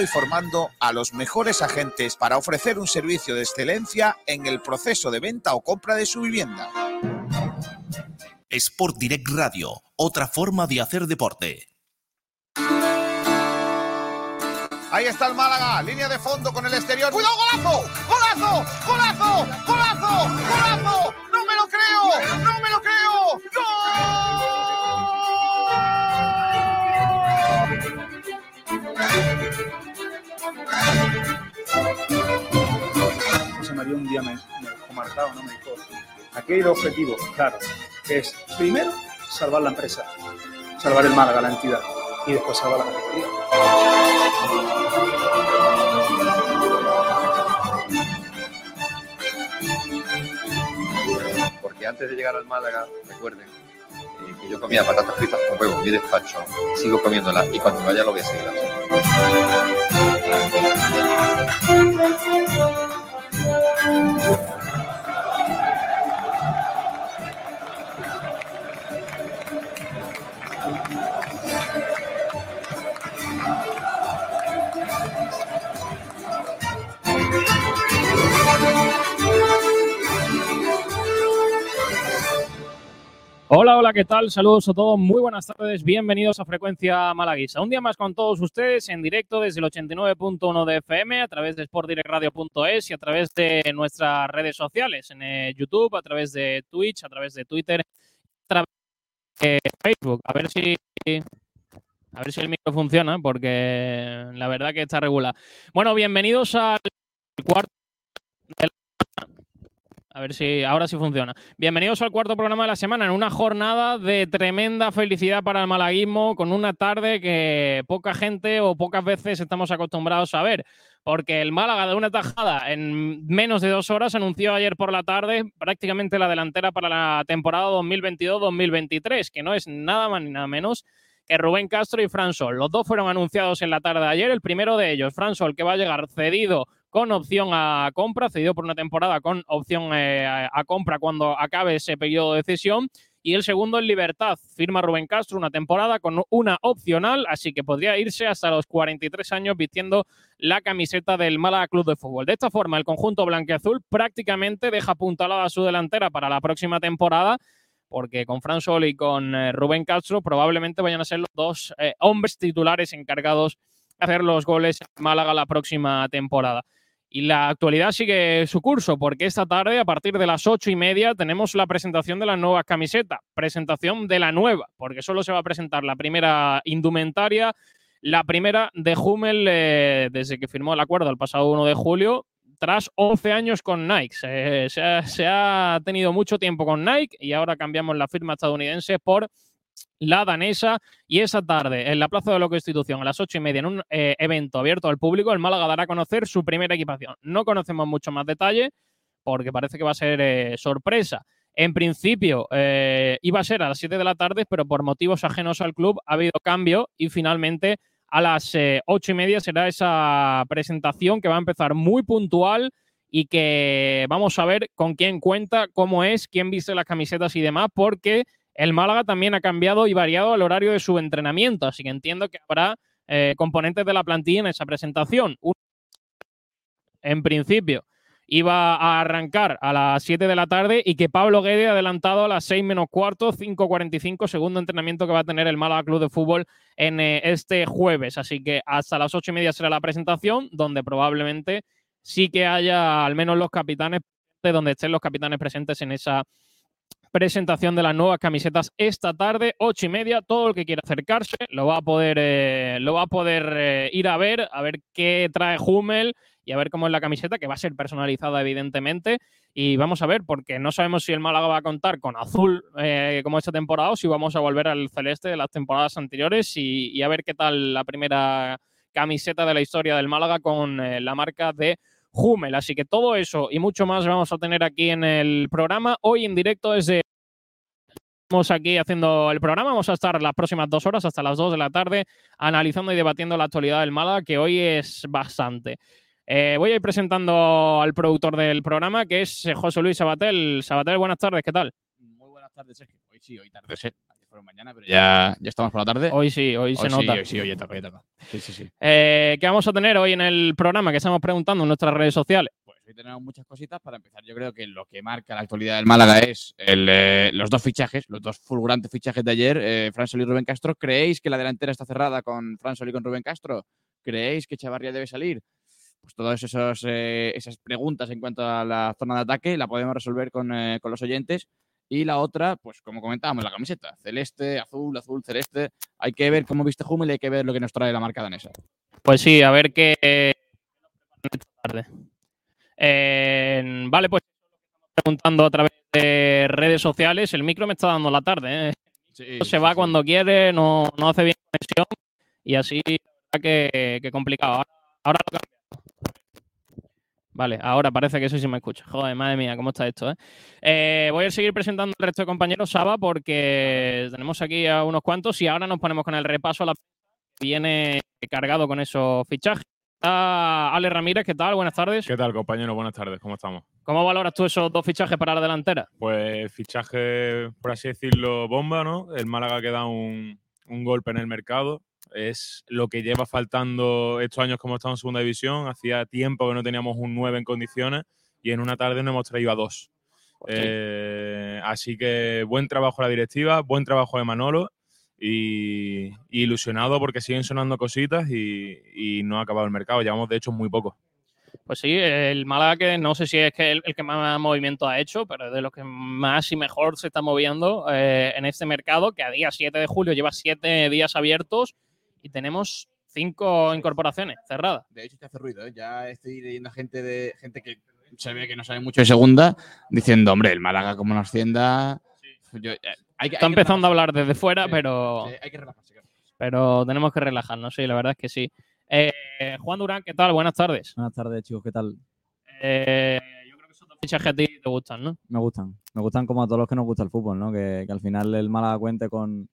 y formando a los mejores agentes para ofrecer un servicio de excelencia en el proceso de venta o compra de su vivienda. Sport Direct Radio, otra forma de hacer deporte. Ahí está el Málaga, línea de fondo con el exterior. ¡Cuidado, golazo! ¡Golazo! ¡Golazo! ¡Golazo! ¡Golazo! José María un día me, marcado, ¿no? Me dijo, aquí hay dos objetivos, claro, es primero salvar la empresa, salvar el Málaga, la entidad, y después salvar la categoría. Porque antes de llegar al Málaga, recuerden eh, que yo comía patatas fritas con huevo en mi despacho, sigo comiéndolas y cuando vaya lo voy a seguir haciendo. Thank you. Hola, hola, ¿qué tal? Saludos a todos, muy buenas tardes, bienvenidos a Frecuencia Malaguisa. Un día más con todos ustedes en directo desde el 89.1 de FM, a través de sportdirectradio.es y a través de nuestras redes sociales, en eh, YouTube, a través de Twitch, a través de Twitter, a través de Facebook. A ver si a ver si el micro funciona, porque la verdad que está regular. Bueno, bienvenidos al cuarto a ver si ahora sí funciona. Bienvenidos al cuarto programa de la semana, en una jornada de tremenda felicidad para el malaguismo, con una tarde que poca gente o pocas veces estamos acostumbrados a ver. Porque el Málaga de una tajada en menos de dos horas anunció ayer por la tarde prácticamente la delantera para la temporada 2022-2023, que no es nada más ni nada menos que Rubén Castro y Fran Sol. Los dos fueron anunciados en la tarde de ayer. El primero de ellos, Fran Sol, que va a llegar cedido con opción a compra, cedido por una temporada con opción eh, a compra cuando acabe ese periodo de cesión. Y el segundo en libertad, firma Rubén Castro una temporada con una opcional, así que podría irse hasta los 43 años vistiendo la camiseta del Málaga Club de Fútbol. De esta forma, el conjunto blanqueazul prácticamente deja apuntalada su delantera para la próxima temporada, porque con Fran Sol y con eh, Rubén Castro probablemente vayan a ser los dos eh, hombres titulares encargados de hacer los goles en Málaga la próxima temporada. Y la actualidad sigue su curso, porque esta tarde, a partir de las ocho y media, tenemos la presentación de las nuevas camisetas. Presentación de la nueva, porque solo se va a presentar la primera indumentaria, la primera de Hummel eh, desde que firmó el acuerdo el pasado 1 de julio, tras 11 años con Nike. Se, ha tenido mucho tiempo con Nike y ahora cambiamos la firma estadounidense por la danesa y esa tarde en la Plaza de la Constitución a las ocho y media en un eh, evento abierto al público el Málaga dará a conocer su primera equipación. No conocemos mucho más detalle porque parece que va a ser eh, sorpresa. En principio eh, iba a ser a las 7 de la tarde, pero por motivos ajenos al club ha habido cambio y finalmente a las ocho y media será esa presentación que va a empezar muy puntual y que vamos a ver con quién cuenta, cómo es, quién viste las camisetas y demás, porque el Málaga también ha cambiado y variado el horario de su entrenamiento, así que entiendo que habrá eh, componentes de la plantilla en esa presentación. Un, en principio, iba a arrancar a las 7 de la tarde y que Pablo Guede ha adelantado a las 6 menos cuarto, 5.45, segundo entrenamiento que va a tener el Málaga Club de Fútbol en eh, este jueves. Así que hasta las 8 y media será la presentación, donde probablemente sí que haya al menos los capitanes, de donde estén los capitanes presentes en esa presentación de las nuevas camisetas esta tarde, ocho y media. Todo el que quiera acercarse lo va a poder, eh, lo va a poder eh, ir a ver, a ver qué trae Hummel y a ver cómo es la camiseta, que va a ser personalizada, evidentemente. Y vamos a ver, porque no sabemos si el Málaga va a contar con azul eh, como esta temporada o si vamos a volver al celeste de las temporadas anteriores y, a ver qué tal la primera camiseta de la historia del Málaga con eh, la marca de Hummel. Así que todo eso y mucho más vamos a tener aquí en el programa. Hoy en directo desde Estamos aquí haciendo el programa. Vamos a estar las próximas dos horas hasta las dos de la tarde analizando y debatiendo la actualidad del Málaga, que hoy es bastante. Eh, voy a ir presentando al productor del programa, que es José Luis Sabatel. Sabatel, buenas tardes, ¿qué tal? Muy buenas tardes, Sergio. Hoy sí, hoy tarde. Fueron mañana, pero ya, ya estamos por la tarde. Hoy sí, hoy, se sí, nota. Hoy sí, hoy toca. Sí, sí, sí. Eh, ¿Qué vamos a tener hoy en el programa que estamos preguntando en nuestras redes sociales? Pues hoy tenemos muchas cositas. Para empezar, yo creo que lo que marca la actualidad del Málaga es el, eh, los dos fichajes, los dos fulgurantes fichajes de ayer, eh, Fran Sol y Rubén Castro. ¿Creéis que la delantera está cerrada con Fran Sol y con Rubén Castro? ¿Creéis que Chavarría debe salir? Pues todas esos, eh, esas preguntas en cuanto a la zona de ataque la podemos resolver con, eh, con los oyentes. Y la otra, pues como comentábamos, la camiseta, celeste, azul, azul, celeste. Hay que ver cómo viste Hummel y hay que ver lo que nos trae la marca danesa. Pues sí, a ver qué esta tarde. Eh, vale, pues preguntando a través de redes sociales. El micro me está dando la tarde. ¿eh? se va cuando quiere, no, no hace bien conexión y así que, que complicado. Ahora, ahora lo cambio. Vale, ahora parece que eso sí me escucha. Joder, madre mía, ¿cómo está esto? Eh? Eh, voy a seguir presentando al resto de compañeros, Saba, porque tenemos aquí a unos cuantos y ahora nos ponemos con el repaso a la viene cargado con esos fichajes. Está Ale Ramírez, ¿qué tal? Buenas tardes. ¿Qué tal, compañero? Buenas tardes, ¿cómo estamos? ¿Cómo valoras tú esos dos fichajes para la delantera? Pues fichaje, por así decirlo, bomba, ¿no? El Málaga que da un, un golpe en el mercado. Es lo que lleva faltando estos años como estamos en segunda división. Hacía tiempo que no teníamos un 9 en condiciones y en una tarde nos hemos traído a dos. Eh, así que buen trabajo la directiva, buen trabajo de Manolo y, y ilusionado porque siguen sonando cositas y, y no ha acabado el mercado. Llevamos de hecho muy poco. Pues sí, el Málaga que no sé si es que el, el, que más movimiento ha hecho, pero es de los que más y mejor se está moviendo eh, en este mercado, que a día 7 de julio lleva 7 días abiertos y tenemos cinco incorporaciones cerradas. De hecho, te hace ruido, ¿eh? Ya estoy leyendo a gente de gente que se ve que no sabe mucho de segunda, diciendo, hombre, el Málaga como nos ascienda. Yo, eh, hay Está hay que empezando a hablar desde fuera, Sí, pero, sí, hay que relajarse. claro. pero tenemos que relajarnos, sí, la verdad es que sí. Eh, Juan Durán, ¿qué tal? Buenas tardes. Buenas tardes, chicos, ¿qué tal? Eh, yo creo que esos dos fichajes a ti te gustan, ¿no? Me gustan. Me gustan como a todos los que nos gusta el fútbol, ¿no? Que, que al final el Málaga cuente con,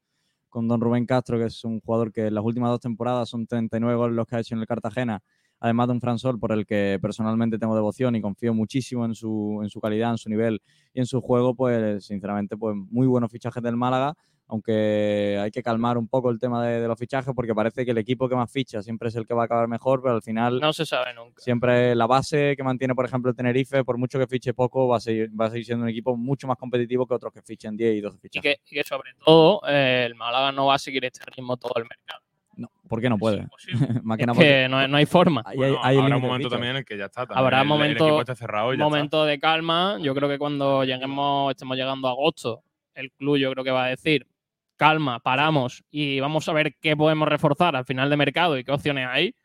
con Don Rubén Castro, que es un jugador que en las últimas dos temporadas son 39 goles los que ha hecho en el Cartagena, además de un Fran Sol por el que personalmente tengo devoción y confío muchísimo en su, en su calidad, en su nivel y en su juego, pues sinceramente, pues muy buenos fichajes del Málaga, aunque hay que calmar un poco el tema de, de los fichajes porque parece que el equipo que más ficha siempre es el que va a acabar mejor, pero al final No se sabe nunca. siempre la base que mantiene, por ejemplo, el Tenerife, por mucho que fiche poco, va a seguir, va a seguir siendo un equipo mucho más competitivo que otros que fichen 10 y 12 Y fichajes. que, y que sobre todo eh, el Málaga no va a seguir este ritmo todo el mercado. No, ¿por qué no puede? Más que Es nada porque que no, no hay forma. ahí hay, Bueno, hay habrá un momento también en el que ya está. también Habrá el- momento- El equipo está cerrado y ya está. momento de calma. Yo creo que cuando lleguemos, estemos llegando a agosto, el club yo creo que va a decir calma, paramos y vamos a ver qué podemos reforzar al final de mercado y qué opciones hay,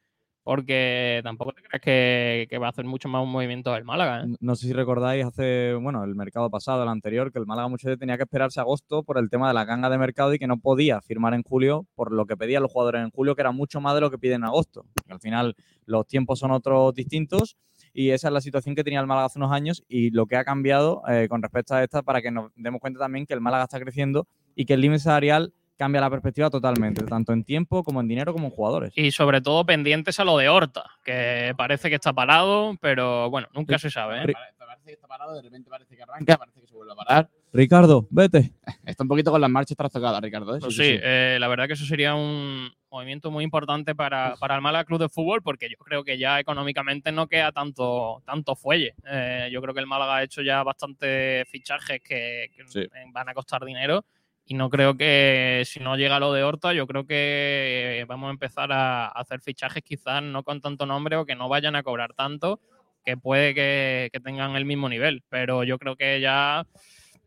porque tampoco te crees que, que va a hacer mucho más un movimiento del Málaga. ¿eh? No sé si recordáis hace, bueno, el mercado pasado, el anterior, que el Málaga muchas veces tenía que esperarse a agosto por el tema de la ganga de mercado y que no podía firmar en julio por lo que pedían los jugadores en julio, que era mucho más de lo que piden en agosto. Al final los tiempos son otros distintos y esa es la situación que tenía el Málaga hace unos años y lo que ha cambiado eh, con respecto a esta para que nos demos cuenta también que el Málaga está creciendo y que el límite salarial cambia la perspectiva totalmente, tanto en tiempo como en dinero como en jugadores. Y sobre todo pendientes a lo de Horta, que parece que está parado, pero bueno, nunca se sabe. ¿eh? Parece que está parado, de repente parece que arranca, parece que se vuelve a parar. Ricardo, vete. Está un poquito con las marchas trastocadas, Ricardo. ¿eh? Pues sí, eh, la verdad que eso sería un movimiento muy importante para, para el Málaga Club de Fútbol, porque yo creo que ya económicamente no queda tanto, tanto fuelle. Eh, yo creo que el Málaga ha hecho ya bastantes fichajes que, que Sí. van a costar dinero. Y no creo que si no llega lo de Horta, yo creo que eh, vamos a empezar a hacer fichajes quizás no con tanto nombre o que no vayan a cobrar tanto, que puede que, tengan el mismo nivel. Pero yo creo que ya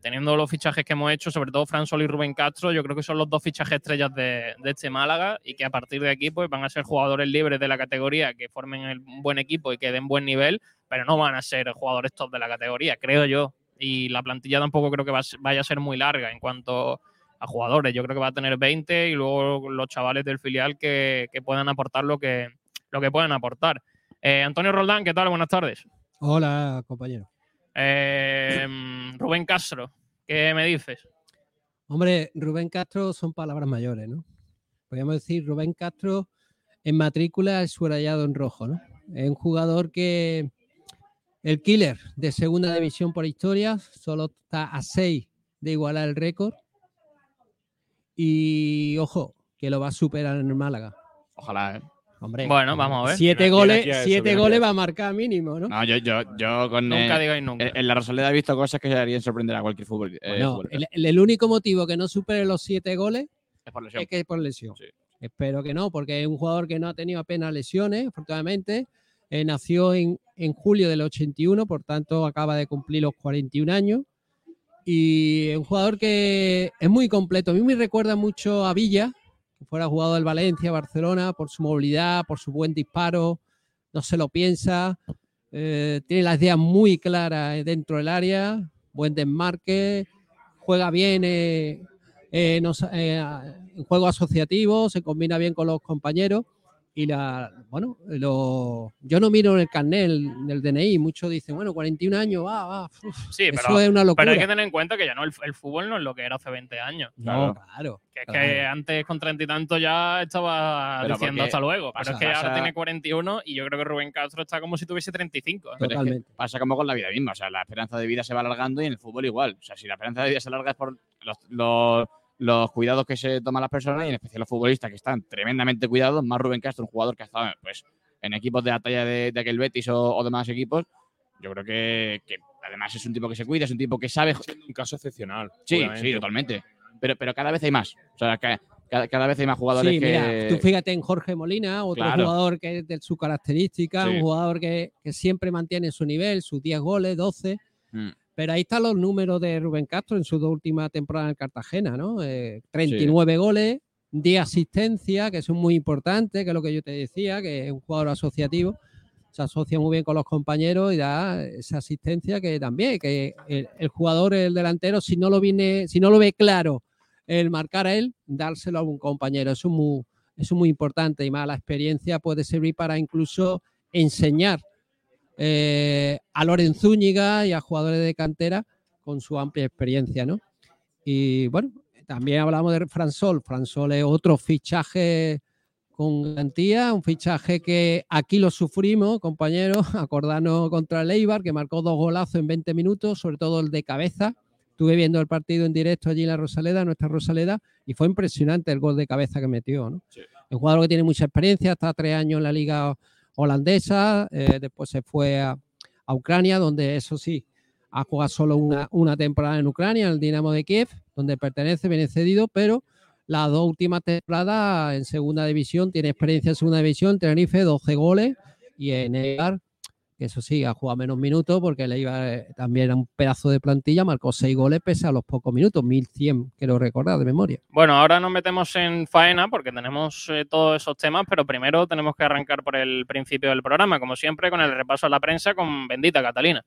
teniendo los fichajes que hemos hecho, sobre todo Fran Sol y Rubén Castro, yo creo que son los dos fichajes estrellas de, este Málaga y que a partir de aquí pues, van a ser jugadores libres de la categoría que formen el- un buen equipo y que den buen nivel, pero no van a ser jugadores top de la categoría, creo yo. Y la plantilla tampoco creo que vaya a ser muy larga en cuanto a jugadores. Yo creo que va a tener 20 y luego los chavales del filial que, que puedan aportar lo que, lo que puedan aportar. Eh, Antonio Roldán, ¿qué tal? Buenas tardes. Hola, compañero. Eh, Rubén Castro, ¿qué me dices? Hombre, Rubén Castro son palabras mayores, ¿no? Podríamos decir Rubén Castro en matrícula es subrayado en rojo, ¿no? Es un jugador que el killer de segunda división por historia solo está a 6 de igualar el récord. Y ojo, que lo va a superar en el Málaga. Ojalá, ¿eh? Hombre, Bueno, vamos a ver. siete goles, eso, siete goles va a marcar mínimo, ¿no? No, yo, yo, yo con. Nunca eh, digáis nunca. en- en la Rosaleda he visto cosas que harían sorprender a cualquier fútbol. eh, Bueno, el, el- el único motivo que no supere los siete goles Es por lesión. es que es por lesión. Sí. Espero que no, porque es un jugador que no ha tenido apenas lesiones, afortunadamente. Eh, nació en, en julio del 81, por tanto acaba de cumplir los 41 años. Y un jugador que es muy completo. A mí me recuerda mucho a Villa, que fuera jugador del Valencia, Barcelona, por su movilidad, por su buen disparo, no se lo piensa, eh, tiene las ideas muy claras dentro del área, buen desmarque, juega bien eh, eh, eh, en juego asociativo, se combina bien con los compañeros. Y la, bueno, lo, yo no miro el carnet del, del DNI, muchos dicen, bueno, 41 años, va, va. uf, Sí, eso pero, es una locura. pero hay que tener en cuenta que ya no el, el fútbol no es lo que era hace 20 años. No, claro. Que es claro. que antes con treinta y tanto ya estaba Pero diciendo porque hasta luego. pasa- pero es que ahora tiene 41 y yo creo que Rubén Castro está como si tuviese 35. ¿eh? Pero es que Totalmente. pasa como con la vida misma. O sea, la esperanza de vida se va alargando y en el fútbol igual. O sea, si la esperanza de vida se alarga es por los, los- los cuidados que se toman las personas y en especial los futbolistas que están tremendamente cuidados. Más Rubén Castro, un jugador que ha estado pues, en equipos de la talla de, de aquel Betis o, o demás equipos. Yo creo que, que además es un tipo que se cuida, es un tipo que sabe. Un caso excepcional. Sí, obviamente. sí, totalmente. Pero, pero cada vez hay más. O sea, ca- cada, cada vez hay más jugadores Sí, que. mira, tú fíjate en Jorge Molina, otro Claro. jugador que es de su característica, Sí. un jugador que, que siempre mantiene su nivel, sus 10 goles, 12. Mm. Pero ahí están los números de Rubén Castro en su dos últimas temporadas en Cartagena, ¿no? Eh, 39 goles, 10 asistencias, que son muy importantes, que es lo que yo te decía, que es un jugador asociativo. Se asocia muy bien con los compañeros y da esa asistencia que también, que el, el jugador, el delantero, si no lo viene, si no lo ve claro el marcar a él, dárselo a un compañero. Eso es muy, eso es muy importante y más la experiencia puede servir para incluso enseñar eh, a Loren Zúñiga y a jugadores de cantera con su amplia experiencia, ¿no? Y bueno, también hablamos de Fransol. Fransol es otro fichaje con garantía, un fichaje que aquí lo sufrimos, compañeros, acordarnos contra el Eibar, que marcó dos golazos en 20 minutos, sobre todo el de cabeza. Estuve viendo el partido en directo allí en la Rosaleda, nuestra Rosaleda, y fue impresionante el gol de cabeza que metió, ¿no? Sí. Un jugador que tiene mucha experiencia, está tres años en la liga holandesa, eh, después se fue a, Ucrania, donde eso sí, ha jugado solo una, temporada en Ucrania, en el Dinamo de Kiev, donde pertenece, viene cedido, pero las dos últimas temporadas en segunda división, tiene experiencia en segunda división, Tenerife 12 goles y en que eso sí, ha jugado menos minutos porque el Eibar eh, también era un pedazo de plantilla, marcó 6 goles pese a los pocos minutos, 1100, quiero recordar de memoria. Bueno, ahora nos metemos en faena porque tenemos eh, todos esos temas, pero primero tenemos que arrancar por el principio del programa, como siempre, con el repaso a la prensa con Bendita Catalina.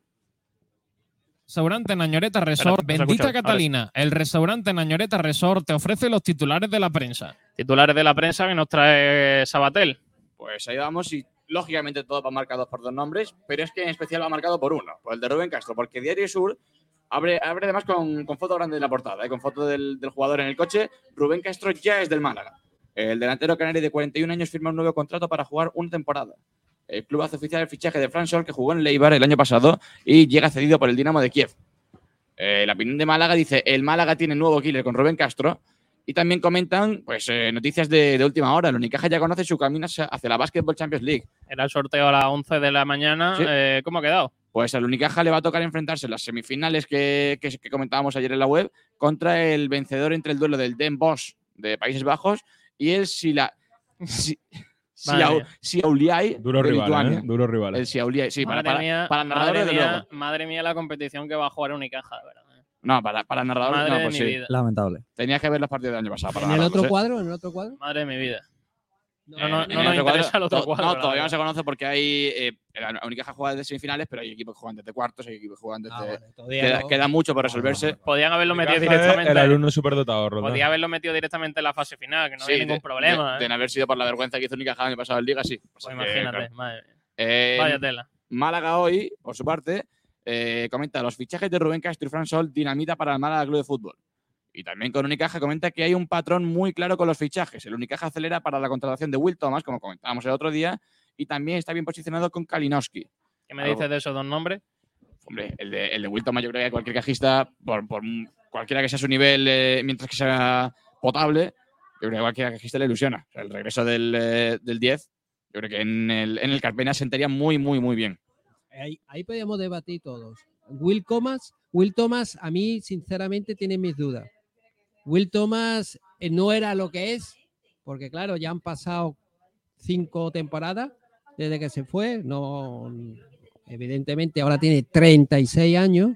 Restaurante Nañoreta Resort, Bendita. Catalina. El restaurante Nañoreta Resort te ofrece los titulares de la prensa. Titulares de la prensa que nos trae Sabatel. Pues ahí vamos y lógicamente todo va marcado por dos nombres, pero es que en especial va marcado por uno, por el de Rubén Castro, porque Diario Sur abre, abre además con, con foto grande en la portada, ¿eh? con foto del, del jugador en el coche. Rubén Castro ya es del Málaga. El delantero canario de 41 años firma un nuevo contrato para jugar una temporada. El club hace oficial el fichaje de Fran Sol, que jugó en Leibar el año pasado y llega cedido por el Dinamo de Kiev. Eh, la opinión de Málaga dice, el Málaga tiene nuevo killer con Rubén Castro. Y también comentan pues, eh, noticias de, de última hora. El Unicaja ya conoce su camino hacia la Basketball Champions League. Era el sorteo a las 11 de la mañana. Sí. Eh, ¿Cómo ha quedado? Pues al Unicaja le va a tocar enfrentarse en las semifinales que, que- que comentábamos ayer en la web contra el vencedor entre el duelo del Den Bosch de Países Bajos y el Sila, si, Madre Siau- mía. Siauliai Duro de rival, Lituania. ¿eh? Duro rival. El Siauliai, sí, para, madre, para, mía, para madre, mía, madre mía la competición que va a jugar Unicaja, de verdad. No, para, para narrador, Madre no, de pues mi sí. vida. Lamentable. Tenías que ver los partidos del año pasado. Para ¿En el narrarlos, otro ¿eh? cuadro? ¿En el otro cuadro? Madre de mi vida. No, Eh, no, en no nos otro interesa el otro to- cuadro. No, todavía no verdad. se conoce porque hay. Eh, la Unicaja juega desde semifinales, pero hay equipos que juegan desde cuartos, hay equipos que juegan desde. Ah, vale, todavía queda, no. queda mucho por resolverse. Podían haberlo metido Unicaja es directamente. El alumno superdotado, Roldán. Podía haberlo metido directamente en la fase final, que no Sí, había ningún de- problema. De, ¿eh? de no haber sido por la vergüenza que hizo Unicaja el año pasado en Liga, sí. Pues Así que, imagínate, claro. madre mía. Eh, Vaya tela. Málaga hoy, por su parte, eh, comenta los fichajes de Rubén Castro y Fran Sol dinamita para el Málaga Club de Fútbol. Y también con Unicaja comenta que hay un patrón muy claro con los fichajes. El Unicaja acelera para la contratación de Will Thomas, como comentábamos el otro día, y también está bien posicionado con Kalinowski. ¿Qué me dices de esos dos nombres? Hombre, el de, el de Will Thomas yo creo que cualquier cajista, por, por cualquiera que sea su nivel, eh, mientras que sea potable, yo creo que cualquiera que existe le ilusiona. O sea, el regreso del, eh, del 10, yo creo que en el, en el Carpena sentaría muy, muy, muy bien. Ahí, ahí podríamos debatir todos. Will Thomas, Will Thomas, a mí sinceramente tiene mis dudas. Will Thomas eh, no era lo que es, porque claro, ya han pasado cinco temporadas desde que se fue. No, evidentemente ahora tiene 36 años.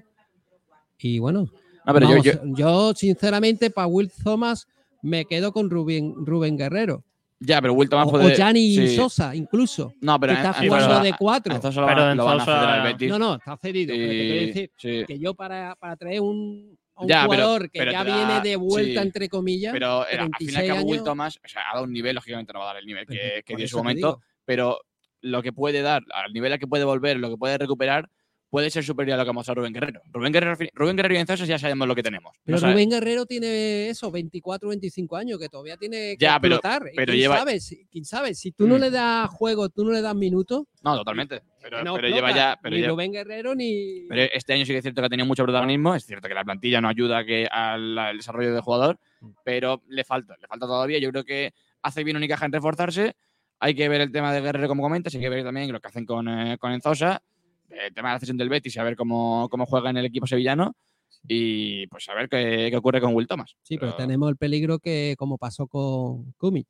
Y bueno, No, pero yo- yo- yo, sinceramente para Will Thomas me quedo con Rubén, Rubén Guerrero. Ya, pero Will Thomas O, puede. o Gianni sí. Sosa, incluso. No, pero que está en- jugando Sosa- de cuatro. Pero en lo van Sosa- Betis. No, no, está cedido. pero te quiero decir sí. que yo para, para traer un, a un Ya, pero- jugador que pero ya da- viene de vuelta, sí. entre comillas, Pero eh, al fin y al 36 cabo, Will Thomas o sea, ha dado un nivel, lógicamente no va a dar el nivel que, que dio en su momento, digo. pero lo que puede dar, al nivel al que puede volver, lo que puede recuperar, puede ser superior a lo que ha mostrado Rubén Guerrero. Rubén Guerrero, Rubén Guerrero y Enzosa ya sabemos lo que tenemos. pero No Rubén Guerrero tiene eso, 24, 25 años, que todavía tiene que Ya, pero- explotar. Y pero ¿Quién lleva- sabe? Si- ¿Quién sabe? Si tú no Mm. le das juego, tú no le das minutos, No, totalmente. Pero, no pero lleva ya. Pero, ni Rubén Guerrero ni... pero este año sí que es cierto que ha tenido mucho protagonismo. Es cierto que la plantilla no ayuda que, al, al desarrollo del jugador, pero le falta, le falta todavía. Yo creo que hace bien Unicaja en reforzarse. Hay que ver el tema de Guerrero, como comentas, hay que ver también lo que hacen con, eh, con Enzosa, el tema de la cesión del Betis, a ver cómo, cómo juega en el equipo sevillano y pues a ver qué, qué ocurre con Will Thomas. Sí, pero tenemos el peligro que, como pasó con Kumic,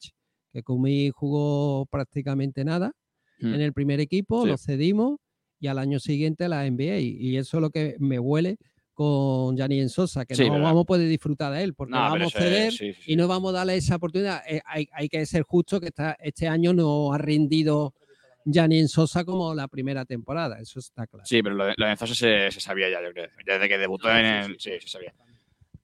que Kumic jugó prácticamente nada Mm. en el primer equipo, Sí. lo cedimos y al año siguiente la NBA. Y eso es lo que me huele con Gianni Sosa, que Sí, no vamos a poder disfrutar de él, porque No, vamos a es- ceder sí. y no vamos a darle esa oportunidad. Eh, hay, hay que ser justo que está, este año no ha rendido Gianni Sosa como la primera temporada, eso está claro. Sí, pero lo de, lo de Enzosa se, se sabía ya, yo creo. Ya Desde que debutó en el. Sí, se sabía.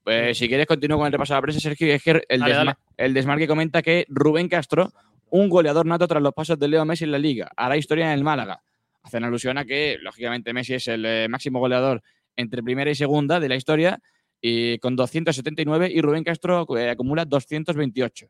Pues si quieres, continúo con el repaso de la prensa, Sergio. Es que el, Dale, desma- dale. el desmarque comenta que Rubén Castro, un goleador nato tras los pasos de Leo Messi en la liga, hará historia en el Málaga. Hacen alusión a que, lógicamente, Messi es el eh, máximo goleador entre primera y segunda de la historia, y con 279, y Rubén Castro eh, acumula 228.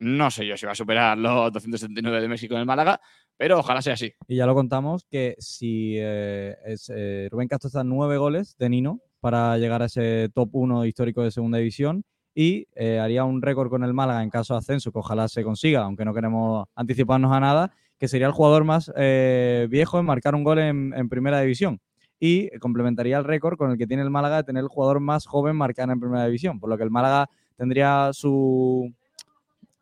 No sé yo si va a superar los 279 de Messi con el Málaga, pero ojalá sea así. Y ya lo contamos que si eh, eh, Rubén Castro está a nueve goles de Nino para llegar a ese top 1 histórico de segunda división y eh, haría un récord con el Málaga en caso de ascenso, que ojalá se consiga, aunque no queremos anticiparnos a nada, que sería el jugador más viejo en marcar un gol en, en primera división. Y complementaría el récord con el que tiene el Málaga de tener el jugador más joven marcado en primera división, por lo que el Málaga tendría su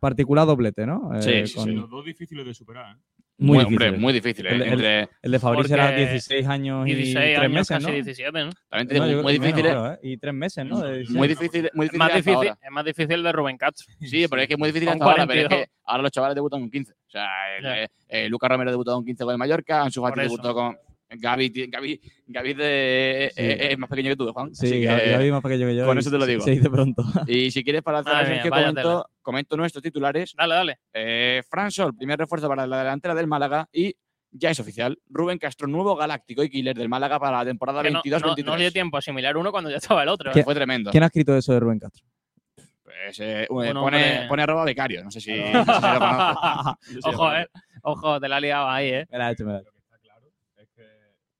particular doblete, ¿no? Sí, Eh, sí, con- sí. Los dos difíciles de superar. ¿eh? Muy Muy, hombre, difícil. muy difícil. ¿eh? El- el- Entre, El de Fabricio era Porque 16 años y 16 3 años, meses, casi ¿no? diecisiete, ¿no? también te digo, No, yo muy difícil. creo, ¿eh? Y 3 meses, ¿no? Muy difícil, muy Es difícil más, difícil, ahora. es más difícil el de Rubén Castro. Sí, pero es que es muy difícil hasta ahora, pero es 42. que ahora los chavales debutan con 15. O sea, el, Ya. eh, eh, Lucas Romero debutó con 15 con el Mallorca, Ansu Fati debutó con Gaby, Gaby, Gaby de- Sí. eh, es más pequeño que tú, Juan. Sí, así Gaby que- Gaby más pequeño que yo. con eso te lo digo. Se dice pronto. y si quieres para hacer mía, que comento, comento nuestros titulares. Dale, dale. Eh, Fran Sol, primer refuerzo para la delantera del Málaga y ya es oficial. Rubén Castro, nuevo galáctico y killer del Málaga para la temporada Que no, 22-23. no, no dio tiempo a asimilar uno cuando ya estaba el otro. ¿Qué- ¿eh? Fue tremendo. ¿Quién ha escrito eso de Rubén Castro? Pues, eh, Un pone, hombre- pone arroba becario. No sé si, no sé lo Ojo, eh. Ojo, te la has liado ahí, eh. Me la ha hecho, me la ha hecho. Lo que está claro es que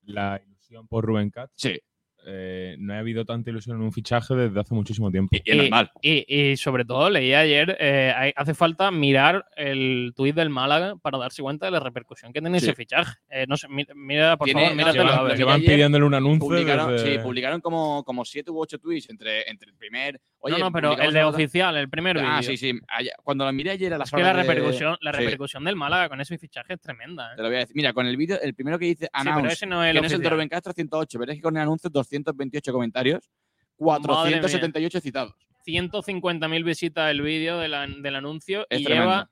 la ilusión por Rubén Castro Sí, eh, no ha habido tanta ilusión en un fichaje desde hace muchísimo tiempo. y, y es normal. Y, y sobre todo, leí ayer, eh, hay- hace falta mirar el tuit del Málaga para darse cuenta de la repercusión que tiene Sí. ese fichaje. Eh, no sé, mi- mira, por Tiene- favor, lleva- Llevan ayer pidiéndole un anuncio Publicaron, desde- sí, publicaron como, como siete u ocho tweets entre, entre el primer. Oye, no, no, pero el de una- oficial, el primer vídeo. Ah, sí, sí. Ayer- cuando lo miré ayer a las Es que la de- repercusión, la Sí, repercusión del Málaga con ese fichaje es tremenda. ¿eh? te lo voy a decir. Mira, con el vídeo, el primero que dice Sí, pero announce, ese no es el que no es el de. Rubén Castro, 108. Pero es que con el anuncio, 228 comentarios, Madre 478 citados. 150.000 visitas el vídeo de la- del anuncio Es y tremendo. lleva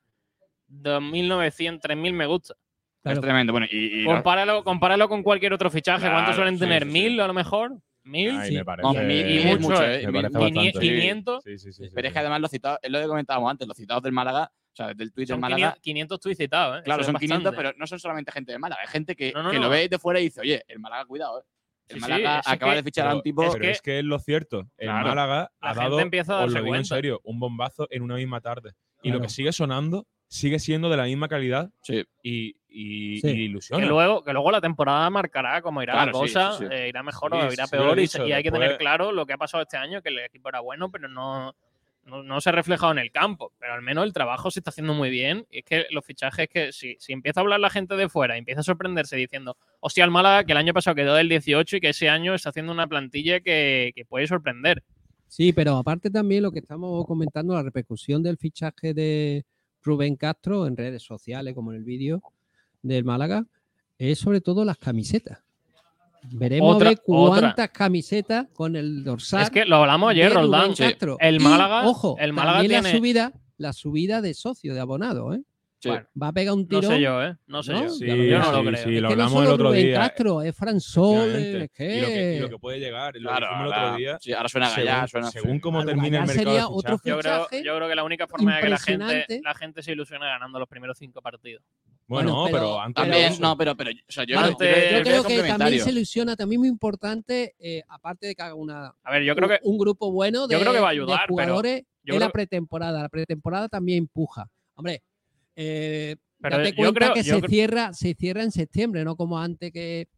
2.900, 3.000 me gusta. Claro. Es tremendo. Bueno, y, y no- Compáralo, compáralo con cualquier otro fichaje. Claro, ¿Cuántos suelen sí, tener? sí, sí. ¿Mil a lo mejor? ¿Mil? Ay, Sí. me parece, No, mil y mucho, mucho, ¿eh? ¿eh? me Mil- parece Quini- bastante. 500. Sí, sí, sí, sí, pero es que además los citados, es lo que comentábamos antes, los citados del Málaga, o sea, del Twitter del Son Málaga. 500, 500 tweets citados, ¿eh? Claro, Eso son es 500, bastante. pero no son solamente gente de Málaga, es gente que, No, no, que no. lo ve de fuera y dice, oye, el Málaga, cuidado, ¿eh? El Sí, sí, Málaga es acaba que- de fichar a Pero- un tipo. es pero que- es que es lo cierto. El Claro. Málaga La ha dado, empieza a os darse lo digo en serio, un bombazo en una misma tarde. Y lo que sigue sonando sigue siendo de la misma calidad Sí. y, y, Sí. y ilusiona. Que luego, que luego la temporada marcará cómo irá Claro, la cosa, sí, sí. eh, irá mejor Sí, o irá peor, y, dicho, y hay que tener claro lo que ha pasado este año, que el equipo era bueno, pero no, no, se ha reflejado en el campo, pero al menos el trabajo se está haciendo muy bien. Y es que los fichajes que si, si empieza a hablar la gente de fuera empieza a sorprenderse diciendo, hostia, el Málaga que el año pasado quedó del 18 y que ese año está haciendo una plantilla que, que puede sorprender. Sí, pero aparte también lo que estamos comentando, la repercusión del fichaje de Rubén Castro en redes sociales, como en el vídeo del Málaga, es sobre todo las camisetas. Veremos Otra- cuántas camisetas con el dorsal. Es que lo hablamos ayer, Roldán. Castro. El Y, Málaga, ojo, el Málaga tiene. la subida, la subida de socio, de abonado, ¿eh? Sí. Bueno, Va a pegar un no tiro. sé yo, ¿eh? No sé ¿No? yo. Sí, yo no lo creo. sí, Es lo que no hablamos solo el otro Rubén día. Castro, es Fran Sol, Efectivamente. es que... Y, lo que, y lo que puede llegar, lo Claro, dijimos el ahora, otro día. sí, ahora suena según, Gallá, suena según cómo Claro, termine el mercado sería de otro. Yo creo, yo creo que la única forma de que la gente, la gente se ilusione ganando los primeros cinco partidos. Bueno, Bueno, pero, pero- antes También, eso- no, pero, pero o sea, yo, antes- creo Yo que creo que también se ilusiona, también muy importante, eh, aparte de que haga una, A ver, yo creo que un, grupo bueno de, yo creo que va a de ayudar, pero jugadores en la pretemporada. La pretemporada también empuja. Hombre, eh, Pero date yo cuenta creo- que yo se cierra, se cierra en septiembre, no como antes que,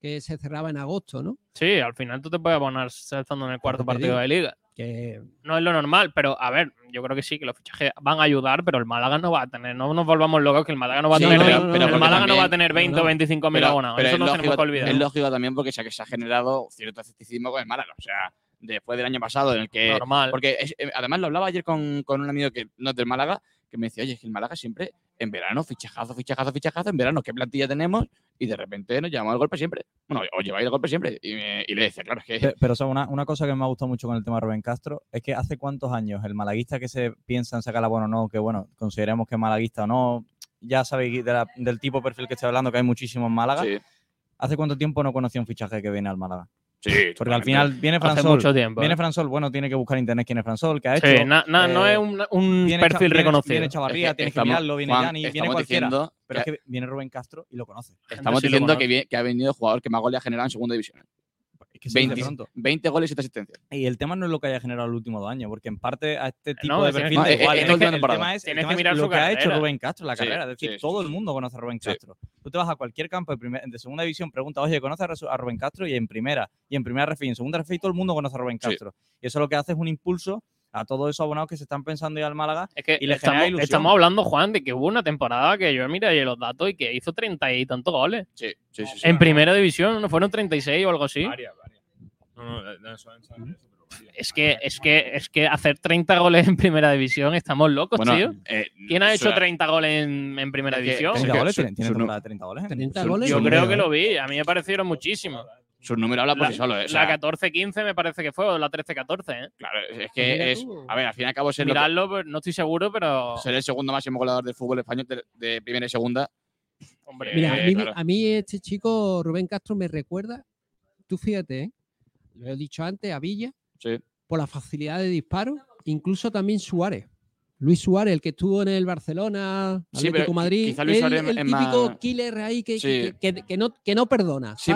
que se cerraba en agosto, ¿no? sí, al final tú te puedes abonar estando en el cuarto partido digo. de liga. Que No es lo normal, pero a ver, yo creo que sí, que los fichajes van a ayudar, pero el Málaga no va a tener, no nos volvamos locos que el Málaga no va a Sí, tener, no, el va a tener 20 no, o no. 25 mil abonados. Eso es, no tenemos lógico, que olvidar. es lógico también porque se, se ha generado cierto escepticismo con el Málaga. O sea, después del año pasado en el que... Normal. Porque es- eh, además lo hablaba ayer con, con un amigo que no es del Málaga, que me decía, oye, es que el Málaga siempre en verano, fichajazo, fichajazo, fichajazo, en verano, ¿qué plantilla tenemos? Y de repente nos llevamos el golpe siempre. Bueno, o lleváis el golpe siempre. Y, me- y le decía, claro, es que... Pe- Pero o sea, una, una cosa que me ha gustado mucho con el tema de Rubén Castro es que hace cuántos años el malaguista que se piensa en sacar la buena o no, que bueno, consideremos que es malaguista o no, ya sabéis de la- del tipo de perfil que estoy hablando, que hay muchísimos en Málaga. Sí, ¿Hace cuánto tiempo no conocía un fichaje que viene al Málaga? Sí. Porque al final viene Fransol. mucho tiempo. Viene ¿eh? Fransol, bueno, tiene que buscar en internet quién es Fransol, que ha hecho. Sí, na- na- no eh, es un, un viene perfil viene- reconocido. Viene Chavarría, Es que tienes que estamos- mirarlo, viene Juan, Yanni, viene cualquiera. diciendo Pero es que- viene Rubén Castro y lo conoce. Estamos lo diciendo que ha venido el jugador que más goles ha generado en segunda división. Que se dice 20, pronto. 20 goles y 7 asistencias. Y el tema no es lo que haya generado el último dos años, porque en parte a este tipo no, de perfil no, es- Es es que la el tema es, el Tienes tema que es mirar lo su que ha hecho. Rubén Castro, la Sí, carrera. Es decir, sí, sí, todo sí. el mundo conoce a Rubén Sí. Castro. Tú te vas a cualquier campo de, primer- de segunda división, preguntas, oye, ¿conoces a Rubén Castro? Y en primera, y en primera refi, y en segunda refi, todo el mundo conoce a Rubén Sí. Castro. Y eso lo que hace es un impulso a todos esos abonados que se están pensando ir al Málaga. Es que y le genera estamos, ilusión. estamos hablando, Juan, de que hubo una temporada que yo miré los datos y que hizo 30 y tantos goles. Sí, sí, sí. sí. En primera división, ¿no fueron 36 o algo así? Varias. No, no, no, no, eso- eso- eso, pero varias. Es que, es que, es que hacer 30 goles en primera división, estamos locos, Bueno, tío. eh, ¿Quién ha hecho sea, 30 goles en, en primera es que- división? es 30 que goles, su- tiene, tiene su temporada de 30 goles. 30 Su- goles. Yo creo que lo vi, a mí me parecieron muchísimos. Sus números hablan por La- sí solos. eh, o La sea, 14-15 me parece que fue, o la 13-14, ¿eh? Claro, es que es. A ver, al fin y al cabo, ser, lo que- Mirarlo, pues, no estoy seguro, pero. ser el segundo máximo goleador del fútbol español de, de primera y segunda. Hombre, Mira, a Eh, mí, claro. a mí este chico, Rubén Castro, me recuerda, tú fíjate, ¿eh? Lo he dicho antes, a Villa, Sí. por la facilidad de disparo, incluso también Suárez. Luis Suárez, el que estuvo en el Barcelona, Sí, Atlético pero Madrid, quizá Luis el, Suárez el es típico más- killer ahí que, Sí. que, que- que no, que no perdona. Sí.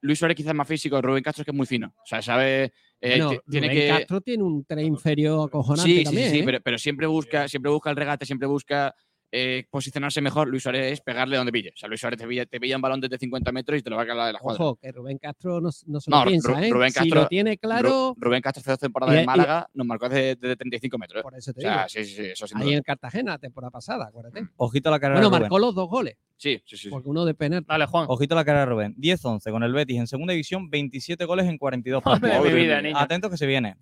Luis Suárez quizás es más físico, Rubén Castro es que es muy fino. O sea, sabe. eh, tiene Rubén que. Castro tiene un tren inferior acojonante Sí, sí, también. sí, ¿eh? pero, pero siempre busca, siempre busca el regate, siempre busca eh, posicionarse mejor. Luis Suárez es pegarle donde pille. O sea, Luis Suárez te pilla, te pilla un balón desde 50 metros y te lo va a calar de la cuadra. Ojo, que Rubén Castro no, no se lo No, Ru- piensa, ¿eh? Rubén si Castro- lo tiene claro, Ru- Rubén Castro hace dos temporadas Y- en y- Málaga, nos marcó desde, desde 35 metros. ¿eh? por eso te O sea, digo. sí, sí, sí, eso sin Ahí duda. en Cartagena, temporada pasada, acuérdate. Ojito a la carrera Bueno, de Rubén. marcó los dos goles, Sí, sí, sí. porque uno de penalti. Dale, Juan. Ojito a la carrera de Rubén. 10-11 con el Betis en segunda división, 27 goles en 42 Madre partidos. Atentos que se viene.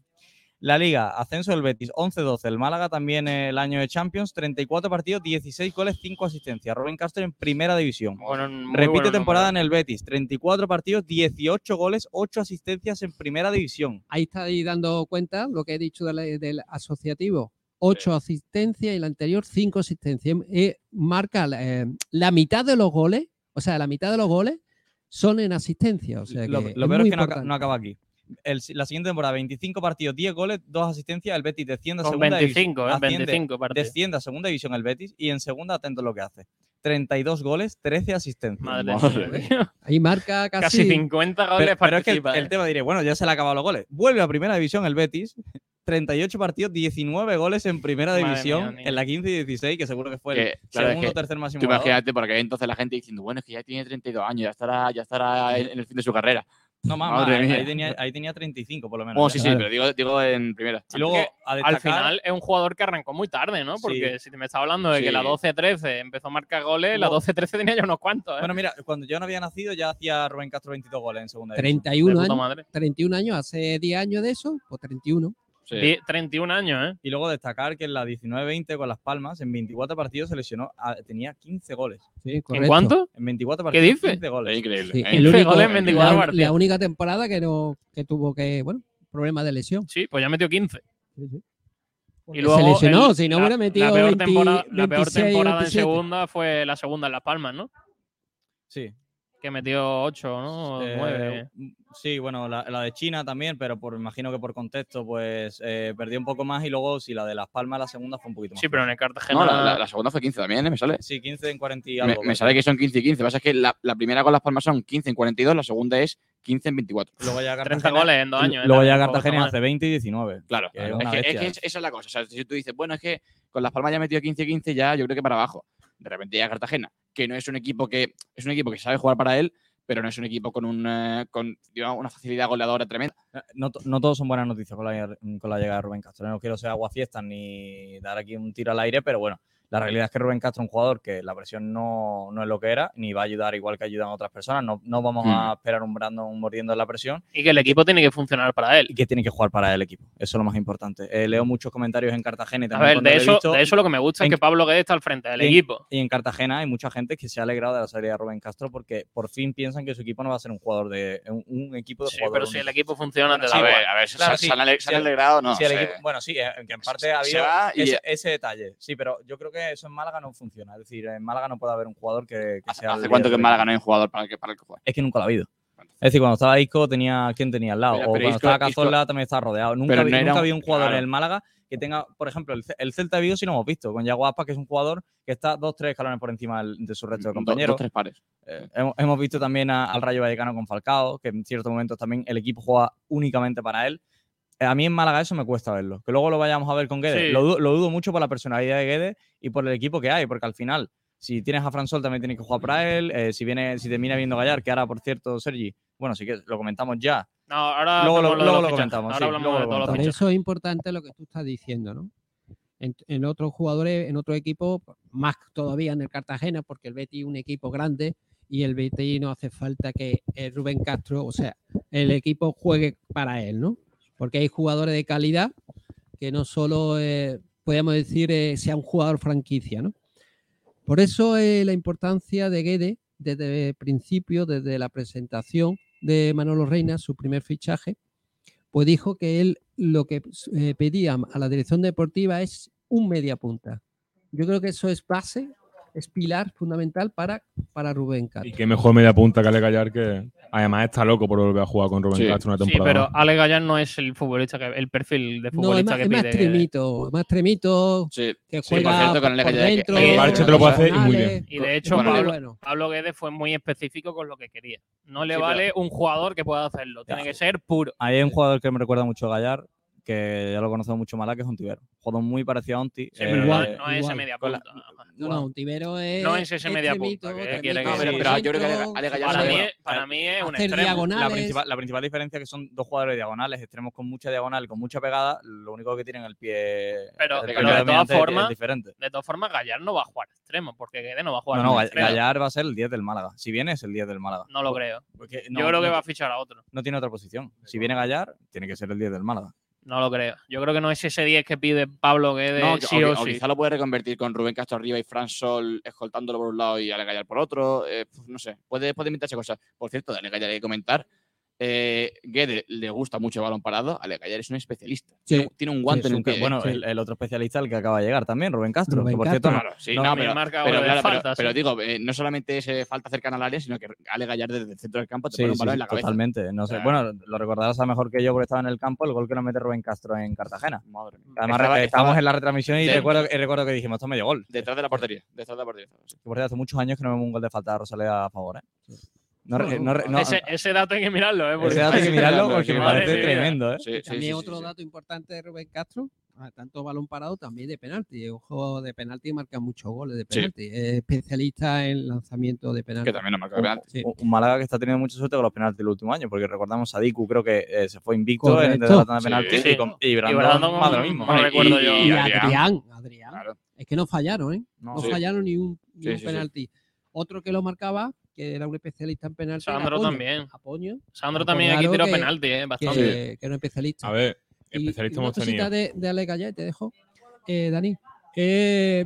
La Liga, ascenso del Betis, 11-12. El Málaga también el año de Champions, 34 partidos, 16 goles, 5 asistencias. Rubén Castro en primera división. Bueno, Repite bueno temporada en el Betis, 34 partidos, 18 goles, 8 asistencias en primera división. Ahí estáis dando cuenta lo que he dicho del, del asociativo. Ocho asistencias y la anterior cinco asistencias. Eh, marca eh, la mitad de los goles, o sea, la mitad de los goles son en asistencia. O sea, lo que lo es peor es que no acaba aquí. El- la siguiente temporada, 25 partidos, 10 goles, 2 asistencias. El Betis desciende a segunda 25, división. ¿eh? Asciende- 25 partidos. Desciende a segunda división el Betis y en segunda, atento a lo que hace. 32 goles, 13 asistencias. Madre Madre mía. Ahí marca casi. Casi 50 goles Pero, pero es que el, el ¿eh? tema diré, bueno, ya se le han acabado los goles. Vuelve a primera división el Betis, 38 partidos, 19 goles en primera Madre división, mía, en la 15 y 16, que seguro que fue el claro, segundo o que tercer máximo. Tú imagínate, porque entonces la gente diciendo, bueno, es que ya tiene 32 años, ya estará, ya estará en, en el fin de su carrera. No, más, Madre más, mía. Ahí tenía, ahí tenía 35 por lo menos. Ya. sí, sí, pero digo, digo en primera. Y luego, Que a Al destacar, final es un jugador que arrancó muy tarde, ¿no? Porque si me está hablando de que Sí. la 12-13 empezó a marcar goles, la No. 12-13 tenía ya unos cuantos, ¿eh? Bueno, mira, cuando yo no había nacido ya hacía Rubén Castro 22 goles en segunda división. 31 de puta años, madre. 31 años, hace 10 años de eso, pues 31. Sí. Die- 31 años, ¿eh? Y luego destacar que en la 19-20 con Las Palmas, en 24 partidos se lesionó, ah, tenía 15 goles. Sí, ¿En cuánto? En 24 ¿Qué partidos, dice? 15 goles. Es increíble. Sí, es el único- goles en 24 la, partidos. la única temporada que no que tuvo que, bueno, problemas de lesión. Sí, pues ya metió 15. Porque Y luego se lesionó, el- si no la- hubiera metido la peor 20 temporada, la peor 26, temporada 27. en segunda fue la segunda en Las Palmas, ¿no? Sí. Que metió 8, ¿no? Eh, 9. sí, bueno, la, la de China también, pero por imagino que por contexto, pues eh, perdió un poco más y luego sí, la de Las Palmas, la segunda fue un poquito más. Sí, pero en el Cartagena. No, la, la- la segunda fue 15 también, ¿eh? Me sale. Sí, 15 en 40 y Me, algo. me sale que son 15 y 15. Lo que pasa es que la, la primera con las palmas son 15 en 42, la segunda es 15 en 24. Luego ya 30 Cartagena, goles en dos años. ¿eh? luego ya Cartagena hace 20 y 19. Claro, Que es es, que, es que es- esa es la cosa. O sea, si tú dices, bueno, es que con las palmas ya metido 15 y 15, ya yo creo que para abajo. De repente ya Cartagena, que no es un equipo que es un equipo que sabe jugar para él, pero no es un equipo con, un, eh, con digamos, una facilidad goleadora tremenda. Eh, No, no todos son buenas noticias con la, con la llegada de Rubén Castro. No quiero ser aguafiestas ni dar aquí un tiro al aire, pero bueno, la realidad es que Rubén Castro es un jugador que la presión no, no es lo que era, ni va a ayudar igual que ayudan otras personas. No, no vamos a esperar un Brandon mordiendo en la presión Y que el equipo tiene que funcionar para él. y que tiene que jugar para el equipo. Eso es lo más importante. Eh, leo muchos comentarios en Cartagena y A también ver, cuando de eso, visto, de eso lo que me gusta en- es que Pablo Guedes está al frente del en- equipo. Y en Cartagena hay mucha gente que se ha alegrado de la salida de Rubén Castro porque por fin piensan que su equipo no va a ser un jugador de un, un equipo de Sí, jugadores. pero si el equipo funciona, te Bueno, da sí, igual. a ver, Claro, se, sí. han ale- se han alegrado, no. si el equipo- bueno, sí, eh, en parte ha habido va y- ese, ese detalle. Sí, pero yo creo que eso en Málaga no funciona. Es decir, en Málaga no puede haber un jugador que, que ¿Hace, sea. hace cuánto que en Málaga no hay un jugador para el que, para el que juega? Es que nunca lo ha habido. Es decir, cuando estaba Isco, tenía, ¿quién tenía al lado? O cuando Isco- estaba Isco- Cazorla también estaba rodeado. Nunca, no nunca un- había un jugador claro. en el Málaga que tenga, por ejemplo, el, Ce- el Celta de Vigo sí lo hemos visto, con Yago Aspas, que es un jugador que está dos, tres escalones por encima de su resto de compañeros. Dos, tres pares. Eh, hemos, hemos visto también a- al Rayo Vallecano con Falcao, que en ciertos momentos también el equipo juega únicamente para él. Eh, A mí en Málaga eso me cuesta verlo. Que luego lo vayamos a ver con Guedes. Sí. Lo, du- lo dudo mucho por la personalidad de Guedes y por el equipo que hay, porque al final, si tienes a Fran Sol, también tienes que jugar para él. eh, si viene, si termina viendo Gallar, que ahora, por cierto, Sergi, bueno, sí que lo comentamos ya. No, ahora Luego lo- luego comentamos, Ahora sí, hablamos luego de lo fichajes. eso es importante lo que tú estás diciendo, ¿no? En, en otros jugadores, en otro equipo, más todavía en el Cartagena, porque el Betis es un equipo grande y el Betis no hace falta que el Rubén Castro, o sea, el equipo juegue para él, ¿no? Porque hay jugadores de calidad que no solo, eh, podríamos decir, eh, sea un jugador franquicia, ¿no? Por eso eh, la importancia de Guede desde el principio, desde la presentación de Manolo Reina, su primer fichaje, pues dijo que él lo que eh, pedía a la dirección deportiva es un media punta. Yo creo que eso es base, es pilar fundamental para, para Rubén Castro. Y qué mejor media punta que Ale Gallar, que además está loco por volver a jugar con Rubén Sí. Castro una Sí, temporada. pero más. Ale Gallar no es el futbolista que el perfil de No, es futbolista más, que es más pide. tremito, más tremito, Sí. que Sí, por juega cierto, con por, Ale por Gallar, que- dentro. que Barça te lo puede hacer y muy bien. Y de hecho, Pablo, bueno. Pablo Guedes fue muy específico con lo que quería. No le Sí, vale un jugador que pueda hacerlo. Tiene que ser puro. Ahí hay un jugador que me recuerda mucho a Gallar, que ya lo conocemos mucho más, que es Ontivero. Jugador muy parecido a Onti. Sí, pero igual, no, no es ese media punta. No, no, un Tibero es. No es ese media punta, que tremito, quiere que- por pero- pero yo creo que dentro, Ale Gallar Para mí, es- para mí es un extremo. La principal, la principal diferencia es que son dos jugadores diagonales, extremos con mucha diagonal, con mucha pegada. Lo único que tienen el pie. Pero- el pero pie de todas formas. De todas formas, Gallar no va a jugar extremo, porque Guedes no va a jugar No, no. Gallar va a ser el 10 del Málaga. Si viene, es el 10 del Málaga. No lo creo. Porque Yo no- creo que va a fichar a otro. No tiene otra posición. Si viene Gallar, tiene que ser el 10 del Málaga. No lo creo. Yo creo que no es ese 10 que pide Pablo No, que- sí o, o, o sí. quizá lo puede reconvertir con Rubén Castro arriba y Fran Sol escoltándolo por un lado y Ale Gallar por otro. eh, no sé, puede, puede inventarse cosas. Por cierto, de Ale Gallar hay que comentar. Eh, Guede le gusta mucho el balón parado. Ale Gallar es un especialista. Sí. Tiene, tiene un guante en un el pie. bueno, sí. el, el otro especialista, el que acaba de llegar también, Rubén Castro. Rubén que por Castro. cierto, Claro, sí, no, no, pero, marca pero, claro, falta, pero sí. digo, eh, no solamente es eh, falta cercana al área, sino que Ale Gallar desde el centro del campo te Sí, pone un sí, balón en la cabeza. totalmente. No sé. Bueno, lo recordarás a mejor que yo porque estaba en el campo, el gol que nos mete Rubén Castro en Cartagena. Madre mía. Además, Estaba- re- estaba en la retransmisión y recuerdo, y recuerdo que dijimos, esto es medio gol. detrás de la portería. Detrás de la portería. por cierto, hace muchos años que no vemos un gol de falta de Rosaleda a favor, ¿eh? No, No, no ese, ese dato hay que mirarlo, ¿eh? porque- ese dato hay que mirarlo Madre porque me parece mía. tremendo, ¿eh? Sí, sí, También sí, otro sí. dato importante de Rubén Castro, a tanto balón parado también de penalti. Ojo de penalti marca muchos goles de Sí. penalti. Es especialista en lanzamiento de penalti. Que también no marca Un, penalti. Sí. un- un Málaga que está teniendo mucha suerte con los penaltis el último año, porque recordamos a Diku, creo que eh, se fue invicto en Correcto. de Sí, penaltis sí. y, con- y Brandon, Brandon, más de lo mismo. no recuerdo yo. Y, y Adrián, Adrián. Claro. Es que no fallaron, ¿eh? No, No, Sí. fallaron ni un, ni Sí, un sí, sí. penalti. Otro que lo marcaba, que era un especialista en penalti. Sandro Apoño. también. Apoño, Sandro también aquí tiró que- penalti, eh, que, bastante. que era un especialista. A ver, especialista una hemos tenido. de, de Ale Gallet, te dejo, eh, Dani. eh,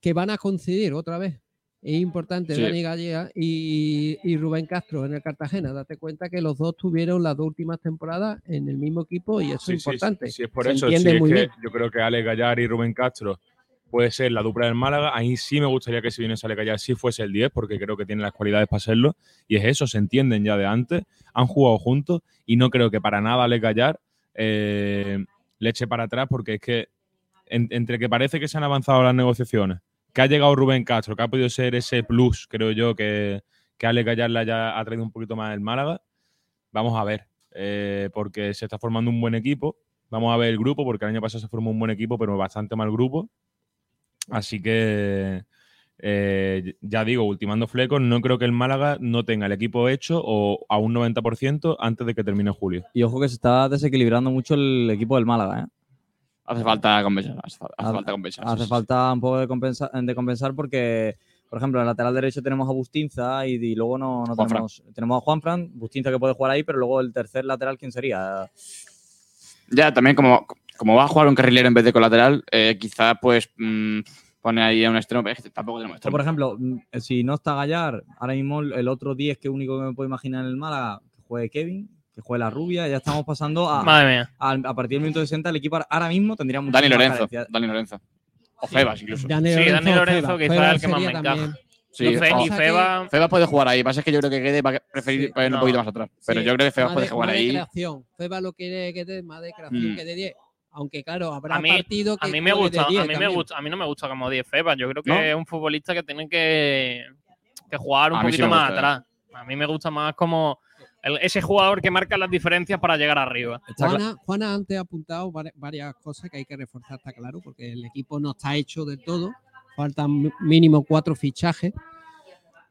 que van a coincidir otra vez. Es importante, Sí. Dani Gallea y, y Rubén Castro en el Cartagena. Date cuenta que los dos tuvieron las dos últimas temporadas en el mismo equipo y eso Sí, es sí, importante. sí, es por Se eso. Sí, es que yo creo que Alex Gallar y Rubén Castro puede ser la dupla del Málaga. Ahí sí me gustaría que si viene Alex Gallar sí fuese el 10, porque creo que tiene las cualidades para serlo. Y es eso, se entienden ya de antes, han jugado juntos y no creo que para nada Alex Gallar eh, le eche para atrás, porque es que en- entre que parece que se han avanzado las negociaciones, que ha llegado Rubén Castro, que ha podido ser ese plus, creo yo, que, que Alex Gallar le haya ha traído un poquito más el Málaga. Vamos a ver, eh, porque se está formando un buen equipo. Vamos a ver el grupo, porque el año pasado se formó un buen equipo, pero bastante mal grupo. Así que, eh, ya digo, ultimando flecos, no creo que el Málaga no tenga el equipo hecho o a un 90% antes de que termine julio. Y ojo que se está desequilibrando mucho el equipo del Málaga, ¿eh? Hace falta compensar. Hace, fa- hace Hace- falta compensar. Hace sí, sí. falta un poco de, compensa- de compensar porque, por ejemplo, en el lateral derecho tenemos a Bustinza y, y luego no, tenemos, tenemos a Juanfran, Bustinza que puede jugar ahí, pero luego el tercer lateral, ¿quién sería? Ya, también como, como va a jugar un carrilero en vez de colateral, eh, quizá pues mm, pone ahí a un extremo. Es que tampoco tenemos por ejemplo, mm, si no está Gallar, ahora mismo el otro 10 que único que me puedo imaginar en el Málaga, que juegue Kevin, que juegue la rubia, ya estamos pasando a, Madre mía. a, a partir del minuto 60 el equipo ahora mismo tendría mucho Dani Lorenzo. Dani Lorenzo. O Febas incluso. Dani Sí, Dani Lorenzo Febas. quizá Febas el que más me encaja. también- Sí, Lo fe- y que- Feba, Febas puede jugar ahí. Pasa es que yo creo que Guede va a preferir Sí, ir un no. poquito más atrás. Pero Sí, yo creo que Febas más puede de- jugar más de ahí. creación. Feba lo quiere que dé más de creación Mm. que de 10. Aunque claro, habrá A mí- partido que a mí me gusta, 10 a mí me también. gusta, a mí no me gusta como 10 Febas. Yo creo que ¿No? es un futbolista que tiene que, que jugar un A mí sí poquito más gusta, atrás. A mí me gusta más como el- ese jugador que marca las diferencias para llegar arriba. Juana, Juana antes ha apuntado vari- varias cosas que hay que reforzar, está claro, porque el equipo no está hecho del todo. Faltan mínimo cuatro fichajes.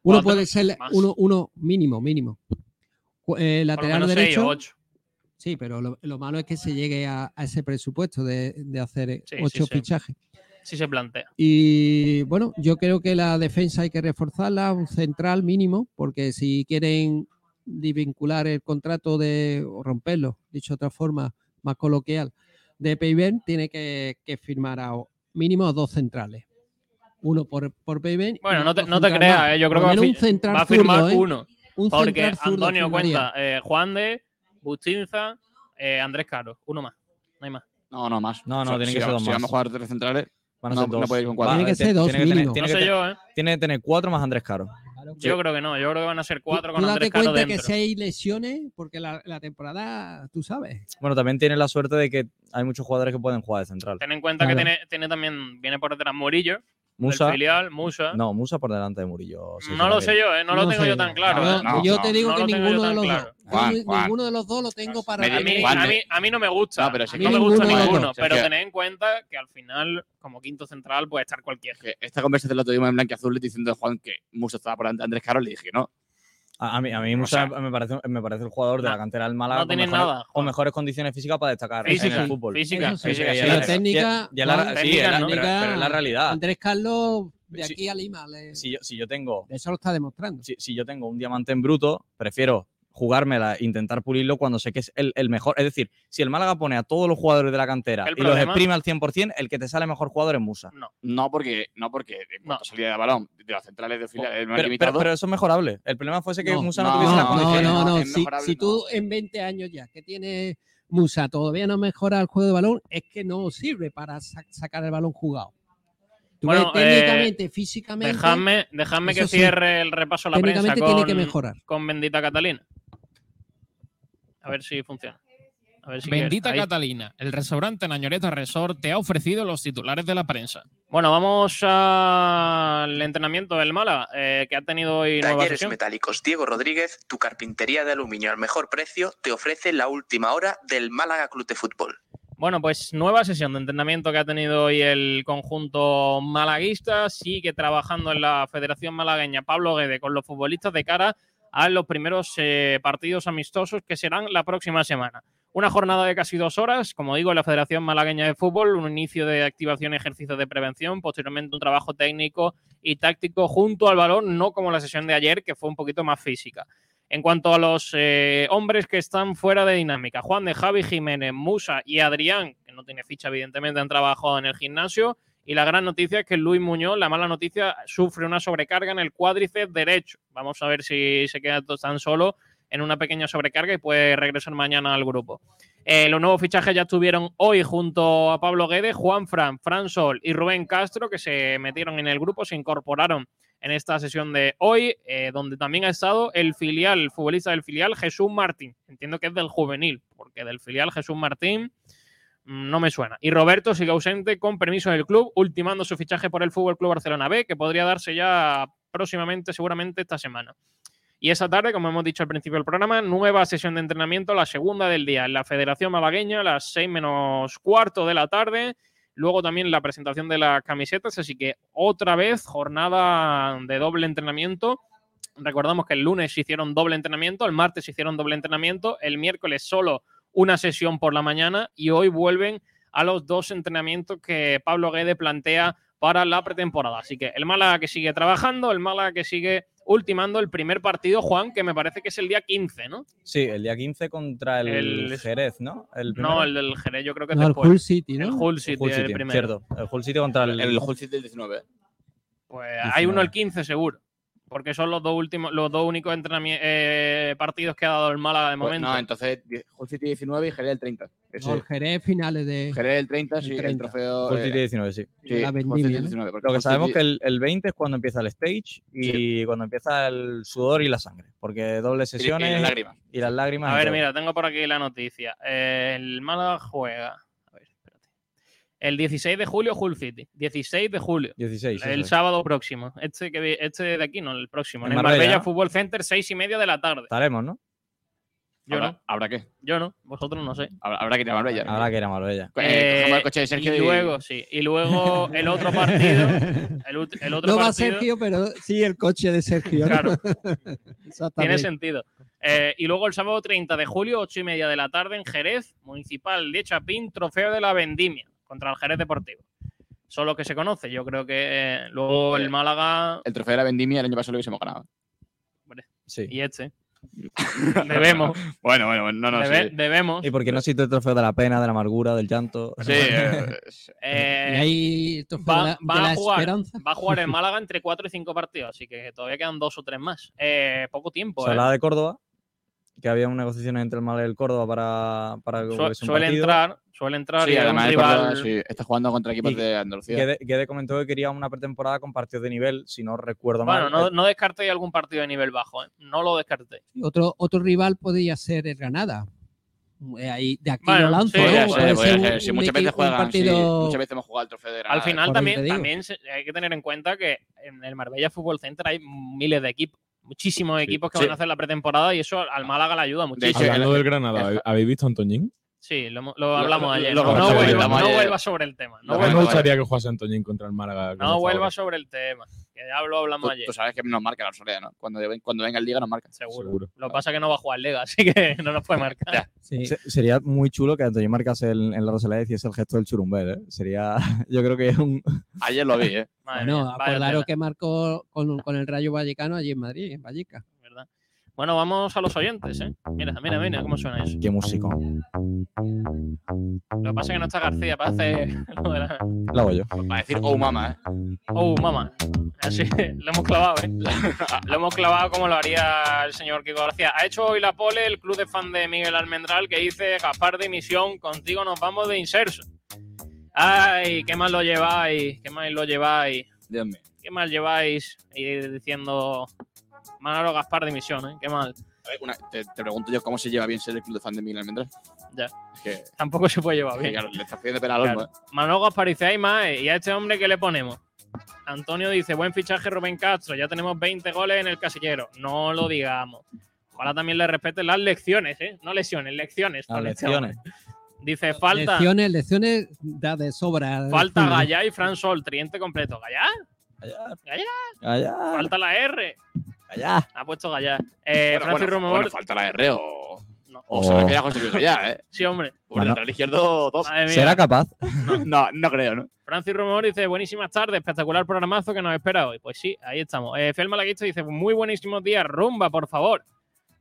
Uno puede ser uno, uno mínimo, mínimo. Eh, Por lo lateral menos 6 o derecho. 8. Sí, pero lo, lo malo es que se llegue a, a ese presupuesto de, de hacer Sí, sí, ocho sí. fichajes. Si se plantea. Y bueno, yo creo que la defensa hay que reforzarla, un central mínimo, porque si quieren desvincular el contrato de o romperlo, dicho de otra forma más coloquial, de Payben, tiene que, que firmar a mínimo dos centrales. Uno por, por Payben. Bueno, no te, no te creas, eh, yo creo que va un va a firmar zurdo, ¿eh? uno. Un Porque Antonio firmaría. cuenta eh, Juan de, Bustinza, eh, Andrés Caro. Uno más. No hay más. No, no, más. No, no, O sea, tienen si que ser vamos- dos Si más. vamos a jugar tres centrales, Van a no, ser no dos. puede ir con cuatro. Tiene que ser dos tiene que tener- tiene No sé yo, ¿eh? tiene que tener cuatro más Andrés Caro. Yo creo que no. Yo creo que van a ser cuatro con tú Andrés date Caro cuenta dentro. que si hay lesiones, porque la, la temporada, tú sabes. Bueno, también tiene la suerte de que hay muchos jugadores que pueden jugar de central. Ten en cuenta Claro. que tiene, tiene también, viene por detrás Murillo, Musa, del filial, Musa. no, Musa por delante de Murillo. sí, no lo sé yo, ¿eh? no, lo tengo yo tan claro. Yo, ¿eh? no, yo te digo que ninguno de los claro. dos. Juan, Yo Juan. Ninguno de los dos lo tengo para. A mí, a, mí, a mí no me gusta. No, pero si no me gusta ninguno. Pero tened en cuenta que al final, como quinto central, puede estar cualquiera. Que esta conversación la tuvimos en Blanquiazul diciendo a Juan que Musa estaba por delante de Andrés Caro. Le dije no. A, a mí, a mí O Musa sea, me, parece, me parece el jugador de la cantera del Málaga no con, mejores, nada, con Juan. mejores condiciones físicas para destacar en Física, el fútbol. física, sí. física. La- técnica, y es la- sí, técnica, la- ¿no? pero, pero es la realidad. Andrés Carlos, de aquí a Lima, le- Si yo, si yo tengo eso lo está demostrando. si, si yo tengo un diamante en bruto, prefiero jugármela, intentar pulirlo cuando sé que es el, el mejor. Es decir, si el Málaga pone a todos los jugadores de la cantera El y los exprime al 100%, el que te sale mejor jugador es Musa. No. No porque, no porque en cuanto a salida de balón de las centrales de filial es más Pero, limitado. pero- pero eso es mejorable. El problema fuese que No, Musa no, no, tuviese las No, condiciones. no, no. es Si, tú en 20 años ya que tiene Musa todavía no mejora el juego de balón, es que no sirve para sa- sacar el balón jugado. Tú Bueno, eh, técnicamente, físicamente, Dejadme, dejadme que sí, cierre el repaso a la prensa con, tiene que mejorar. con Bendita Catalina. A ver si funciona. A ver si quieres. Bendita Ahí. Catalina, el restaurante Nañoreta Resort te ha ofrecido los titulares de la prensa. Bueno, vamos al entrenamiento del Málaga, eh, que ha tenido hoy nueva Talleres sesión. Metálicos Diego Rodríguez, tu carpintería de aluminio al mejor precio, te ofrece la última hora del Málaga Club de Fútbol. Bueno, pues nueva sesión de entrenamiento que ha tenido hoy el conjunto malaguista. Sigue trabajando en la Federación Malagueña Pablo Guede con los futbolistas de cara a los primeros eh, partidos amistosos que serán la próxima semana. Una jornada de casi dos horas, como digo, en la Federación Malagueña de Fútbol, un inicio de activación y ejercicios de prevención, posteriormente un trabajo técnico y táctico junto al balón, no como la sesión de ayer, que fue un poquito más física. En cuanto a los eh, hombres que están fuera de dinámica, Juan de Javi Jiménez, Musa y Adrián, que no tiene ficha, evidentemente, han trabajado en el gimnasio. Y la gran noticia es que Luis Muñoz, la mala noticia, sufre una sobrecarga en el cuádriceps derecho. Vamos a ver si se queda tan solo en una pequeña sobrecarga y puede regresar mañana al grupo. Eh, los nuevos fichajes ya estuvieron hoy junto a Pablo Guedes, Juan Fran, Fran Sol y Rubén Castro, que se metieron en el grupo, se incorporaron en esta sesión de hoy, eh, donde también ha estado el filial, el futbolista del filial, Jesús Martín. Entiendo que es del juvenil, porque del filial Jesús Martín no me suena. Y Roberto sigue ausente con permiso del club, ultimando su fichaje por el Fútbol Club Barcelona B, que podría darse ya próximamente, seguramente esta semana. Y esa tarde, como hemos dicho al principio del programa, nueva sesión de entrenamiento, la segunda del día en la Federación Malagueña, a las 6 menos cuarto de la tarde. Luego también la presentación de las camisetas, así que otra vez jornada de doble entrenamiento. Recordamos que el lunes hicieron doble entrenamiento, el martes hicieron doble entrenamiento, el miércoles solo una sesión por la mañana y hoy vuelven a los dos entrenamientos que Pablo Guede plantea para la pretemporada. Así que el Málaga que sigue trabajando, el Málaga que sigue ultimando el primer partido, Juan, que me parece que es el día 15, ¿no? Sí, el día 15 contra el, El- Jerez, ¿no? El No, el del Jerez yo creo que es No, el después. Hull City, ¿no? El Hull City, Hull el City, primero. cierto. El Hull City contra el, El Hull City del 19. Pues hay uno 19. el 15 seguro. Porque son los dos últimos, los dos únicos eh, partidos que ha dado el Málaga de Pues momento. no, entonces Hull City 19 y Jerez el 30. Ese. No, el Jerez finales de. Jerez el 30, el sí, el 30. trofeo. Hull eh, City 19, sí. sí, La Hull vendimia, City ¿no? 19. porque Lo que Hull sabemos City- que el, el 20 es cuando empieza el stage y cuando empieza el sudor y la sangre. Porque doble y- y sesiones las lágrimas. y las lágrimas. A y ver, mira, tengo por aquí la noticia. Eh, el Málaga juega. El 16 de julio, Hull City. 16 de julio. 16. El es. sábado próximo. Este, que, este de aquí, no, el próximo. En, En el Marbella, Marbella ¿no? Fútbol Center, 6 y media de la tarde. Estaremos, ¿no? Yo ¿Habrá, no, ¿Habrá qué? yo no. Vosotros no sé. Habrá, habrá que ir a Marbella. Habrá que ir a Marbella. Eh, Eh, el coche de Sergio y y, luego, sí. Y luego el otro partido. El, otro No va partido. Sergio, pero sí el coche de Sergio. ¿no? Claro. Exactamente. Tiene sentido. Eh, y luego el sábado 30 de julio, 8 y media de la tarde en Jerez, Municipal de Chapín, trofeo de la Vendimia contra el Jerez Deportivo. Solo que se conoce. Yo creo que eh, luego el Málaga el trofeo de la vendimia el año pasado lo hubiésemos ganado. Sí. y este. Debemos. Bueno, bueno, no, no, debe- sí. Debemos. ¿Y por qué no existe el trofeo de la pena, de la amargura, del llanto? Sí, eh, Eh, Y ahí trofeo va, de la, va de la a jugar, esperanza. va a jugar el Málaga entre 4 y 5 partidos, así que todavía quedan dos o tres más. Eh, poco tiempo. Se eh. hablaba de Córdoba, que había una negociación entre el Málaga y el Córdoba para, para que Su- suele partido. entrar, suele entrar sí, y un además rival. Córdoba, sí, está jugando contra equipos Y- de Andalucía. Guede, Guede comentó que quería una pretemporada con partidos de nivel, si no recuerdo Bueno, mal. no, Eh, no descartéis algún partido de nivel bajo, eh. no lo descartéis. Otro, otro rival podría ser el Granada. Eh, ahí, de aquí Bueno, lo lanzo. sí, muchas veces juegan, sí, partido- muchas veces hemos jugado el trofeo de Al Granada. final por eso también, también hay que tener en cuenta que en el Marbella Fútbol Center hay miles de equipos, muchísimos equipos que Sí. van a hacer la pretemporada y eso al Málaga le ayuda De muchísimo. hecho, Hablando el- del Granada, el- ¿habéis visto a Antoñín? Sí, lo, lo hablamos lo- ayer. lo no, no vuelva, ayer. no vuelva sobre el tema. No me gustaría que jugase Antoñín contra el Málaga. no vuelva favorito. sobre el tema. Que ya lo hablamos Tú, ayer. tú sabes que nos marca la Soledad, ¿no? Cuando, cuando venga el Liga nos marca. Seguro. Seguro. Lo que pasa es que no va a jugar Lega, así que no nos puede marcar. Ya. Sí. se- sería muy chulo que Antonio marcase el- en la Rosaleda y hiciese el gesto del churumbel. ¿eh? Sería, yo creo que es un. Ayer lo vi, ¿eh? Madre Bueno, mía, vaya acordaros que marcó con, con el Rayo Vallecano allí en Madrid, en Valleca. Bueno, vamos a los oyentes, ¿eh? Mira, mira, mira cómo suena eso. Qué músico. Lo que pasa es que no está García para hacer lo de la... Lo hago yo. Para decir, oh mamá, ¿eh? Oh, mamá. Así, lo hemos clavado, ¿eh? Lo hemos clavado como lo haría el señor Kiko García. Ha hecho hoy la pole el club de fan de Miguel Almendral que dice Gaspar de misión, contigo nos vamos de inserso. Ay, qué mal lo lleváis, qué mal lo lleváis, Dios mío. qué mal lleváis. Y diciendo Manolo Gaspar de misión, ¿eh? Qué mal. A ver, una- te, te pregunto yo cómo se lleva bien ser el club de fan de Miguel Almendral. Ya. Es que, Tampoco se puede llevar que, bien. claro, le estás pidiendo pena al olmo, Claro. ¿eh? Manolo Gaspar dice, hay más, ¿eh? ¿y a este hombre qué le ponemos? Antonio dice, buen fichaje Rubén Castro, ya tenemos 20 goles en el casillero. No lo digamos. Ojalá también le respeten las lecciones, ¿eh? No lesiones, lecciones. Las lecciones. Dice, falta, Lecciones, lecciones da de sobra. falta. Gallá y Fran Sol, triente completo. ¿Gallá? ¿Gallá? Allá, Falta la R. allá. Ha puesto Gallá. Eh, Bueno, Francis bueno, Romero. bueno, falta la R o. No. O se refiere a José Luis Gallá, ¿eh? Sí, hombre. Por Bueno. lateral izquierdo, dos. ¿Será capaz? No, no creo, ¿no? Francis Romero dice, buenísimas tardes, espectacular programazo que nos espera hoy. Pues sí, ahí estamos. Eh, Fiel Malaguista dice, muy buenísimos días, rumba, por favor.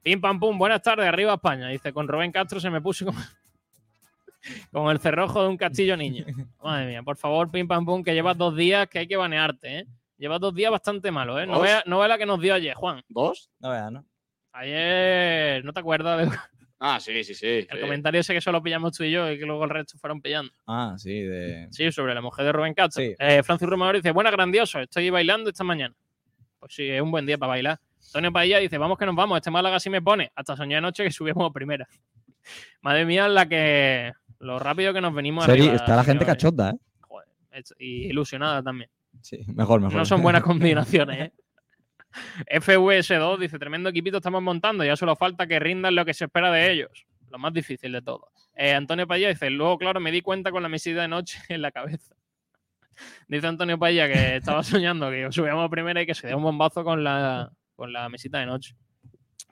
Pim pam pum, buenas tardes, arriba España. Dice, con Rubén Castro se me puso como, como el cerrojo de un castillo niño. Madre mía, por favor, pim pam pum, que llevas dos días que hay que banearte, ¿eh? Llevas dos días bastante malos, ¿eh? No veas no vea la que nos dio ayer, Juan. ¿Dos? No veas, ¿no? Ayer, ¿no te acuerdas del Ah, sí, sí, sí. sí. comentario ese que solo pillamos tú y yo y que luego el resto fueron pillando? Ah, sí, de. Sí, sobre la mujer de Rubén Castro. Sí. Eh, Francis Romero dice, buena, grandioso, estoy bailando esta mañana. Pues sí, es un buen día para bailar. Antonio Padilla dice, vamos que nos vamos, este Málaga sí me pone. Hasta soñé anoche que subimos a primera. Madre mía, la que... Lo rápido que nos venimos Seri- arriba, está la gente señores. cachonda, ¿eh? Joder, y ilusionada también. Sí, mejor, mejor. No son buenas combinaciones, ¿eh? FVS2 dice, tremendo equipito estamos montando, ya solo falta que rindan lo que se espera de ellos. Lo más difícil de todo. Eh, Antonio Paya dice, luego, claro, me di cuenta con la mesita de noche en la cabeza. Dice Antonio Paya que estaba soñando que subíamos a primera y que se dé un bombazo con la, con la mesita de noche.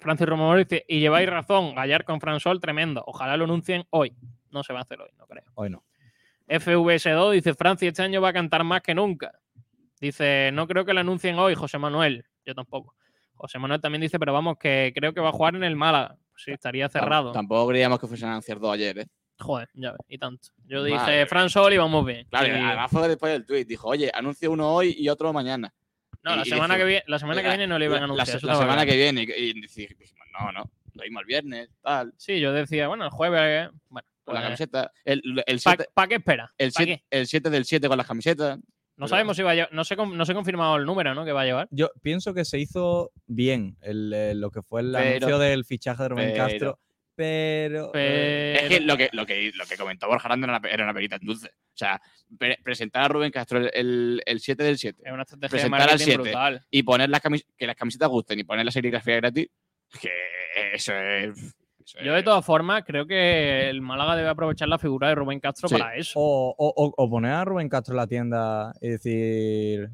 Francis Romero dice, y lleváis razón, Gallar con Fransol, tremendo. Ojalá lo anuncien hoy. No se va a hacer hoy, no creo. Hoy no. FVS2 dice, Francia este año va a cantar más que nunca. Dice, no creo que lo anuncien hoy, José Manuel. Yo tampoco. José Manuel también dice, pero vamos, que creo que va a jugar en el Málaga. Pues sí, estaría cerrado. Tampoco creíamos que fuesen a anunciar dos ayer, ¿eh? Joder, ya ves, y tanto. Yo dije. Fran Sol y vamos bien. Claro, Y- además fue después del tweet. Dijo, oye, anuncio uno hoy y otro mañana. no, la y semana, que, viene, la semana que viene no le iban a anunciar. la semana que viene. Y, dijimos, no, no. Lo mismo el viernes, tal. Sí, yo decía, bueno, el jueves. eh, Bueno, Con la pues, camiseta. El, el ¿Para 7 qué espera? el ¿Pa' siete- el siete del 7 con las camisetas. No sabemos si va a llevar. No se, no se ha confirmado el número, ¿no? Que va a llevar. Yo pienso que se hizo bien el, eh, lo que fue el Pero- anuncio del fichaje de Rubén pero- Castro, pero... Pero- Es que lo que, lo que, lo que comentó Borja Aranda era una, era una perita en dulce. O sea, pre- presentar a Rubén Castro el, el, el 7 del 7 Es una estrategia presentar al marketing 7 brutal. y poner las camis- que las camisetas gusten y poner la serigrafía gratis, que eso es. Yo, de todas formas, creo que el Málaga debe aprovechar la figura de Rubén Castro Sí. para eso. O, o- o- o poner a Rubén Castro en la tienda y decir...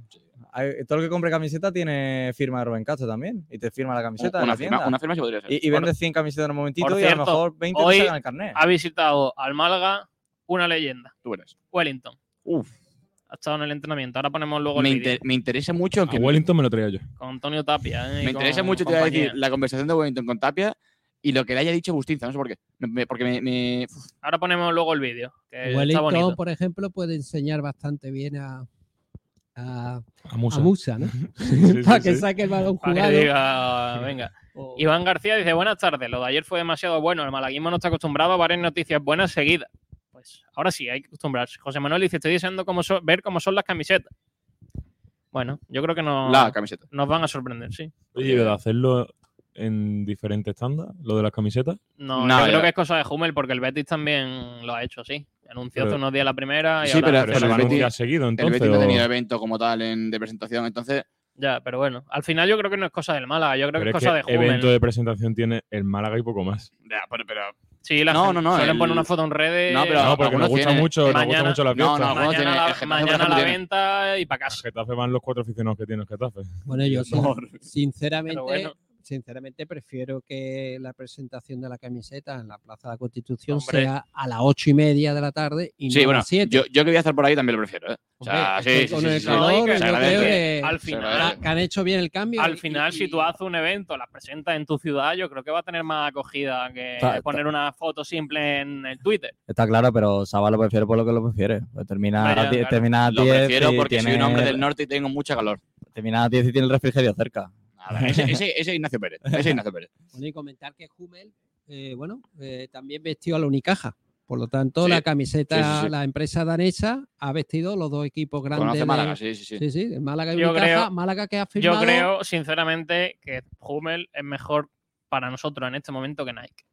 "Ay, Todo el que compre camiseta tiene firma de Rubén Castro también. Y te firma la camiseta en una, la firma, tienda. una firma sí podría ser. y, y vende 100 camisetas en un momentito y a lo mejor 20 hoy te el carnet. Ha visitado al Málaga una leyenda, Tú verás. Wellington. Uf. Ha estado en el entrenamiento. Ahora ponemos luego el Me, inter- me interesa mucho A que Wellington me lo traía yo. con Antonio Tapia. ¿eh? me interesa mucho te iba a decir compañía. la conversación de Wellington con Tapia y lo que le haya dicho Bustinza, no sé por qué. Me- me- porque me, me- uf, Ahora ponemos luego el vídeo. que está bonito. por ejemplo, puede enseñar bastante bien a, a, A Musa. a Musa, ¿no? sí, Para que sí. saque el balón Para que jugado. diga, venga. O- Iván García dice, buenas tardes, lo de ayer fue demasiado bueno, el malaguismo no está acostumbrado a varias noticias buenas seguidas. Pues ahora sí, hay que acostumbrarse. José Manuel dice, estoy deseando cómo so- ver cómo son las camisetas. Bueno, yo creo que no, la camiseta. nos van a sorprender, sí. Oye, ¿y lo de hacerlo en diferentes tandas? ¿Lo de las camisetas? No, No, yo creo que es cosa de Hummel porque el Betis también lo ha hecho así. Anunció hace unos días la primera y Sí, ahora- pero- Pero el Betis- anuncia seguido, El entonces. Betis no ha o- tenido evento como tal en, de presentación, entonces Ya, pero bueno, al final yo creo que no es cosa del Málaga, yo creo que Pero es es cosa que de Hummel. evento de presentación tiene el Málaga y poco más. ya, pero, pero- Sí, la No, gente no, no, Suelen el- poner una foto en redes. No, pero no, porque nos gusta mucho, nos gusta mañana- mucho la no, fiesta. no, algunos mañana la, el mañana ejemplo, la tiene- venta y para casa. Getafe van los cuatro aficionados que tiene el Getafe. Bueno, yo sin- sinceramente, bueno. Sinceramente prefiero que la presentación de la camiseta en la Plaza de la Constitución Hombre. sea a las ocho y media de la tarde y Sí, no a bueno, las siete. yo, yo que voy a estar por ahí también lo prefiero, ¿eh? O sea, Hombre, es sí, que sí, con sí, el calor, yo creo que al final- que han hecho bien el cambio. Al final, y- si tú haces un evento, las presentas en tu ciudad, yo creo que va a tener más acogida que Está- poner una foto simple en el Twitter. Está claro, pero Saba lo prefiere por lo que lo prefiere. Pues termina, Vaya, a claro. termina a Lo 10 prefiero porque soy un hombre del norte y tengo mucha calor. Termina a 10 y tiene el refrigerio cerca. Nada, ese, ese, ese es Ignacio Pérez. Ese es Ignacio Pérez. Bueno, y comentar que Hummel, eh, bueno, eh, también vestió a la Unicaja. Por lo tanto, Sí, la camiseta, sí, sí, sí. la empresa danesa ha vestido los dos equipos grandes. Conoce de- Málaga, sí, sí, sí. Sí, sí, Málaga y Yo Unicaja. creo- Málaga que ha Yo firmado. creo, sinceramente, que Hummel es mejor para nosotros en este momento que Nike.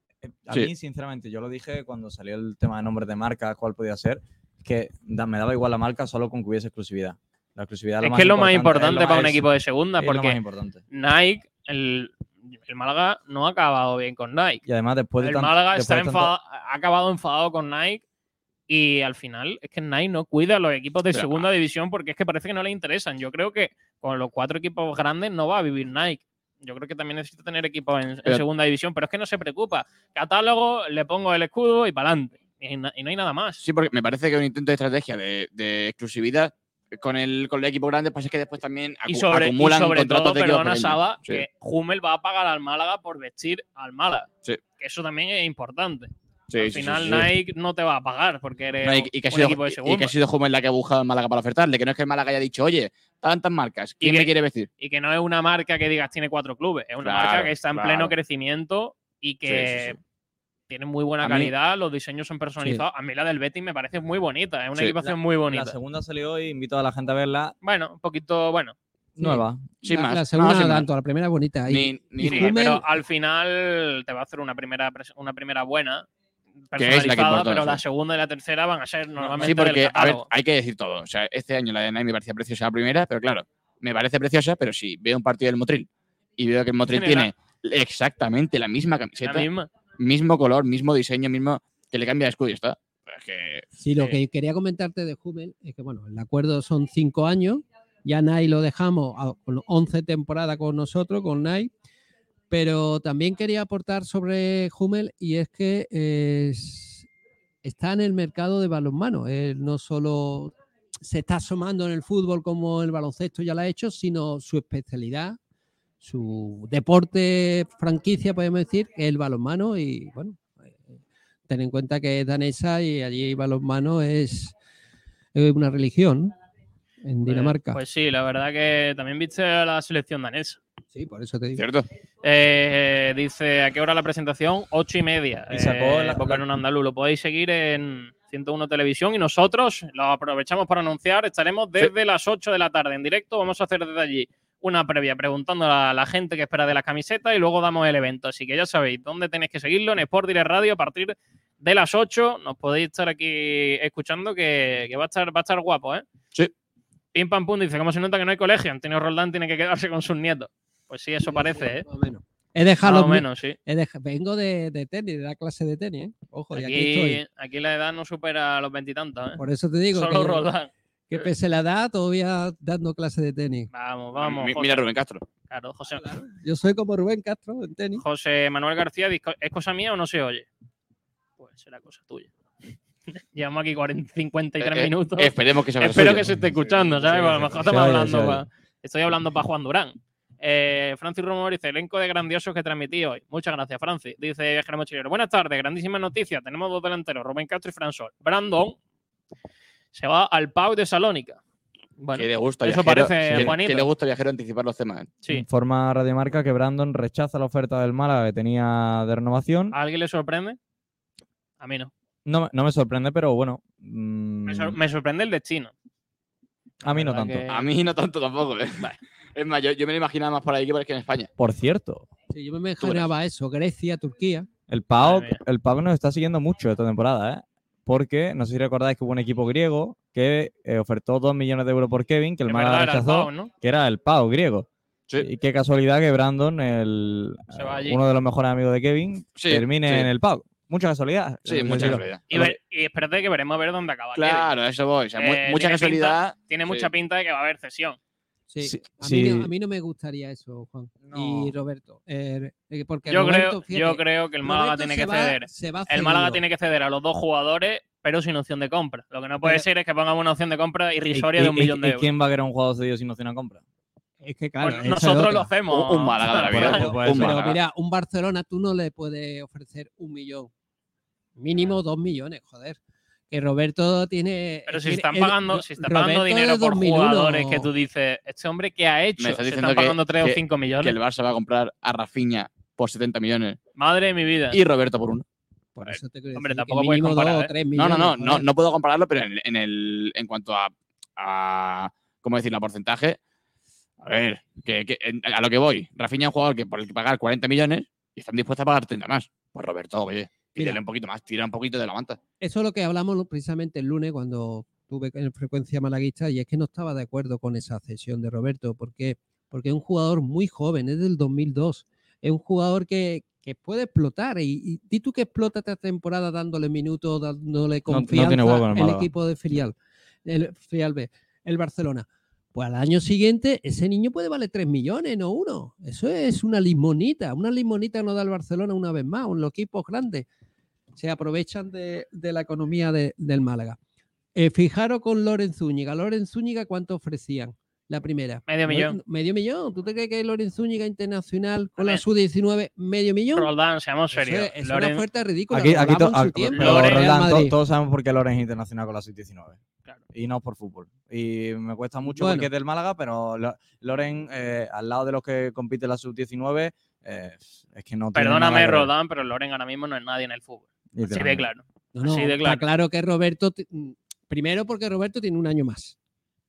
A Sí. mí, sinceramente, yo lo dije cuando salió el tema de nombres de marca, cuál podía ser, que me daba igual la marca solo con que hubiese exclusividad. La exclusividad Es que es lo más importante lo para un equipo de segunda, es lo más porque importante. Nike, el, el Málaga no ha acabado bien con Nike. Y además después de el tan- Málaga está de tanto- enfada- ha acabado enfadado con Nike y al final es que Nike no cuida a los equipos de Pero, segunda división porque es que parece que no le interesan. Yo creo que con los cuatro equipos grandes no va a vivir Nike. Yo creo que también necesita tener equipos en, segunda división, pero es que no se preocupa. Catálogo, le pongo el escudo y para adelante. Y, no hay nada más. Sí, porque me parece que un intento de estrategia de, de exclusividad con el, con el equipo grande pasa que después también acu- Y sobre, y acumulan sobre contratos todo, de perdona. Saba, Sí. que Hummel va a pagar al Málaga por vestir al Málaga. Sí. Que eso también es importante. Sí, al final. Nike no te va a pagar porque eres No, y, y que un sido, equipo de y- y segunda. que ha sido Hummel la que ha buscado al Málaga para ofertarle, que no es que el Málaga haya dicho, oye, tantas marcas, ¿quién Y me quiere vestir? y que no es una marca que digas tiene cuatro clubes, es una Claro, marca que está en claro. pleno crecimiento y que tiene muy buena A mí- calidad, los diseños son personalizados. A mí la del Betis me parece muy bonita, es una Sí. equipación La- muy bonita. La segunda salió hoy, invito a la gente a verla. Bueno, un poquito, bueno. Nueva. Sin la, más. la segunda No, sin tanto, la primera es bonita. Y- Ni- ni- y Sí, Hummel- pero al final te va a hacer una primera, una primera buena, Que es la que personalizada, importa, pero sí. la segunda y la tercera van a ser normalmente Sí, porque, del a ver, catálogo. hay que decir todo. O sea, este año la de Nike me parecía preciosa la primera, pero claro, me parece preciosa, pero si veo un partido del Motril y veo que el Motril Tiene tiene exactamente la misma camiseta, La misma. Mismo color, mismo diseño, mismo que le cambia de escudo y está. Es que Sí, lo eh, que quería comentarte de Hummel es que, bueno, el acuerdo son cinco años. Ya Nike lo dejamos a- con 11 temporadas con nosotros, con Nike. Pero también quería aportar sobre Hummel y es que es- está en el mercado de balonmano. Él no solo se está asomando en el fútbol como el baloncesto ya lo ha hecho, sino su especialidad, su deporte franquicia, podemos decir, que es el balonmano. Y bueno, eh, ten en cuenta que es danesa y allí balonmano es, es una religión en Dinamarca. Pues sí, la verdad que también viste a la selección danesa. sí, por eso te digo. cierto. Eh, dice, ¿a qué hora la presentación? Ocho y media. Y sacó eh, la- Boca en un andaluz. Lo podéis seguir en 101 Televisión y nosotros lo aprovechamos para anunciar. Estaremos desde las 8 de la tarde en directo. Vamos a hacer desde allí una previa preguntando a la gente que espera de las camisetas y luego damos el evento. Así que ya sabéis dónde tenéis que seguirlo en Sport Direct Radio a partir de las 8. Nos podéis estar aquí escuchando que, que va, a estar, va a estar guapo, ¿eh? Sí. Pim Pam Pum dice, ¿cómo se nota que no hay colegio? Antonio Roldán tiene que quedarse con sus nietos. Pues sí, eso parece, ¿eh? Más o menos. He dejado Más o menos, sí. he vengo de, de tenis, de la clase de tenis. ¿eh? Ojo, y aquí Aquí, estoy. aquí la edad no supera los veintitantos, ¿eh? Por eso te digo Solo que, Roldán. Que pese la edad, todavía dando clase de tenis. Vamos, vamos. José. mira a Rubén Castro. Claro, José, Yo soy como Rubén Castro en tenis. José Manuel García, dice, ¿es cosa mía o no se oye? Pues será cosa tuya. Llevamos aquí 40, 53 Eh, eh, minutos. esperemos que sea Espero suyo. que se esté escuchando, ¿sabes? sí, a lo mejor se estamos oye, hablando se pa-. Estoy hablando para Juan Durán. Eh, Francis Romor dice, elenco de grandiosos que transmití hoy. Muchas gracias, Francis. Dice Germán Chilero. Buenas tardes, grandísimas noticias. Tenemos dos delanteros, Rubén Castro y Fran Sol. Brandon se va al Pau de Salónica. Bueno, que le gusta eso viajero, parece que- Juanito. que le gusta viajero anticipar los temas. sí. Informa Radio Marca que Brandon rechaza la oferta del Málaga que tenía de renovación. ¿A alguien le sorprende? A mí no. No, me- no me sorprende, pero bueno. mm, Me, sor- me sorprende el destino. a mí no tanto. que- A mí no tanto tampoco. ¿eh? Es más, yo, yo me lo imaginaba más por ahí que por aquí en España. Por cierto, Sí, yo me imaginaba eso, Grecia, Turquía. el mía. el PAOK nos está siguiendo mucho esta temporada, ¿eh? Porque, no sé si recordáis que hubo un equipo griego que eh, ofertó 2 millones de euros por Kevin, que el Málaga verdad, era el rechazó, Pau, ¿no? que era el PAOK griego. Sí. Y qué casualidad que Brandon, el, uno de los mejores amigos de Kevin, Sí, termine sí. en el PAOK. Mucha casualidad. Sí, Hay que mucha decirlo. casualidad. Y, ver- y espérate que veremos a ver dónde acaba. Claro, eso voy. O sea, mu- Eh, mucha tiene casualidad. Tiene Sí. mucha pinta de que va a haber cesión. Sí. Sí, a, sí. Mí no, a mí no me gustaría eso, Juan. No. Y Roberto. eh, eh, porque Yo Roberto, creo, fíjate, yo creo que el Málaga Roberto tiene que va- ceder. se va El Málaga tiene que ceder a los dos jugadores, pero sin opción de compra. Lo que no puede Pero- ser es que pongan una opción de compra ¿Y- irrisoria y- de un y- millón de y euros. quién va a querer un jugador cedido sin opción a compra? Es que claro, Pues esa es nosotros lo hacemos. Un- un Málaga de la vida. Pero- Pues un Pero Málaga. mira, un Barcelona tú no le puedes ofrecer un millón. Mínimo dos millones, joder. Que Roberto tiene. Pero si tiene- están pagando, si están pagando dinero por 2001. jugadores que tú dices, este hombre qué ha hecho, Me se diciendo están que- pagando 3 o que- 5 Que millones. el Barça va a comprar a Rafinha por 70 millones Madre de mi vida. y Roberto por uno. Por eso te quiero Hombre, decir que tampoco puedes comparar, ¿eh? tres No, millones. no, no, no, joder. no puedo compararlo, pero en, en el, en cuanto a, a ¿cómo decir? La porcentaje. A ver, que, que- en- a lo que voy. Rafinha es un jugador que por el que pagar 40 millones y están dispuestos a pagar 30 más. Pues Roberto, oye, tírale un poquito más, tira un poquito de la manta. Eso es lo que hablamos precisamente el lunes cuando tuve en frecuencia malaguista y es que no estaba de acuerdo con esa cesión de Roberto. ¿Por qué? Porque es un jugador muy joven, es del 2002. es un jugador que, que puede explotar. Y, y di tú que explota esta temporada dándole minutos, dándole no confianza en el equipo de filial, el filial B, el Barcelona. Pues al año siguiente ese niño puede valer 3 millones, no uno. Eso es una limonita. Una limonita no da el Barcelona una vez más. Los equipos grandes se aprovechan de, de la economía de- del Málaga. Eh, fijaros con Loren Zúñiga. Loren Zúñiga, ¿cuánto ofrecían? La primera. Medio millón. Medio millón. ¿Tú te crees que Loren Zúñiga internacional con la Hombre. sub-19 medio millón? Roldán, seamos Eso serios. es, es Loren- una oferta ridícula. Aquí, to- Loren- Roldán, to- Madrid. todos sabemos por qué Loren es internacional con la sub-19. Claro. Y no por fútbol. Y me cuesta mucho Bueno. porque es del Málaga, pero Lo- Loren, eh, al lado de los que compite la sub-19, eh, es que no Perdóname. Roldán, pero Loren ahora mismo no es nadie en el fútbol. Así de claro. No, no, Así de está claro. claro que Roberto, primero porque Roberto tiene un año más.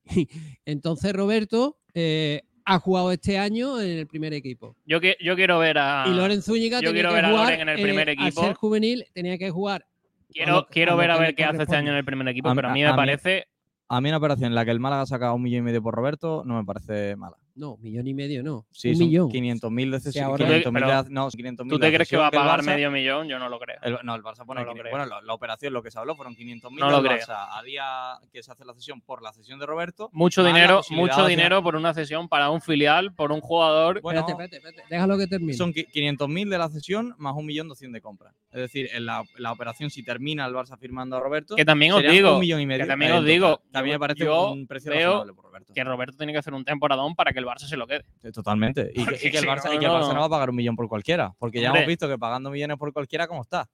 Entonces Roberto eh, ha jugado este año en el primer equipo. Yo, que, yo quiero ver a. y Loren Zúñiga yo tenía quiero que ver a jugar, Loren en el primer eh, equipo. Al ser juvenil tenía que jugar. Quiero, lo quiero a ver a ver qué hace este año en el primer equipo, A- pero a mí a- me a mí- parece. A mí una operación en la que el Málaga saca un millón y medio por Roberto no me parece mala. No, millón y medio no. Sí, un son millón. 500.000 de Si cesión. ahora- 500.000 de Pero, no, 500.000 ¿Tú te crees que va a cesión pagar Barça. medio millón? Yo no lo creo. El- no, el Barça pone No lo 500. creo. Bueno, la, la operación, lo que se habló, fueron 500.000 No lo creo. Barça a día que se hace la cesión por la cesión de Roberto. Mucho dinero, mucho dinero por una cesión para un filial, por un jugador. Bueno, espérate, espérate, espérate, déjalo que termine. Son qui- 500.000 de la cesión más 1.200.000 de compra. Es decir, en la, la operación, si termina el Barça firmando a Roberto, Que también os digo, un millón y medio. que también os digo, también me parece yo un precio veo razonable por Roberto. que Roberto tiene que hacer un temporadón para que el Barça se lo quede. Eh, Totalmente. Y, que, Porque y que el si Barça, no, y que el Barça no. no va a pagar un millón por cualquiera. Porque ya Hombre. hemos visto que pagando millones por cualquiera, ¿cómo está?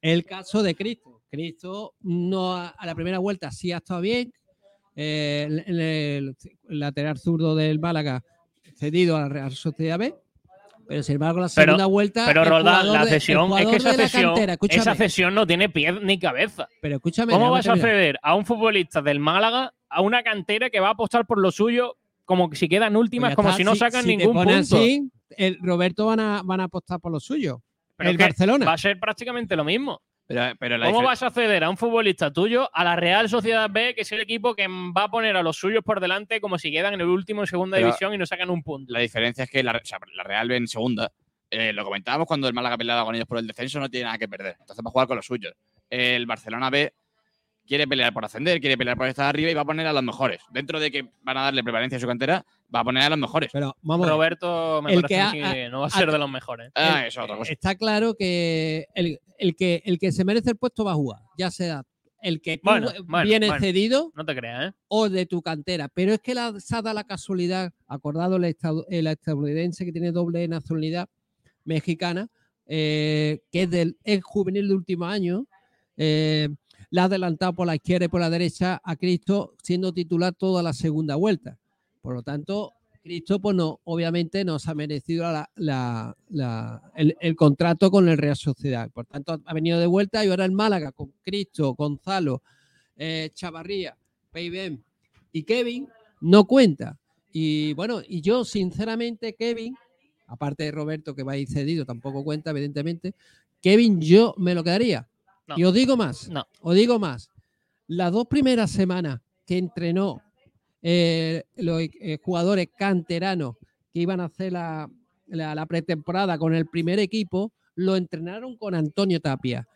El caso de Cristo. Cristo no ha- a la primera vuelta sí ha estado bien. Eh, el, el- el lateral zurdo del Málaga cedido a la Real Sociedad B. Pero sin embargo, la Pero- segunda vuelta. Pero Roldán, la de- cesión, es que esa cesión, cantera, esa cesión no tiene pies ni cabeza. Pero escúchame. ¿Cómo vas a ceder a un futbolista del Málaga a una cantera que va a apostar por lo suyo como que si quedan Pues últimas, ya como está, si no si- sacan si te ningún pones punto? así, el Roberto van a, van a apostar por lo suyo. Pero el Barcelona. Va a ser prácticamente lo mismo. Pero, pero la ¿Cómo vas a ceder a un futbolista tuyo a la Real Sociedad B, que es el equipo que va a poner a los suyos por delante como si quedan en el último en segunda Pero- división y no sacan un punto? La diferencia es que la, o sea, la Real en segunda, eh, lo comentábamos cuando el Málaga peleaba con ellos por el descenso, no tiene nada que perder. Entonces va a jugar con los suyos. El Barcelona B quiere pelear por ascender, quiere pelear por estar arriba y va a poner a los mejores. Dentro de que van a darle prevalencia a su cantera, va a poner a los mejores. Pero vamos. Roberto me El parece que ha- no va a ser de los mejores. Ah, el- eso es otra cosa. Está claro que el, el que el que se merece el puesto va a jugar, ya sea el que Bueno, eh, bueno, viene bueno. cedido No te creas, ¿eh? o de tu cantera. Pero es que la, se ha dado la casualidad, acordado el, estad- el estadounidense que tiene doble nacionalidad mexicana, eh, que es del es juvenil de último año, eh, la ha adelantado por la izquierda y por la derecha a Cristo, siendo titular toda la segunda vuelta. Por lo tanto, Cristo, pues no, obviamente no se ha merecido el contrato con el Real Sociedad. Por tanto, ha venido de vuelta y ahora el Málaga con Cristo, Gonzalo, eh, Chavarría, Peibem y Kevin no cuenta. Y bueno, y yo sinceramente, Kevin, aparte de Roberto que va a ir cedido, tampoco cuenta, evidentemente, Kevin yo me lo quedaría. No. Y os digo más, No. os digo más. Las dos primeras semanas que entrenó eh, los eh, jugadores canteranos que iban a hacer la, la- la pretemporada con el primer equipo, lo entrenaron con Antonio Tapia.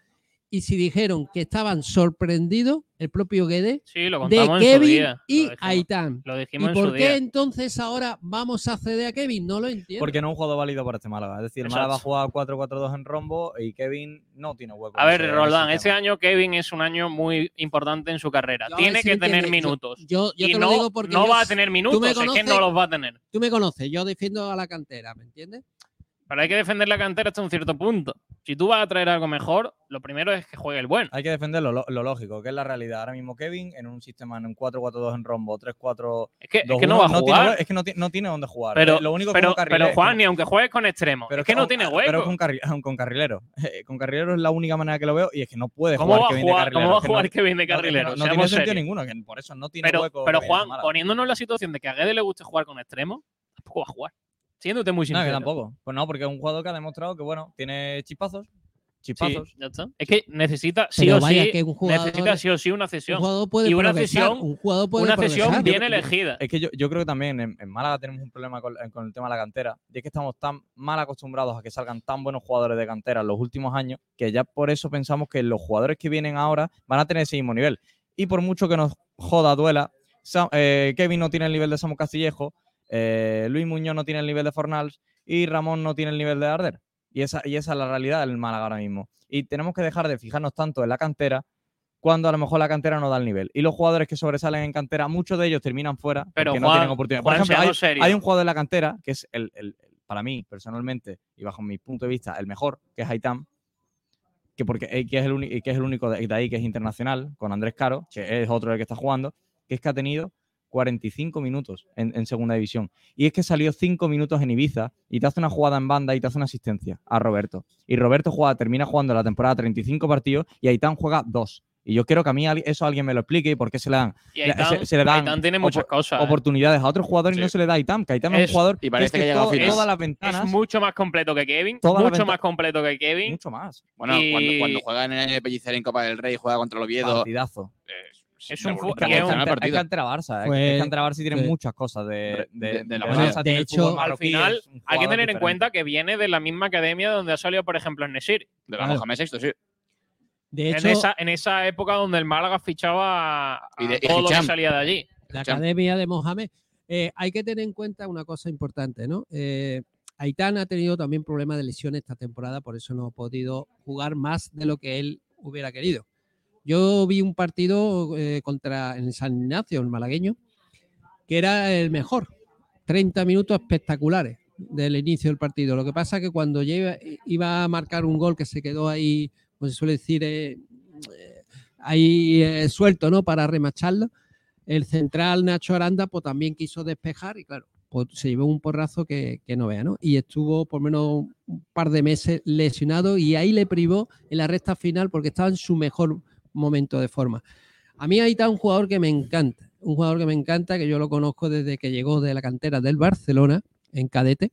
Y si dijeron que estaban sorprendidos, el propio Sí, lo de contamos en su Kevin día. Lo y dijimos- Aitán. Lo ¿Y dijimos en por su qué día. entonces ahora vamos a ceder a Kevin? No lo entiendo. Porque no es un jugador válido para este Málaga. Es decir, el Málaga va a Exacto. jugar 4-4-2 en rombo y Kevin no tiene hueco. A ver, Roldán, ese año Kevin es un año muy importante en su carrera. Yo Tiene que tener yo- minutos. Yo, yo y te no, lo digo porque no yo- va a tener minutos, me es que conoces- no los va a tener. Tú me conoces, yo defiendo a la cantera, ¿me entiendes? Pero hay que defender la cantera hasta un cierto punto. Si tú vas a traer algo mejor, lo primero es que juegue el bueno. Hay que defender lo, lógico, que es la realidad. Ahora mismo Kevin en un sistema en un 4-4-2 en rombo, 3-4. Es que, es que no va a jugar. es que no, ti- no tiene dónde jugar. Pero, lo único pero, Juan, ni aunque juegues con extremo, pero es que no tiene hueco. Pero con, carri- con carrilero. Eh, Con carrilero es la única manera que lo veo y es que no puede ¿Cómo jugar Kevin de jugar, carrilero. cómo va a que no- jugar Kevin de carrilero? No, no tiene sentido ninguno, que por eso no tiene Pero, hueco. pero Juan, poniéndonos en la situación de que a Guedes le guste jugar con extremo, tampoco va a jugar. Siéndote muy No, sincero. que tampoco. Pues no, porque es un jugador que ha demostrado que, bueno, tiene chispazos, chispazos. Sí, ya está. Es que necesita sí Pero o vaya sí, que un jugador- necesita sí o sí una Un cesión. jugador puede y una cesión, un jugador puede una cesión bien Yo- elegida. Es que yo, yo creo que también en, en Málaga tenemos un problema con, con el tema de la cantera. Y es que estamos tan mal acostumbrados a que salgan tan buenos jugadores de cantera en los últimos años que ya por eso pensamos que los jugadores que vienen ahora van a tener ese mismo nivel. Y por mucho que nos joda, duela, eh, Kevin no tiene el nivel de Samu Castillejo, eh, Luis Muñoz no tiene el nivel de Fornals y Ramón no tiene el nivel de Arder. Y esa, y esa es la realidad del Málaga ahora mismo. Y tenemos que dejar de fijarnos tanto en la cantera cuando a lo mejor la cantera no da el nivel. Y los jugadores que sobresalen en cantera, muchos de ellos terminan fuera Pero, porque no tienen oportunidad. Por Juan, ejemplo, hay, un jugador de la cantera que es el, el- para mí, personalmente, y bajo mi punto de vista, el mejor, que es Aitam, que, porque, eh, que, es el que es el único de, de ahí que es internacional, con Andrés Caro, que es otro del que está jugando, que es que ha tenido 45 minutos en, en segunda división. Y es que salió 5 minutos en Ibiza y te hace una jugada en banda y te hace una asistencia a Roberto. Y Roberto juega, termina jugando la temporada 35 partidos y Aitán juega 2. Y yo quiero que a mí eso alguien me lo explique y por qué se le dan, Y Aitán- se, se le dan Aitán tiene muchas opor- cosas, ¿eh? oportunidades a otros jugadores y no se le da a Aitam, que Aitam es, Es- un jugador y parece que, es que ha llegado to- a final. todas las Es ventanas mucho más completo que Kevin. Mucho más completo que Kevin. mucho más. Bueno, Y- cuando, cuando juega en el año de Pellicer en Copa del Rey, juega contra el Oviedo. Partidazo. Es fu- Es y un- es cantera Barça. Fue- Es que cantera Barça tiene fue- muchas cosas de, De- de, de- de la Barça. De tiene hecho, Al final, hay que tener en cuenta que viene de la misma academia donde ha salido, por ejemplo, el Nesir. De la Claro. Mohamed Sexto, sí. De En hecho, esa, en esa época donde el Málaga fichaba a Y de- y todo lo que salía de allí. la academia de Mohamed, eh, hay que tener en cuenta una cosa importante, ¿no? Eh, Aitán ha tenido también problemas de lesiones esta temporada, por eso no ha podido jugar más de lo que él hubiera querido. Yo vi un partido eh, contra en San Ignacio, el malagueño, que era el mejor. 30 minutos espectaculares del inicio del partido. Lo que pasa es que cuando iba a marcar un gol que se quedó ahí, pues se suele decir, eh, ahí eh, suelto, ¿no? Para remacharlo. El central Nacho Aranda pues también quiso despejar y claro, pues, se llevó un porrazo que, no vea, ¿no? Y estuvo por menos un par de meses lesionado y ahí le privó en la recta final porque estaba en su mejor momento de forma. A mí ahí está un jugador que me encanta, un jugador que me encanta, que yo lo conozco desde que llegó de la cantera del Barcelona en cadete.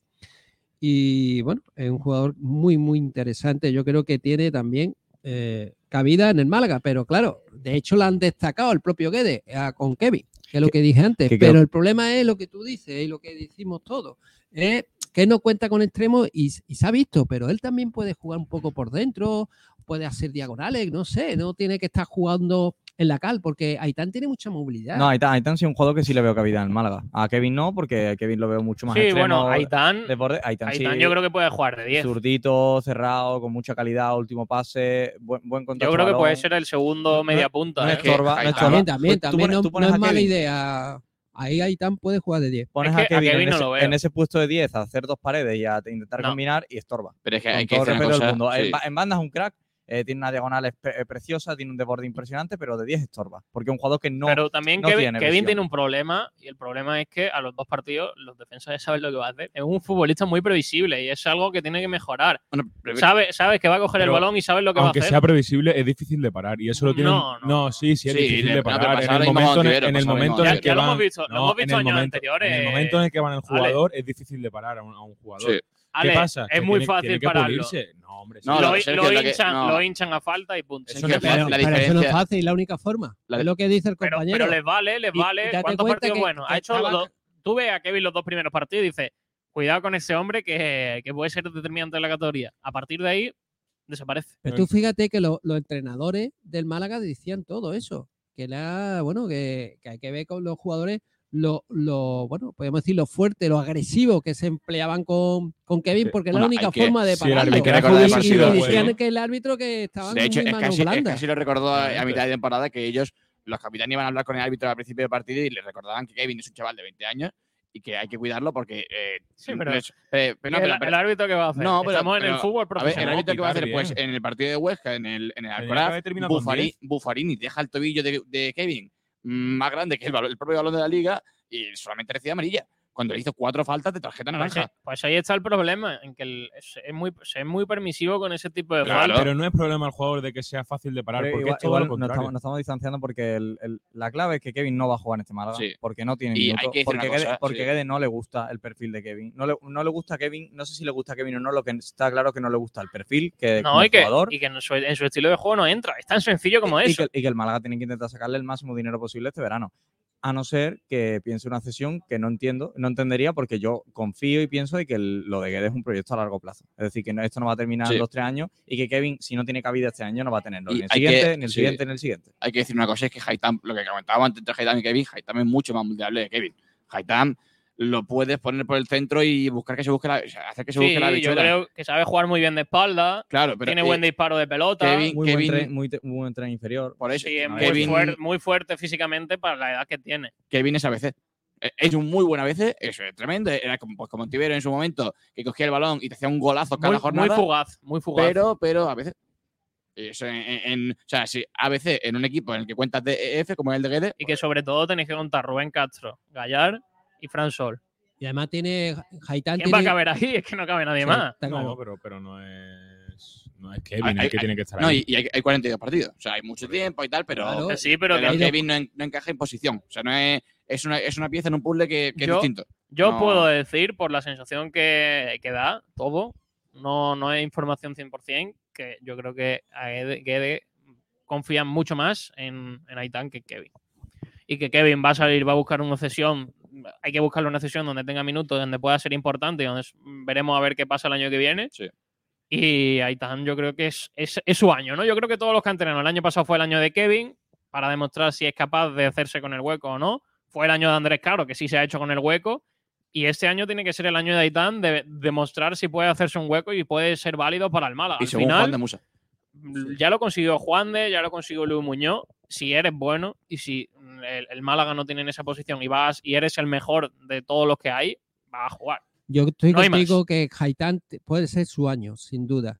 Y bueno, es un jugador muy, muy interesante. Yo creo que tiene también eh, cabida en el Málaga, pero claro, de hecho lo han destacado el propio Guede eh, con Kevin, que es lo que dije antes. pero creo- el problema es lo que tú dices y lo que decimos todos. Es que no cuenta con extremos y, y se ha visto, pero él también puede jugar un poco por dentro, puede hacer diagonales, no sé, no tiene que estar jugando en la cal, porque Aitán tiene mucha movilidad. No, Aitán, Aitán sí es un jugador que sí le veo cabida en Málaga. A Kevin no, porque a Kevin lo veo mucho más Sí, extremo bueno, Aitán, de borde. Aitán, sí, yo creo que puede jugar de 10. zurdito, cerrado, con mucha calidad, último pase, buen, buen contacto Yo creo que balón. puede ser el segundo media punta. no ¿eh? estorba, no estorba. También, también, Pues también pones- no, es mala Kevin- idea. Ahí Aitán puede jugar de 10. Pones Es a que a Kevin, Kevin en, no ese, lo veo. en ese puesto de 10 a hacer dos paredes y a intentar No. combinar y estorba. Pero es que hay que todo respeto del mundo. En, sí. en banda es un crack, eh, tiene una diagonal eh, preciosa, tiene un desborde impresionante, pero de 10 estorba. Porque es un jugador que no. pero también no Kevin, tiene Kevin visión. tiene un problema y el problema es que a los dos partidos los defensas ya saben lo que va a hacer. Es un futbolista muy previsible y es algo que tiene que mejorar. Bueno, pero- Sabe, sabes que va a coger el balón y sabes lo que va a Aunque hacer. sea previsible, es difícil de parar. Y eso lo tiene. No, no. No, sí, sí, es Sí, difícil de parar. en el momento, en, el momento en que lo van- hemos visto, lo no, hemos en visto el años momento- anteriores. En el momento en el que van el jugador, es difícil de parar a un, a un jugador. Sí. Ale, ¿Qué pasa? Es Que muy tiene- fácil tiene pararlo. pulirse. No, hombre, sí. No, lo, lo- lo Sergio, lo que- hinchan, no. lo hinchan a falta y punto. Eso que no la, Pero, la pero eso no es diferencia. fácil, la única forma. La- es lo que dice el Pero, compañero. pero les vale, les Y- vale. date ¿Cuántos cuenta partidos que- buenos? que Ha hecho los estaba- dos. Tú ves a Kevin los dos primeros partidos y dices, cuidado con ese hombre que, que puede ser determinante en la categoría. A partir de ahí, desaparece. Pero tú fíjate que lo- los entrenadores del Málaga decían todo eso. Que la, bueno, que, que hay que ver con los jugadores lo, lo, bueno, podemos decir lo fuerte, lo agresivo que se empleaban con, con Kevin, Sí. porque es Bueno, la única que- forma de sí, que Era recordar el justo y, sí, y partido. lo decían bueno. que el árbitro que estaban De hecho, muy es manos casi, es lo recordó a, mitad de temporada que ellos, los capitanes, iban a hablar con el árbitro al principio del partido y les recordaban que Kevin es un chaval de 20 años y que hay que cuidarlo porque. eh, Sí, pero- eh, pero no, ¿Y pero- el, pero- el árbitro qué va a hacer? No, pero- Estamos en el fútbol ver, el profesional. árbitro que va a hacer, pues bien. en el partido de Huesca, en el, en el que Alcoraz, Buffarini, 10. Buffarini deja el tobillo de, de Kevin más grande que el, el propio balón de la liga y solamente recibe amarilla. Cuando le hizo cuatro faltas de tarjeta Pues, naranja. eh, pues ahí está el problema, en que el- es, es muy, es muy permisivo con ese tipo de Claro, faltas. pero no es problema al jugador de que sea fácil de parar, Pero porque igual, es todo igual lo nos, contrario. estamos, nos estamos distanciando porque el- el- la clave es que Kevin no va a jugar en este Málaga Sí. porque no tiene Y minutos, porque, cosa, porque sí. Guede no le gusta el perfil de Kevin. No le, no le gusta a Kevin, no sé si le gusta a Kevin o no, lo que está claro que no le gusta el perfil que No, como y que, jugador y que en, su, en su estilo de juego no entra. Es tan sencillo como y eso. que, y que el Málaga tiene que intentar sacarle el máximo dinero posible este verano. A no ser que piense una cesión que no entiendo, no entendería porque yo confío y pienso de que el- lo de Guedes es un proyecto a largo plazo. Es decir, que no- esto no va a terminar Sí. en dos, tres años y que Kevin, si no tiene cabida este año, no va a tenerlo. Ni el hay que- siguiente, ni el sí. siguiente, ni el siguiente. Hay que decir una cosa, es que Haitam, lo que comentábamos antes entre Haitam y Kevin, Haitam es mucho más moldeable que Kevin. Haitam lo puedes poner por el centro y buscar que se busque la, o sea, hacer que se Sí, busque la yo bichuela. creo que sabe jugar muy bien de espalda, Claro, pero tiene eh, buen disparo de pelota. Kevin- Muy buen, tren, muy, te- muy buen tren inferior. por eso, Sí, es muy, Kevin, fuer- muy fuerte físicamente para la edad que tiene. Kevin es a veces. Es un muy buen a veces, eso es tremendo. Era como, pues, como Ontivero en su momento, que cogía el balón y te hacía un golazo cada Muy, jornada. muy fugaz, muy fugaz. Pero, pero a veces. Eso en, en- en- o sea, si a veces en un equipo en el que cuentas de EF, como el de Guedes, y que sobre todo tenéis que contar Rubén Castro, Gallar y Fran Sol. Y además tiene Haitán ¿Quién va a caber ahí? Es que no cabe nadie Sí, más. está claro. No, pero, pero no es. No es Kevin Hay- el que hay- tiene que estar No, ahí. y, y hay, hay 42 partidos. O sea, hay mucho tiempo y tal, pero, Claro. Que sí, pero, pero que- Kevin no, en- no encaja en posición. O sea, no es, es, una, es una pieza en un puzzle que, que es distinto. Yo No. puedo decir, por la sensación que, que da todo, no, no es información 100%, que yo creo que a Guede confía mucho más en, en Aitán que Kevin. Y que Kevin va a salir, va a buscar una cesión, hay que buscarle una cesión donde tenga minutos, donde pueda ser importante, y donde s- veremos a ver qué pasa el año que viene. Sí. Y Aitán yo creo que es, es, es su año, ¿no? Yo creo que todos los canteranos, el año pasado fue el año de Kevin, para demostrar si es capaz de hacerse con el hueco o no. Fue el año de Andrés Caro, que sí se ha hecho con el hueco. Y este año tiene que ser el año de Aitán de demostrar si puede hacerse un hueco y puede ser válido para el Málaga. Y Al según final, Juan de Musa. Ya lo consiguió Juan de, ya lo consiguió Luis Muñoz. Si eres bueno y si mm, el, el Málaga no tiene en esa posición y vas y eres el mejor de todos los que hay, vas a jugar. Yo estoy No contigo que Haitán puede ser su año, sin duda.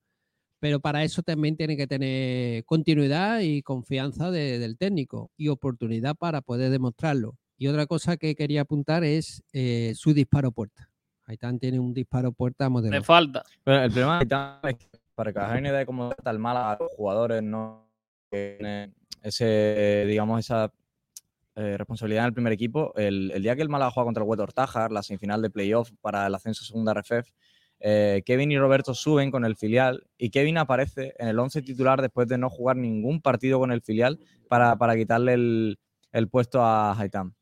Pero para eso también tiene que tener continuidad y confianza de- del técnico y oportunidad para poder demostrarlo. Y otra cosa que quería apuntar es eh, su disparo puerta. Haitán tiene un disparo puerta modelo. Le falta. Pero el problema de Haitán es que para que una idea de cómo trata el Málaga a los jugadores, no tiene ese, digamos, esa eh, responsabilidad en el primer equipo. El, el día que el Málaga juega contra el Huetor Tájar, la semifinal de playoff para el ascenso a segunda RFF, eh, Kevin y Roberto suben con el filial y Kevin aparece en el 11 titular después de no jugar ningún partido con el filial para, para quitarle el, el puesto a Haitán.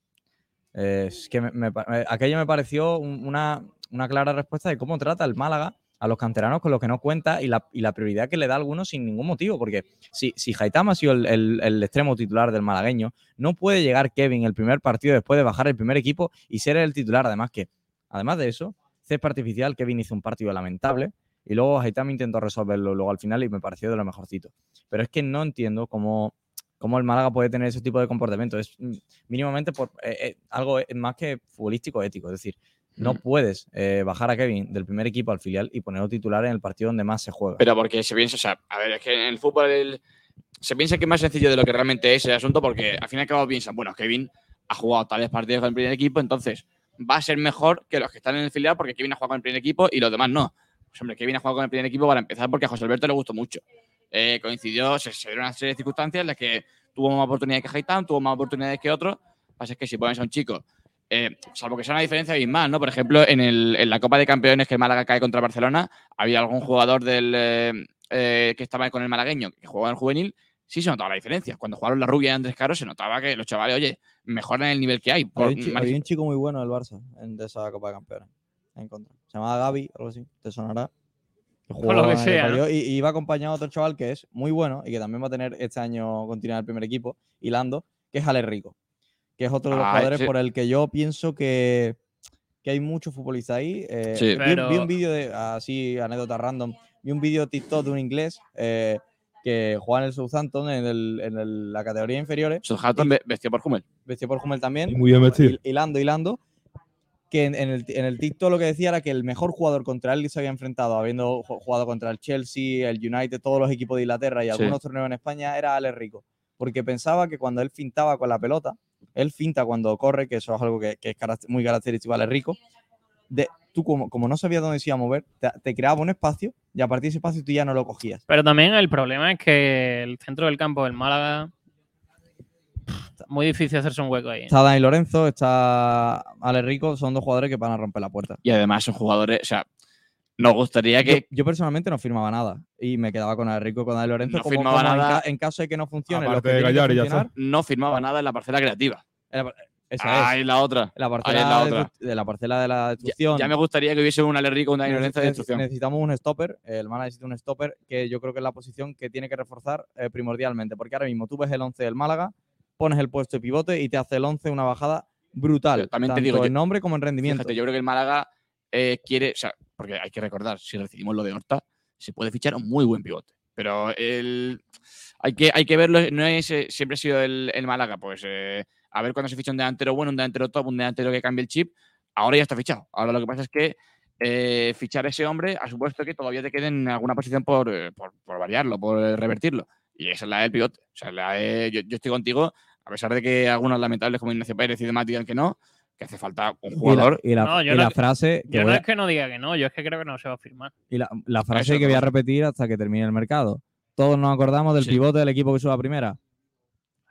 Eh, es que me- aquello me pareció un- una, una clara respuesta de cómo trata el Málaga a los canteranos con los que no cuenta y la, prioridad que le da a algunos sin ningún motivo. Porque si, si Haitama ha sido el extremo titular del malagueño, no puede llegar Kevin el primer partido después de bajar el primer equipo y ser el titular. Además que, además de eso, césped artificial, Kevin hizo un partido lamentable y luego Haitama intentó resolverlo luego al final y me pareció de lo mejorcito. Pero es que no entiendo cómo, cómo el Málaga puede tener ese tipo de comportamiento. Es mm, mínimamente por eh, eh, algo eh, más que futbolístico ético. Es decir, no Mm. puedes eh, bajar a Kevin del primer equipo al filial y ponerlo titular en el partido donde más se juega. Pero porque se piensa, o sea, a ver, es que en el fútbol el- se piensa que es más sencillo de lo que realmente es el asunto, porque al fin y al cabo piensan, bueno, Kevin ha jugado tales partidos con el primer equipo, entonces va a ser mejor que los que están en el filial porque Kevin ha jugado con el primer equipo y los demás no. Pues hombre, Kevin ha jugado con el primer equipo para empezar porque a José Alberto le gustó mucho. Eh, coincidió, se, se dieron una serie de circunstancias en las que tuvo más oportunidades que Haitán, tuvo más oportunidades que otros. Lo que pasa es que si pones a un chico, eh, salvo que sea una diferencia abismal, ¿no? Por ejemplo, en, el- en la Copa de Campeones que el Málaga cae contra Barcelona, había algún jugador del eh, eh, que estaba con el malagueño que jugaba en el juvenil, sí se notaba la diferencia. Cuando jugaron la rubia y Andrés Caro, se notaba que los chavales, oye, mejoran el nivel que hay. Por- Había un, había chico muy bueno del Barça en, de esa Copa de Campeones. En contra. Se llamaba Gaby, algo así. Te sonará. Lo que sea, Y, y iba acompañado de otro chaval que es muy bueno y que también va a tener este año continuar el primer equipo, hilando, que es Ale Rico. Que es otro de los Ah, jugadores ese- por el que yo pienso que, que hay muchos futbolistas ahí. Eh, Sí. vi, Pero- vi un vídeo de, así, anécdota random, vi un vídeo de TikTok de un inglés eh, que juega en el Southampton en, el- en el- la categoría inferiores Southampton ve- vestido por Hummel. vestido por Hummel también. Y muy bien vestido. hil- Hilando, hilando. Que en, en el, en el TikTok lo que decía era que el mejor jugador contra él que se había enfrentado, habiendo ju- jugado contra el Chelsea, el United, todos los equipos de Inglaterra y Sí. algunos torneos en España, era Ale Rico. Porque pensaba que cuando él fintaba con la pelota, Él finta cuando corre, que eso es algo que, que es muy característico de Rico. De, tú, como, como no sabías dónde se iba a mover, te, te creaba un espacio y a partir de ese espacio tú ya no lo cogías. Pero también el problema es que el centro del campo del Málaga. Muy difícil hacerse un hueco ahí. ¿eh? Está Dani Lorenzo, está Ale Rico, son dos jugadores que van a romper la puerta. Y además son jugadores, o sea, nos gustaría que. Yo, yo personalmente no firmaba nada y me quedaba con Ale Rico y con Dani Lorenzo. No como- firmaba como en nada. ca- En, caso de que no funcione, lo que de que funcionar, no firmaba nada en la parcela creativa. era- esa Ahí es. la otra. La parcela, es la de, otra. de la parcela de la destrucción. ya me gustaría que hubiese un Ale Rico, un Dani Lorenzo de destrucción. Necesitamos un stopper. El Málaga necesita un stopper que yo creo que es la posición que tiene que reforzar eh, primordialmente. Porque ahora mismo tú ves el 11 del Málaga, pones el puesto de pivote y te hace el 11 una bajada brutal. Yo también te tanto digo, yo- en nombre como en rendimiento. Fíjate, yo creo que el Málaga eh, quiere, o sea, porque hay que recordar, si recibimos lo de Horta, se puede fichar un muy buen pivote. Pero el, hay, que, hay que verlo, no es eh, siempre ha sido el, el Málaga, pues eh, a ver cuándo se ficha un delantero bueno, un delantero top, un delantero que cambie el chip. Ahora ya está fichado. Ahora lo que pasa es que eh, fichar a ese hombre ha supuesto que todavía te quede en alguna posición por, eh, por, por variarlo, por eh, revertirlo. Y esa es la del pivote. O sea, la de- yo, yo estoy contigo, a pesar de que algunos lamentables como Ignacio Pérez y demás digan que no, que hace falta un Y la, jugador. y la- No, yo y no- la frase que Yo no a- es que no diga que no, yo es que creo que no se va a firmar. y la, la frase Eso que voy a repetir hasta que termine el mercado. Todos nos acordamos del Sí. pivote del equipo que suba a primera.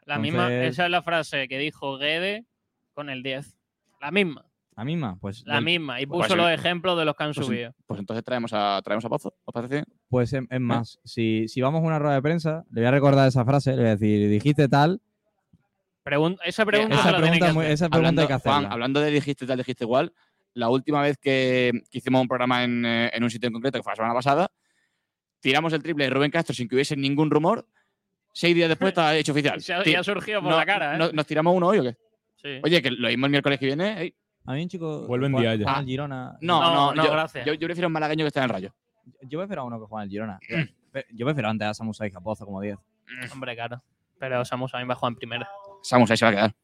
La misma, Entonces- esa es la frase que dijo Guede con el 10. La misma, La misma, pues. la del- misma. Y Pues puso los ejemplos de los que han Pues subido. Pues entonces traemos a, traemos a Pozo, ¿os parece? Pues es, es más, si, si vamos a una rueda de prensa, le voy a recordar esa frase, le voy a decir, dijiste tal, Pregun- esa pregunta esa pregunta, muy- hacer. esa pregunta hay que hacerla. Juan, hablando de dijiste tal, dijiste igual, la última vez que, que hicimos un programa en, eh, en un sitio en concreto, que fue la semana pasada, tiramos el triple de Rubén Castro sin que hubiese ningún rumor. Seis días después está hecho oficial. Se ha, Ti- y ha surgido por no- la cara, ¿eh? no- ¿Nos tiramos uno hoy o qué? Sí. Oye, que lo mismo el miércoles que viene. ey. A mí un chico. Vuelve en Juan- día ya. Ah, Girona. No, No, no, no, yo, gracias. Yo, yo prefiero un malagueño que está en el rayo. Yo prefiero a uno que juega en el Girona. Pe- Yo prefiero antes a Samu Saiz que a Pozo como 10. Hombre, claro. Pero Samu Sain va a jugar en primera. Samus ahí se va a quedar.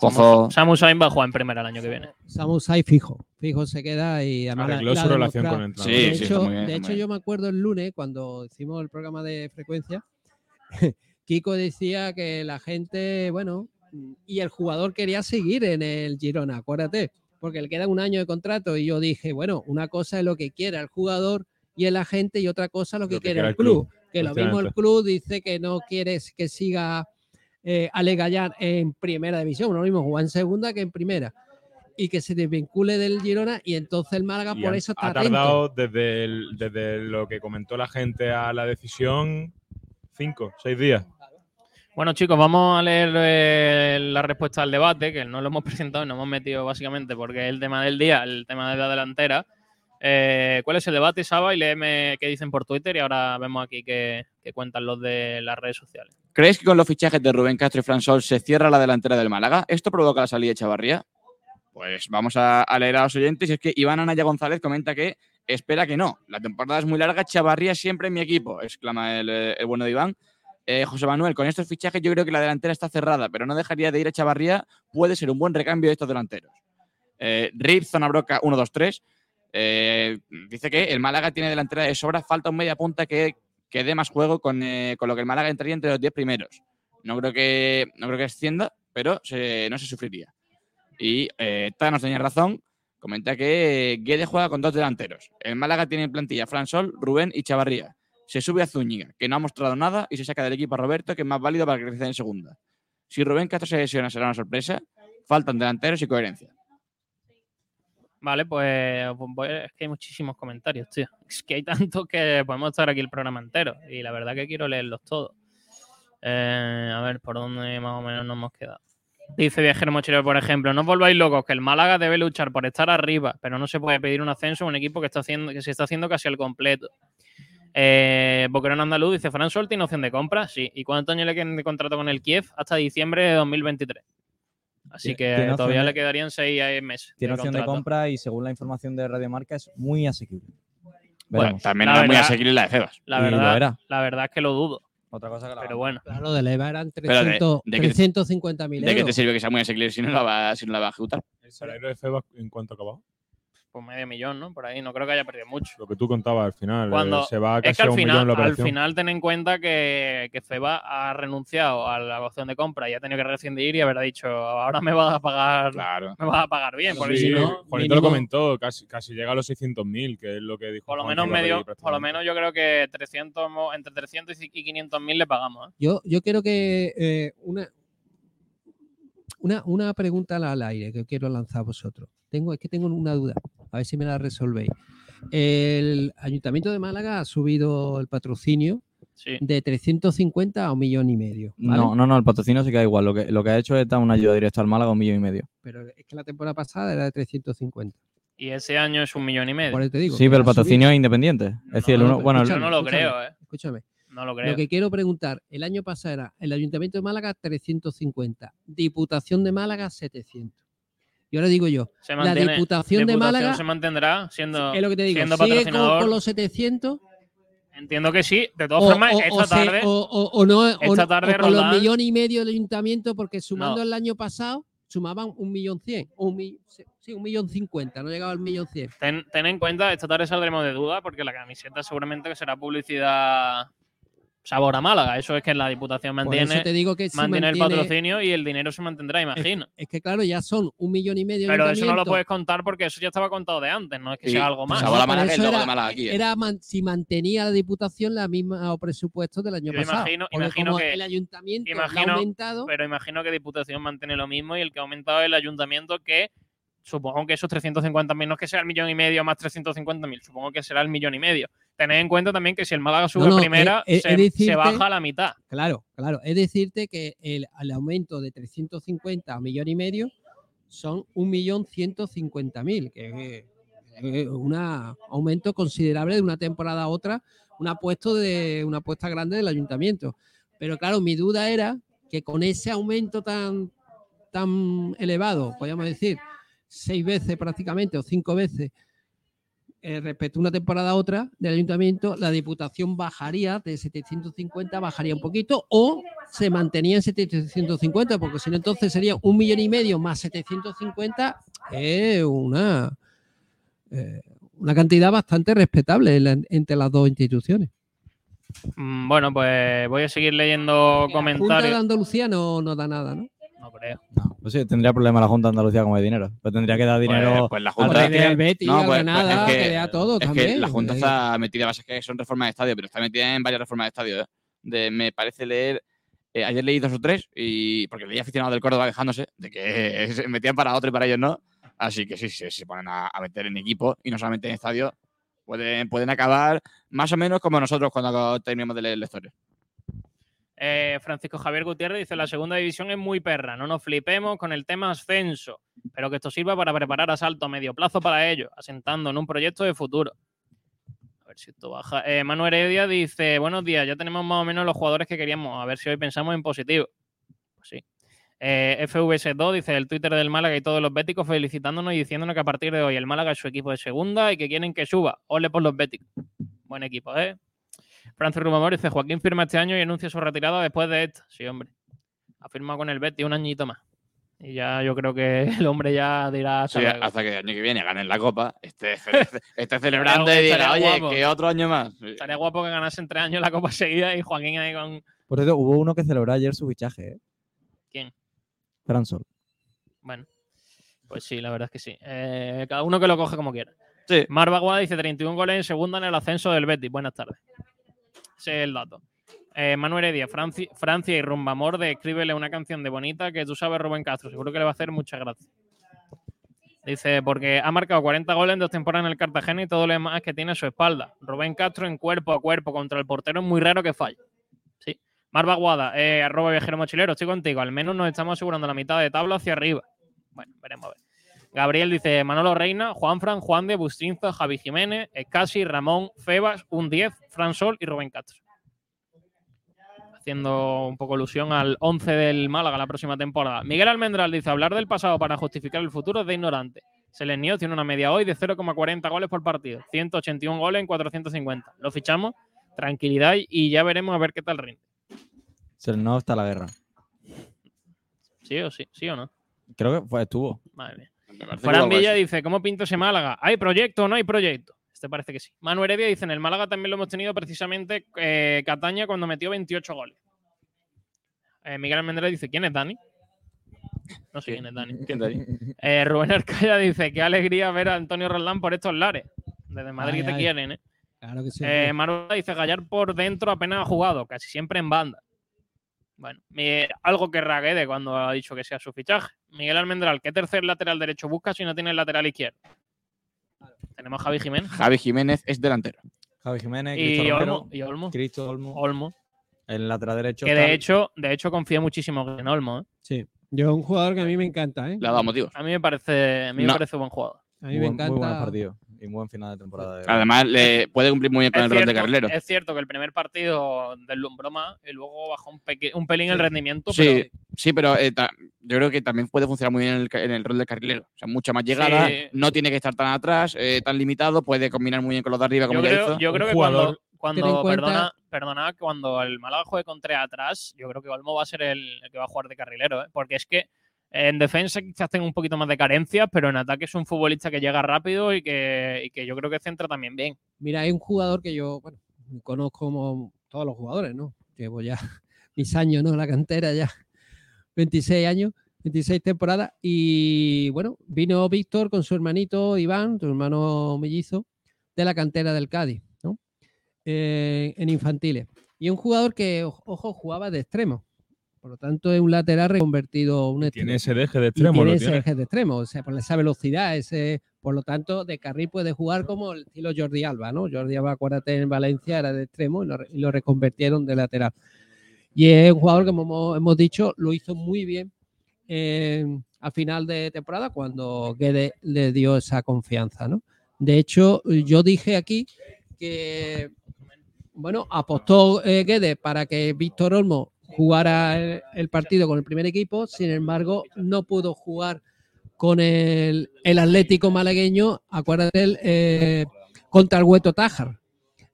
Pozo. Samu Sain va a jugar en primera el año que viene. Samu Sai fijo. Fijo se queda y además la- Arregló la su ha relación con el. Sí, de sí, hecho, bien, de hecho yo me acuerdo el lunes cuando hicimos el programa de frecuencia, Kiko decía que la gente, bueno, y el jugador quería seguir en el Girona, acuérdate, porque le queda un año de contrato y yo dije, bueno, una cosa es lo que quiera el jugador y el agente y otra cosa lo que, Lo que quiere quiera el club. club, Que lo mismo el club dice que no quieres que siga eh, Ale Gallán en primera división, lo mismo jugar en segunda que en primera. Y que se desvincule del Girona y entonces el Málaga Y por eso está ha atento. tardado desde, el- desde lo que comentó la gente a la decisión cinco, seis días. Bueno, chicos, vamos a leer eh, la respuesta al debate, que no lo hemos presentado y nos hemos metido básicamente porque es el tema del día, el tema de la delantera. Eh, ¿Cuál es el debate, Saba? Y léeme qué dicen por Twitter y ahora vemos aquí qué, qué cuentan los de las redes sociales. ¿Creéis que con los fichajes de Rubén Castro y Fran Sol se cierra la delantera del Málaga? ¿Esto provoca la salida de Chavarría? Pues vamos a, leer a los oyentes. Y es que Iván Anaya González comenta que espera que no. La temporada es muy larga, Chavarría siempre en mi equipo, exclama el, eh, bueno de Iván. Eh, José Manuel, con estos fichajes yo creo que la delantera está cerrada, pero no dejaría de ir a Chavarría. Puede ser un buen recambio de estos delanteros. Eh, Rip, Zona Broca 1-2-3. eh, dice que el Málaga tiene delantera de sobra, falta un media punta que, que dé más juego con, eh, con lo que el Málaga entraría entre los 10 primeros. No creo que, no creo que ascienda, pero no se sufriría. Y eh, Thanos tenía razón, comenta que Guede juega con dos delanteros. El Málaga tiene en plantilla Fran Sol, Rubén y Chavarría. Se sube a Zúñiga, que no ha mostrado nada, y se saca del equipo a Roberto, que es más válido para crecer en segunda. Si Rubén Castro se lesiona será una sorpresa. Faltan delanteros y coherencia. Vale, pues, es que hay muchísimos comentarios, tío. Es que hay tantos que podemos estar aquí el programa entero y la verdad que quiero leerlos todos. Eh, a ver, ¿por dónde más o menos nos hemos quedado? Dice Viajero Mochilero, por ejemplo, no os volváis locos, que el Málaga debe luchar por estar arriba, pero no se puede pedir un ascenso a un equipo que, está haciendo, que se está haciendo casi al completo. Eh, Boquerón Andaluz dice, Fran Sol tiene opción de compra, sí. ¿Y cuántos años le quedan de contrato con el Kiev? Hasta diciembre de 2023. Así que todavía de- le quedarían seis meses. Tiene opción de compra y según la información de Radio Marca es muy asequible. Bueno. También La era muy asequible la de Febas. La verdad, era. la verdad es que lo dudo. Otra cosa que la Pero bueno. Claro, de Leva eran Pero de- 300 de que- 350.000 ¿De qué te euros. sirve que sea muy asequible si no la va, si no la va a ejecutar? El salario de Febas, ¿en cuánto acabó? Pues medio millón, ¿no? Por ahí, no creo que haya perdido mucho. Lo que tú contabas al final. eh, Cuando, se va es casi que a al un millón final, al final ten en cuenta que, que FEBA ha renunciado a la opción de compra y ha tenido que rescindir y habrá dicho, ahora me vas a pagar, me vas a pagar bien, porque Sí, si no, Juanito lo comentó, casi, casi llega a los 600.000, que es lo que dijo. por lo Juan, menos que medio, por lo menos yo creo que 300, mo- entre 300 y 500 mil le pagamos. ¿eh? Yo, yo quiero que eh, una, una, una pregunta al- al aire que quiero lanzar a vosotros. Tengo, es que tengo una duda, a ver si me la resolvéis. El Ayuntamiento de Málaga ha subido el patrocinio de 350 a un millón y medio. ¿vale? No, no, no, el patrocinio se queda igual. Lo que, lo que ha hecho es dar una ayuda directa al Málaga, un millón y medio. Pero es que la temporada pasada era de 350. Y ese año es un millón y medio. Por eso te digo. Sí, pero el subido. patrocinio es independiente. Es decir, el No, uno, bueno, el- Yo escúchame, no lo escúchame, creo, ¿eh? Escúchame. No lo creo. Lo que quiero preguntar, el año pasado era el Ayuntamiento de Málaga 350, Diputación de Málaga 700. Y ahora digo yo, la Diputación de Málaga se mantendrá siendo, es lo que te digo, siendo patrocinador. con los 700 Entiendo que sí. De todas o, formas, o- esta o se- tarde. o- no, esta tarde con los millones y medio del Ayuntamiento, porque sumando No. el año pasado sumaban un millón cien, un mi- sí, un millón cincuenta, no llegaba al millón cien. Ten, ten en cuenta, esta tarde saldremos de duda porque la camiseta seguramente que será publicidad sabor a Málaga. Eso es que la Diputación mantiene, eso te digo que si mantiene el patrocinio y el dinero se mantendrá, imagino. Es que claro, ya son un millón y medio. Pero eso no lo puedes contar porque eso ya estaba contado de antes, no es que Sí, sea algo más. Sabor a Por Málaga es eso el logo era- de Málaga aquí. ¿eh? era man- si mantenía la Diputación la misma presupuesto del año Yo pasado. imagino, que el ayuntamiento ha aumentado. pero imagino que Diputación mantiene lo mismo y el que ha aumentado es el ayuntamiento que supongo que esos 350.000 no es que sea el millón y medio más 350.000, supongo que será el millón y medio. Tened en cuenta también que si el Málaga sube No, no, primera, es se, decirte- baja a la mitad. Claro, claro. Es decirte que el, el aumento de 350 a un millón y medio son un millón ciento cincuenta mil, que es un aumento considerable de una temporada a otra, un apuesto de una apuesta grande del ayuntamiento. Pero claro, mi duda era que con ese aumento tan, tan elevado, podríamos decir, seis veces prácticamente o cinco veces eh, respecto a una temporada a otra del ayuntamiento, la diputación bajaría de 750, bajaría un poquito, o se mantenía en 750, porque si no, entonces sería un millón y medio más 750, es una, eh, una cantidad bastante respetable en la- entre las dos instituciones. Mm, Bueno, pues voy a seguir leyendo La Junta de comentarios. Andalucía no, no da nada, ¿no? No creo. Pues sí, tendría problema la Junta de Andalucía como de dinero. Pues tendría que dar dinero. pues la al Junta- al Betis, No, pues- pues Granada, es que, que- dé a todo Es también. que la Junta está metida, pasa que son reformas de estadio, pero está metida en varias reformas de estadio. ¿eh? De, me parece leer, eh, ayer leí dos o tres, y porque leí aficionados del Córdoba quejándose de que se metían para otro y para ellos no. Así que sí, sí, se ponen a, a meter en equipo y no solamente en estadio, pueden, pueden acabar más o menos como nosotros cuando terminamos de leer la historia. Eh, Francisco Javier Gutiérrez dice, la segunda división es muy perra, no nos flipemos con el tema ascenso, pero que esto sirva para preparar asalto a medio plazo para ello, asentando en un proyecto de futuro. A ver si esto baja. Eh, Manu Heredia dice, buenos días, ya tenemos más o menos los jugadores que queríamos, a ver si hoy pensamos en positivo. Pues sí. Eh, FVS2 dice el Twitter del Málaga y todos los béticos felicitándonos y diciéndonos que a partir de hoy el Málaga es su equipo de segunda y que quieren que suba. Ole por los béticos. Buen equipo, ¿eh? Francis Rubamor dice Joaquín firma este año y anuncia su retirada después de esta. Sí, hombre. Ha firmado con el Betis un añito más. Y ya yo creo que el hombre ya dirá hasta Sí, luego. hasta que el año que viene ganen la copa, esté, esté celebrando y diga, oye, guapo. que otro año más. Estaría guapo que ganasen tres años la Copa seguida y Joaquín ahí con... Por cierto, hubo uno que celebró ayer su fichaje, ¿eh? ¿Quién? Fran Sol. Bueno, pues sí, la verdad es que sí. Eh, cada uno que lo coge como quiera. Sí. Marva Guada dice 31 goles en segunda en el ascenso del Betis. Buenas tardes. Ese es el dato. Eh, Manuel Heredia, Franci- Francia y Rumbamor de escríbele una canción de bonita que tú sabes, Rubén Castro. Seguro que le va a hacer muchas gracias. Dice, porque ha marcado 40 goles en dos temporadas en el Cartagena y todo lo demás que tiene a su espalda. Rubén Castro en cuerpo a cuerpo contra el portero es muy raro que falle. Sí. Marva Guada, eh, arroba viajero mochilero, estoy contigo. Al menos nos estamos asegurando la mitad de tabla hacia arriba. Bueno, veremos a ver. Gabriel dice Manolo Reina, Juanfran, Juan de Bustinza, Javi Jiménez, Escasi, Ramón, Febas, un 10, Fran Sol y Rubén Castro. Haciendo un poco alusión al 11 del Málaga la próxima temporada. Miguel Almendral dice hablar del pasado para justificar el futuro es de ignorante. Selenió tiene una media hoy de 0,40 goles por partido, 181 goles en 450. Lo fichamos, tranquilidad y ya veremos a ver qué tal rinde. Se no está la guerra. ¿Sí o sí? ¿Sí o no? Creo que estuvo. Madre mía. Fran Villa dice, ¿cómo pinto ese Málaga? ¿Hay proyecto o no hay proyecto? Este parece que sí. Manu Heredia dice, en el Málaga también lo hemos tenido precisamente eh, Cataña cuando metió 28 goles. Eh, Miguel Almendrés dice, ¿quién es Dani? No sé quién es Dani. Eh, Rubén Arcaya dice, qué alegría ver a Antonio Roldán por estos lares. Desde Madrid Ay, te ay. quieren, ¿eh? Claro que sí. Eh, Maruda dice Gallar por dentro apenas ha jugado, casi siempre en banda. Bueno, algo que raguede cuando ha dicho que sea su fichaje. Miguel Almendral, ¿qué tercer lateral derecho busca si no tiene el lateral izquierdo? Tenemos a Javi Jiménez. Javi Jiménez es delantero. Javi Jiménez, Y Cristo Olmo, y Olmo. Cristo Olmo, Olmo. el lateral derecho. Que de hecho, de hecho confía muchísimo en Olmo. ¿eh? Sí. Yo es un jugador que a mí me encanta, ¿eh? Le ha dado motivos. A mí me parece, a mí me parece buen jugador. A mí muy, me buen- muy encanta. Y muy buen final de temporada. de- Además, le puede cumplir muy bien con Es el rol de carrilero. es cierto que el primer partido deslumbró más y luego bajó un, pelín el Sí. rendimiento. Sí, pero sí, pero eh, yo creo que también puede funcionar muy bien en el, en el rol de carrilero. O sea, mucha más llegada, Sí. no tiene que estar tan atrás, eh, tan limitado, puede combinar muy bien con los de arriba, como yo ya creo, hizo. yo creo Un que cuando, jugador- cuando perdona, perdona, cuando el Málaga juegue con tres atrás, yo creo que Olmo va a ser el, el que va a jugar de carrilero, ¿eh? porque es que en defensa quizás tenga un poquito más de carencias, pero en ataque es un futbolista que llega rápido y que, yo creo que centra también bien. Mira, hay un jugador que yo, conozco como todos los jugadores, ¿no? Llevo ya mis años, ¿no? La cantera ya, 26 años, 26 temporadas. Y bueno, vino Víctor con su hermanito Iván, su hermano mellizo, de la cantera del Cádiz, ¿no? Eh, en infantiles. Y un jugador que, ojo, jugaba de extremo. Por lo tanto, es un lateral reconvertido un extremo. Tiene ese deje de extremo, tiene ese tiene. eje de extremo, o sea, por esa velocidad, ese, por lo tanto, de carril puede jugar como el estilo Jordi Alba, ¿no? Jordi Alba, acuérdate, en Valencia era de extremo y lo, y lo reconvertieron de lateral. Y es un jugador que, como hemos, hemos dicho, lo hizo muy bien eh, a final de temporada cuando Guede le dio esa confianza, ¿no? De hecho, yo dije aquí que, bueno, apostó eh, Guede para que Víctor Olmo jugara el, el partido con el primer equipo, sin embargo, no pudo jugar con el, el Atlético malagueño, acuérdate, el, eh, contra el Hueto Tájar,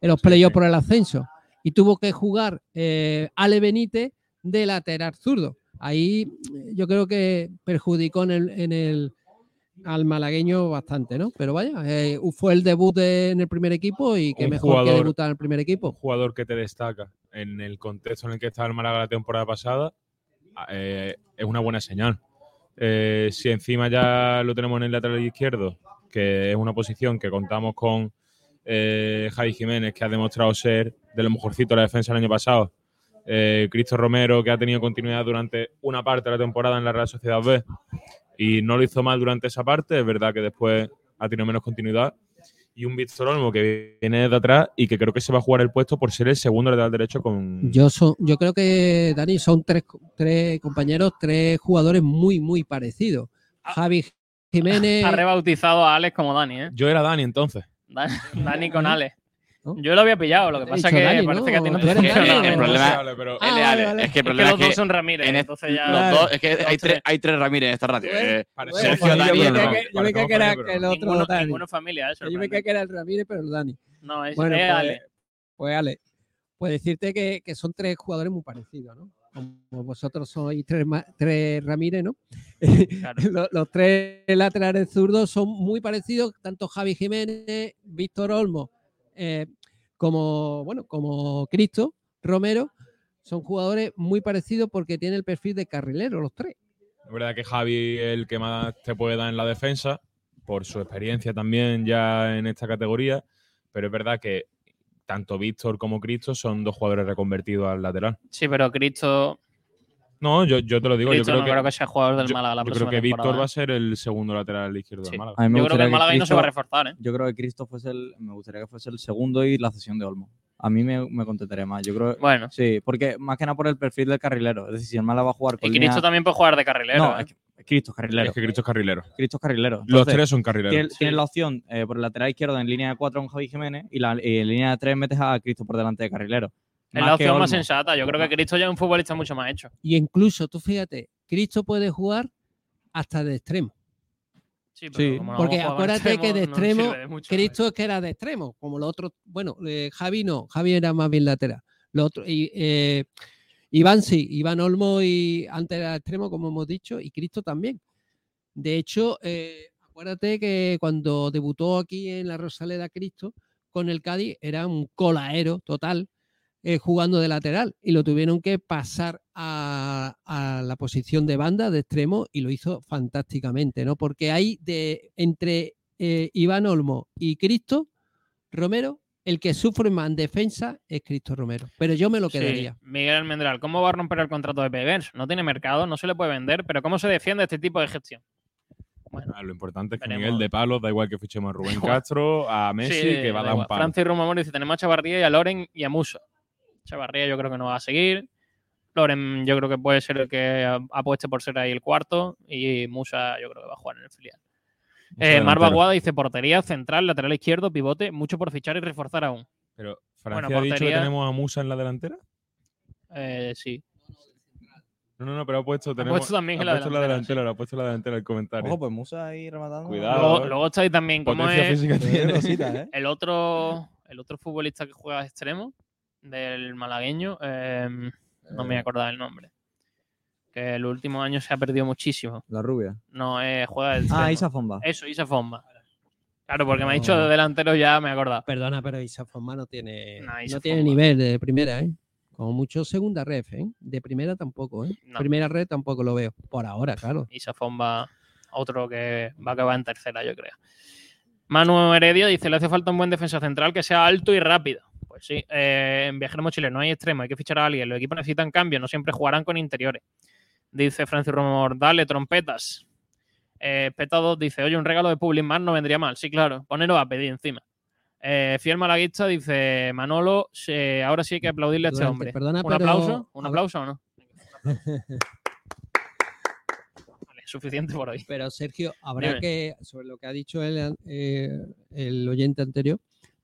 en los playoffs por el ascenso, y tuvo que jugar eh, Ale Benítez de lateral zurdo. Ahí eh, yo creo que perjudicó en el, en el al malagueño bastante, ¿no? Pero vaya, eh, fue el debut de- en el primer equipo y que Un mejor que debutar en el primer equipo. Un jugador que te destaca en el contexto en el que estaba el Málaga la temporada pasada eh, es una buena señal. Eh, si encima ya lo tenemos en el lateral izquierdo, que es una posición que contamos con eh, Javi Jiménez, que ha demostrado ser de lo mejorcito de la defensa el año pasado. Eh, Cristo Romero, que ha tenido continuidad durante una parte de la temporada en la Real Sociedad B y no lo hizo mal durante esa parte. Es verdad que después ha tenido menos continuidad. Y un Víctor Olmo que viene desde atrás y que creo que se va a jugar el puesto por ser el segundo lateral derecho con. Yo, son, yo creo que, Dani, son tres, tres compañeros, tres jugadores muy, muy parecidos. Javi Jiménez. Ha rebautizado a Alex como Dani, ¿eh? Yo era Dani entonces. Dan- Dani con Alex. Yo lo había pillado, lo que pasa dicho que Dani, parece ¿no? que a ti no te el ¿no? problema Ah, es vale, Ale. vale. Es que el Es que problema los es dos son Ramírez, en- entonces ya. los dos- es que Los hay tres. hay tres Ramírez en esta radio. Eh, Sergio familia, Dani, no. no. Yo me creía que era el no. otro Ninguno, Dani. ninguno familia, eso. Yo me creía que era el Ramírez, pero el Dani. No, es, Bueno, es pues, Ale. pues Ale, pues decirte que, que son tres jugadores muy parecidos, ¿no? Como vosotros sois tres, tres Ramírez, ¿no? Claro. los, los tres laterales zurdos son muy parecidos, tanto Javi Jiménez, Víctor Olmo, eh, como, bueno, como Cristo Romero, son jugadores muy parecidos porque tienen el perfil de carrilero, los tres. Es verdad que Javi es el que más te puede dar en la defensa, por su experiencia también ya en esta categoría, pero es verdad que tanto Víctor como Cristo son dos jugadores reconvertidos al lateral. Sí, pero Cristo, No, yo, yo te lo digo, Cristo yo creo no que, creo que sea jugador del yo- Málaga la yo creo que Víctor va a ¿eh? ser el segundo lateral izquierdo Sí. del Málaga. A mí me Yo creo que el Málaga ahí no se va a reforzar, ¿eh? Yo creo que Cristo fuese el, me gustaría que fuese el segundo y la cesión de Olmo. A mí me, me contentaría más. Yo creo, Bueno, sí, porque más que nada por el perfil del carrilero. Es decir, si el Málaga va a jugar con y línea- Cristo también puede jugar de carrilero. No, ¿eh? es que- Cristo es carrilero. Es que Cristo es carrilero. Cristo es carrilero. Los tres son carrileros. Tienes, tienes la opción eh, por el lateral izquierdo en línea de 4 con Javi Jiménez y, la, y en línea de 3 metes a Cristo por delante de carrilero. Es la opción más sensata. Yo creo que Cristo ya es un futbolista mucho más hecho. Y incluso, tú fíjate, Cristo puede jugar hasta de extremo. Sí, pero Sí. como no Porque acuérdate que de extremo, de. Cristo es que era de extremo, como los otros, bueno, eh, Javi no, Javi era más bien lateral. Los otros, y, eh, Iván sí, Iván Olmo y antes era extremo, como hemos dicho, y Cristo también. De hecho, eh, Acuérdate que cuando debutó aquí en la Rosaleda Cristo con el Cádiz era un colaero total eh, jugando de lateral y lo tuvieron que pasar a, a la posición de banda, de extremo y lo hizo fantásticamente, ¿no? Porque hay de entre eh, Iván Olmo y Cristo Romero, el que sufre más en defensa es Cristo Romero. Pero yo me lo Sí, quedaría. Miguel Almendral, ¿cómo va a romper el contrato de Pevers? No tiene mercado, no se le puede vender, pero ¿cómo se defiende este tipo de gestión? Ah, Lo importante es que veremos. Miguel de Palos, da igual que fichemos a Rubén Castro, a Messi, Sí, que va a da dar un palo. Francis Romamor dice, tenemos a Chavarría y a Loren y a Musa. Chavarría yo creo que no va a seguir. Loren yo creo que puede ser el que apueste por ser ahí el cuarto y Musa yo creo que va a jugar en el filial. Eh. Marva Guada dice portería, central, lateral izquierdo, pivote, mucho por fichar y reforzar aún. Pero, Bueno, ¿Francia ha dicho que tenemos a Musa en la delantera? Eh, sí. No, no, no, pero ha puesto, tenemos, puesto también ha en la puesto la delantera, delantera, lo ha puesto en la delantera el comentario. Ojo, pues Musa ahí rematando. Cuidado. Luego, eh. luego está ahí también como es física tiene. cositas, ¿eh? el otro el otro futbolista que juega extremo del malagueño, eh, no me acordaba el nombre. Que el último año se ha perdido muchísimo. La rubia. No, eh, juega de extremo. Ah, Isa Fomba. Eso, Isa Fomba. Claro, porque me ha dicho de delantero ya me he acordado. Perdona, pero Isa Fomba no tiene, No, Isa no tiene nivel de primera, ¿eh? Como mucho segunda ref, ¿eh? De primera tampoco, ¿eh? No. Primera red tampoco lo veo. Por ahora, claro. Isa Fomba, otro que va a acabar en tercera, yo creo. Manu Heredia dice, le hace falta un buen defensa central que sea alto y rápido. Pues sí, eh, en Viajero Mochilero no hay extremo, hay que fichar a alguien. Los equipos necesitan cambio, no siempre jugarán con interiores. Dice Francis Romor, dale, trompetas. Eh, Petado dice, oye, un regalo de Publimar no vendría mal. Sí, claro, ponerlo a pedir encima. Eh, Fiel Malaguista dice, Manolo, ahora sí hay que aplaudirle a este hombre. perdona, ¿Un pero- aplauso? ¿Un aplauso o no? Vale, suficiente por hoy. Pero Sergio, habrá Dime. que, sobre lo que ha dicho el, eh, el oyente anterior,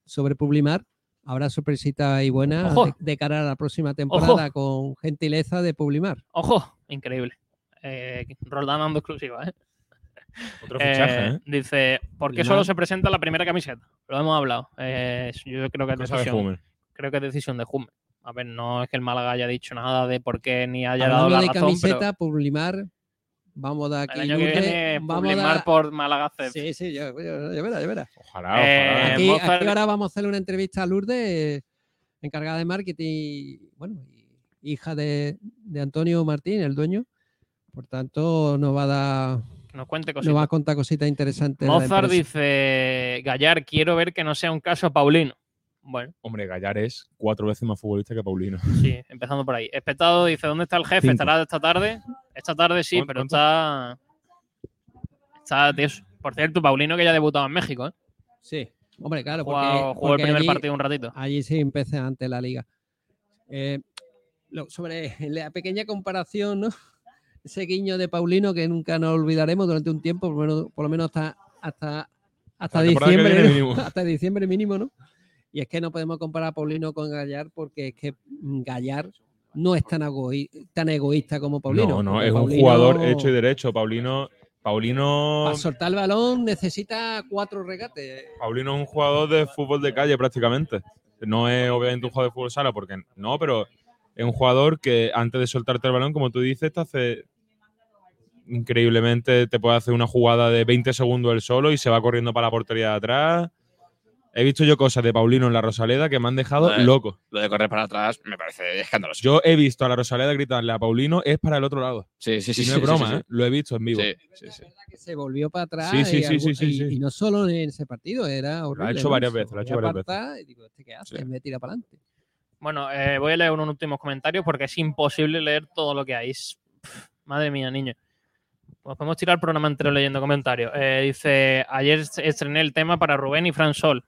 sobre Publimar, habrá sorpresita y buena de, de cara a la próxima temporada con gentileza de Publimar. Ojo, increíble. Eh, Roldán dando exclusiva, ¿eh? Otro fichaje, ¿eh? Dice, ¿por qué solo se presenta la primera camiseta? Lo hemos hablado. Eh, yo creo que es decisión. Hummel. Creo que es decisión de Jume. A ver, no es que el Málaga haya dicho nada de por qué ni haya dado la de razón, camiseta, Publimar, vamos de aquí. pero el año que viene vamos a dar- por Málaga. Sí, sí, ya, ya, ya verá, ya verá. Ojalá, Eh, ojalá. Aquí, Mozart- aquí ahora vamos a hacer una entrevista a Lourdes, eh, encargada de marketing, bueno, hija de, de Antonio Martín, el dueño. Por tanto, nos va a dar, Nos cuente nos va a cositas. contar cositas interesantes. Mozart dice, Gallar, quiero ver que no sea un caso Paulino. Bueno, Hombre, Gallar es cuatro veces más futbolista que Paulino. sí, empezando por ahí. Espetado dice, ¿dónde está el jefe? Cinco. ¿Estará esta tarde? Esta tarde sí, ¿Cuánto- pero está... Está tieso. Por cierto, Paulino que ya ha debutado en México, ¿eh? Sí, hombre, claro, Jugó- porque, jugó porque el primer allí, partido un ratito. allí sí empecé ante la liga. Eh, lo- sobre la pequeña comparación, ¿no? Ese guiño de Paulino que nunca nos olvidaremos durante un tiempo, por lo menos, por lo menos hasta, hasta, hasta diciembre. mínimo. hasta diciembre mínimo, ¿no? Y es que no podemos comparar a Paulino con Gallar porque es que mm, Gallar no es tan, egoí- tan egoísta como Paulino. no, no, es un jugador hecho y derecho. Paulino, Paulino, Para soltar el balón necesita cuatro regates. Paulino es un jugador de fútbol de calle prácticamente. No es obviamente un jugador de fútbol sala, porque no, pero es un jugador que antes de soltarte el balón, como tú dices, te hace increíblemente, te puede hacer una jugada de 20 segundos él solo y se va corriendo para la portería de atrás. He visto yo cosas de Paulino en la Rosaleda que me han dejado Joder. loco. Lo de correr para atrás me parece escandaloso. Yo he visto a la Rosaleda gritarle a Paulino es para el otro lado. Sí, sí, sí. Y no sí, es broma, sí, sí. ¿eh? Lo he visto en vivo. Sí, sí, sí. que se volvió para atrás Sí, sí, y, sí, sí, algu- sí, y- sí. y no solo en ese partido, era horrible. hecho ¿no? varias Se veces, lo ha hecho varias veces. Y digo, ¿este qué hace? Sí. Me tira para adelante. Bueno, eh, voy a leer unos últimos comentarios porque es imposible leer todo lo que hay. Madre mía, niño. Nos podemos tirar el programa entero leyendo comentarios. Eh, dice, ayer est- estrené el tema para Rubén y Fran Sol.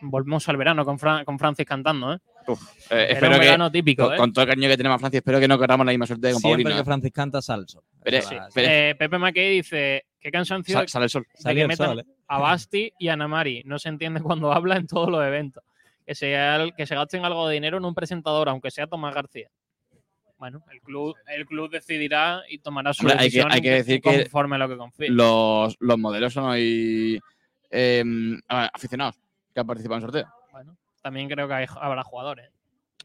Volvemos al verano con, Fran- con Francis cantando, ¿eh? Eh, Era espero un que, verano típico, con, ¿eh? con todo el cariño que tenemos a Francia, espero que no corramos la misma suerte con Siempre Paulino. que ¿eh? Francis canta, sale el sol. Pero- Esa sí, la- pero- Eh, Pepe McKay dice, qué cansancio Sa- sale el sol. de que el metan sol, ¿eh? a Basti y a Namari. No se entiende cuando habla en todos los eventos. Que, sea, que se gasten algo de dinero en un presentador, aunque sea Tomás García. Bueno, el club, el club decidirá y tomará su Hombre, hay que- decisión hay que decir que conforme a lo que confíe. Los, los modelos son hoy eh, aficionados que han participado en el sorteo. Bueno, también creo que hay- habrá jugadores.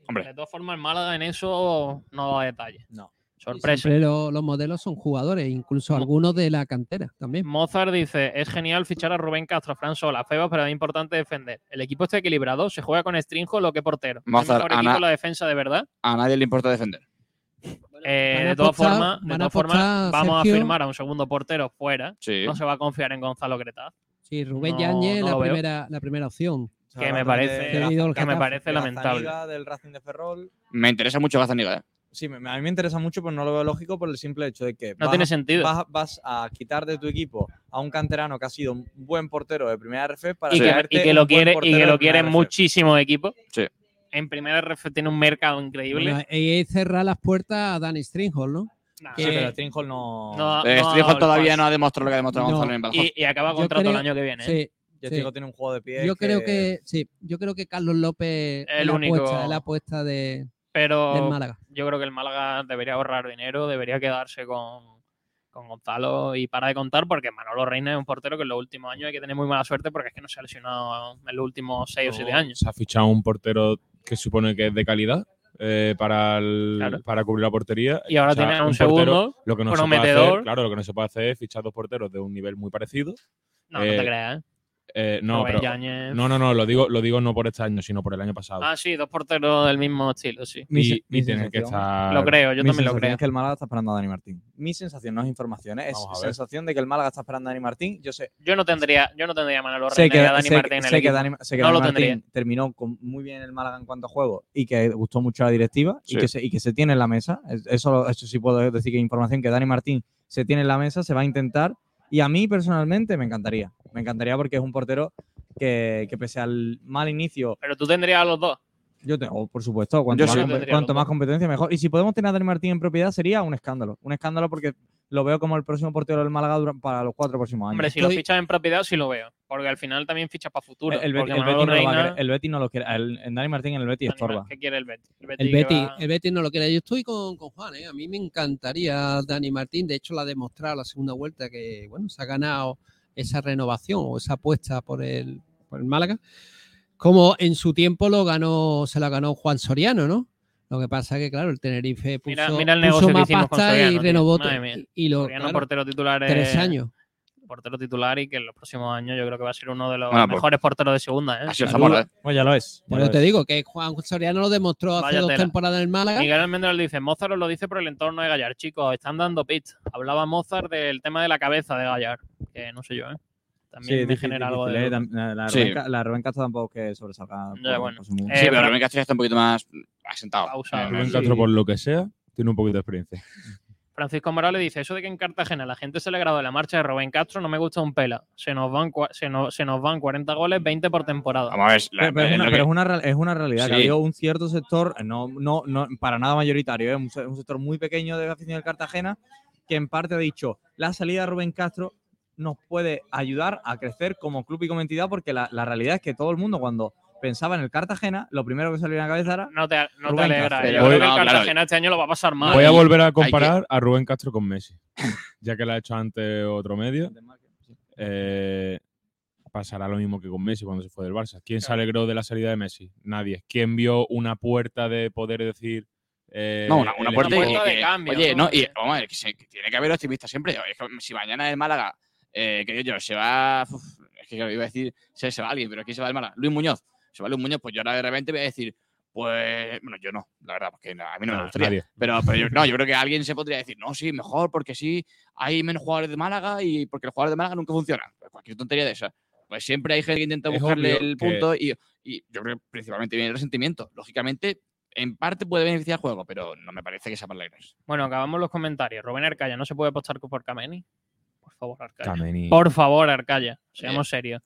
Hombre. De todas formas, el Málaga en eso no da detalles. No. Sorpresa. Lo- los modelos son jugadores, incluso Mo- algunos de la cantera también. Mozart dice, es genial fichar a Rubén Castro, a Fran Sola, Febas, pero es importante defender. El equipo está equilibrado, se juega con Stringo lo que portero. ¿No Mozart, ¿Es mejor equipo la defensa de verdad? A nadie le importa defender. Eh, de todas formas, de todas formas, vamos Sergio. a firmar a un segundo portero fuera. Sí. No se va a confiar en Gonzalo Cretaz. Sí, Rubén No, Yáñez, no la, primera, la primera opción. Que me parece, que me parece lamentable. Gazaniga del Racing de Ferrol. Me interesa mucho Gazaniga, ¿eh? Sí, me- a mí me interesa mucho, pero no lo veo lógico por el simple hecho de que No vas, tiene sentido. vas, vas a quitar de tu equipo a un canterano que ha sido un buen portero de primera RF para y que, y que lo quiere y que de lo quieren muchísimos equipos. Sí. En primera RF tiene un mercado increíble. Bueno, y cerrar las puertas a Dani Stringhall, ¿no? Nah, Sí, pero Stringhall no. No, Eh, no el todavía no ha demostrado lo que ha demostrado No. Gonzalo en Badajoz. y, y acaba Yo contrato creo- el año que viene. ¿eh? Sí, Y sí. Tiene un juego de pie. Yo creo que sí, yo creo que Carlos López El es la único- apuesta, es la apuesta de, del Pero Málaga. yo creo que el Málaga debería ahorrar dinero, debería quedarse con, con Gonzalo y para de contar porque Manolo Reina es un portero que en los últimos años hay que tener muy mala suerte porque es que no se ha lesionado en los últimos 6 o 7 años. Se ha fichado un portero que supone que es de calidad eh, para, el- Claro. para cubrir la portería. Y ahora O sea, tiene un, portero- segundo lo que no se puede hacer, claro, lo que no se puede hacer es fichar dos porteros de un nivel muy parecido. No, no Eh, te creas, ¿eh? Eh, no, Rubén pero, Yáñez. no, no, no, lo digo, lo digo no por este año, sino por el año pasado. Ah, sí, dos porteros del mismo estilo, sí. Mi se- y mi y tiene que sensación- estar. Lo creo, yo Mi también lo sensación creo. es que el Málaga está esperando a Dani Martín. Mi sensación no es información, es Vamos a ver. sensación de que el Málaga está esperando a Dani Martín. Yo sé, Yo no tendría, yo no tendría Manolo sé que, a Dani sé- Martín en el que. Dani, sé que No Dani lo tendría. Martín terminó con muy bien el Málaga en cuanto a juego y que gustó mucho la directiva Sí. y, que se, y que se tiene en la mesa. Es- Eso, eso sí puedo decir que hay información que Dani Martín se tiene en la mesa, se va a intentar. Y a mí personalmente me encantaría. Me encantaría porque es un portero que, que pese al mal inicio, Pero tú tendrías a los dos. Yo tengo, por supuesto, cuanto, más, cuanto competencia mejor. Y si podemos tener a Dani Martín en propiedad sería un escándalo. Un escándalo porque lo veo como el próximo portero del Málaga para los cuatro próximos años. Hombre, si lo fichas en propiedad, sí lo veo. Porque al final también fichas para futuro. el, el, Betis- el Betis no Reina- el Betis no lo quiere. El, el Dani Martín en el Betis estorba. ¿Qué quiere el Betis? El Betis, El que Betis, va- el Betis no lo quiere. Yo estoy con, con Juan, ¿eh? A mí me encantaría Dani Martín. De hecho, la ha demostrado la segunda vuelta que, bueno, se ha ganado esa renovación o esa apuesta por el, por el Málaga. Como en su tiempo lo ganó, se la ganó Juan Soriano, ¿no? Lo que pasa que, claro, el Tenerife puso, Mira- mira el puso negocio que más hicimos con pasta Soriano, y tío. renovó Madre todo. mía. Y, lo, Soriano, claro, portero titular es- tres años. portero titular y que en los próximos años yo creo que va a ser uno de los Bueno, pues, mejores porteros de segunda. ¿eh? Salud. Zamora, ¿eh? Pues ya lo es. ya lo eso te es. digo que Juan Soriano lo demostró hace Vaya dos tela. temporadas en el Málaga. Miguel Almendral dice, Mozart os lo dice por el entorno de Gallar. Chicos, están dando pits. Hablaba Mozart del tema de la cabeza de Gallar, que no sé yo, ¿eh? También Sí, me difícil, genera algo difícil, de... eh, La, la Sí. Rubén Ca- la Rubén Castro tampoco es que sobresalga. Ya, por- bueno. mundo. Eh, Sí, pero Rubén Castro ya está un poquito más asentado. Eh. Rubén Sí. Castro, por lo que sea, tiene un poquito de experiencia. Francisco Morales dice, eso de que en Cartagena la gente se le de la marcha de Rubén Castro no me gusta un pela. Se nos van, se nos, se nos van 40 goles, 20 por temporada. Vamos a ver. la- Pero, pero es, es una, lo pero que- es una real- es una realidad que Sí. ha habido un cierto sector, no, no, no para nada mayoritario, ¿eh? un, se- un sector muy pequeño de la afición del Cartagena, que en parte ha dicho, la salida de Rubén Castro nos puede ayudar a crecer como club y como entidad, porque la, la realidad es que todo el mundo cuando pensaba en el Cartagena, lo primero que salía en la cabeza era No te, no te Rubén alegra. Castro. Yo Voy- creo que el claro. Cartagena este año lo va a pasar mal. Voy a volver a que- comparar a Rubén Castro con Messi, ya que lo ha hecho antes otro medio. Eh, pasará lo mismo que con Messi cuando se fue del Barça. ¿Quién se alegró de la salida de Messi? Nadie. ¿Quién vio una puerta de poder decir... eh, No, una, puerta, de que- cambio, Oye, ¿no? no, y vamos a ver, que, se- que tiene que haber optimistas siempre. Es que si mañana el Málaga, eh, que yo, se va. uf, es que iba a decir, se, se va alguien, pero ¿quién se va del Málaga? Luis Muñoz. Se va Luis Muñoz, pues yo ahora de repente voy a decir, pues. Bueno, yo no, la verdad, porque a mí no me gustaría. nadie. Pero, pero yo, no, yo creo que alguien se podría decir, no, sí, mejor, porque sí, hay menos jugadores de Málaga y porque los jugadores de Málaga nunca funcionan. Pues cualquier tontería de esa. Pues siempre hay gente que intenta Es buscarle el que- punto y, y yo creo que principalmente viene el resentimiento. Lógicamente, en parte puede beneficiar al juego, pero no me parece que sea para. Bueno, acabamos los comentarios. Rubén Arcaya, ¿no se puede apostar por Kameni? Por favor, Arcaya. Por favor, Arcaya. Seamos serios.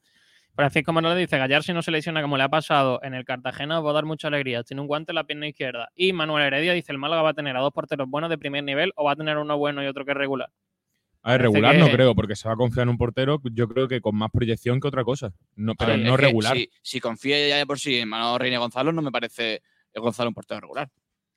Francisco Manuel dice, Gallar si no se lesiona como le ha pasado en el Cartagena os va a dar mucha alegría. Tiene un guante en la pierna izquierda. Y Manuel Heredia dice, el Málaga va a tener a dos porteros buenos de primer nivel o va a tener uno bueno y otro que es regular. A ver, regular no creo, porque se va a confiar en un portero, yo creo que con más proyección que otra cosa. No, pero no regular. Si, si confía ya de por sí en Manolo Reina Gonzalo, no me parece el Gonzalo un portero regular.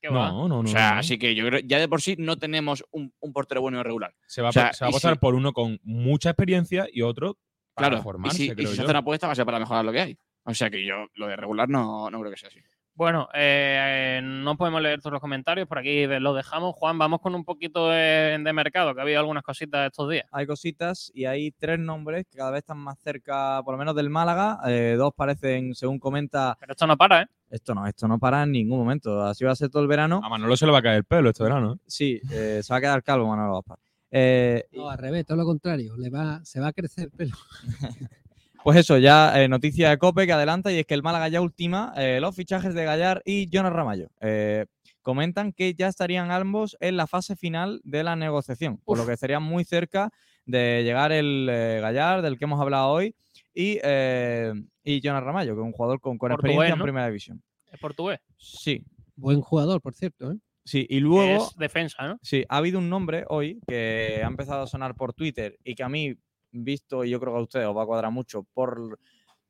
¿Qué va? No, no, no. o sea, no. así que yo creo ya de por sí no tenemos un, un portero bueno y regular. Se va, a o sea, se va a y apostar si- por uno con mucha experiencia y otro para Claro, y formarse, si, y creo si se yo. hace una apuesta va a ser para mejorar lo que hay. O sea que yo lo de regular no, no creo que sea así. Bueno, eh, no podemos leer todos los comentarios, por aquí lo dejamos. Juan, vamos con un poquito de, de mercado, que ha habido algunas cositas estos días. Hay cositas y hay tres nombres que cada vez están más cerca, por lo menos del Málaga. Eh, dos parecen, según comenta. Pero esto no para, ¿eh? Esto no, esto no para en ningún momento. Así va a ser todo el verano. A Manolo se le va a caer el pelo este verano. ¿eh? Sí, eh, se va a quedar calvo Manolo Gaspar. Eh, No, al revés, todo lo contrario. Le va, se va a crecer el pelo. Pues eso, ya eh, noticia de Cope que adelanta y es que el Málaga ya ultima eh, los fichajes de Gallar y Jonas Ramallo. Eh, comentan que ya estarían ambos en la fase final de la negociación, por lo que estarían muy cerca de llegar el eh, Gallar, del que hemos hablado hoy, y, eh, y Jonas Ramallo, que es un jugador con, con Portugués, experiencia en ¿no? primera división. Es portugués. Sí, Buen jugador, por cierto. ¿eh? sí, y luego... Es defensa, ¿no? Sí, ha habido un nombre hoy que ha empezado a sonar por Twitter y que a mí, visto, y yo creo que a ustedes os va a cuadrar mucho, por,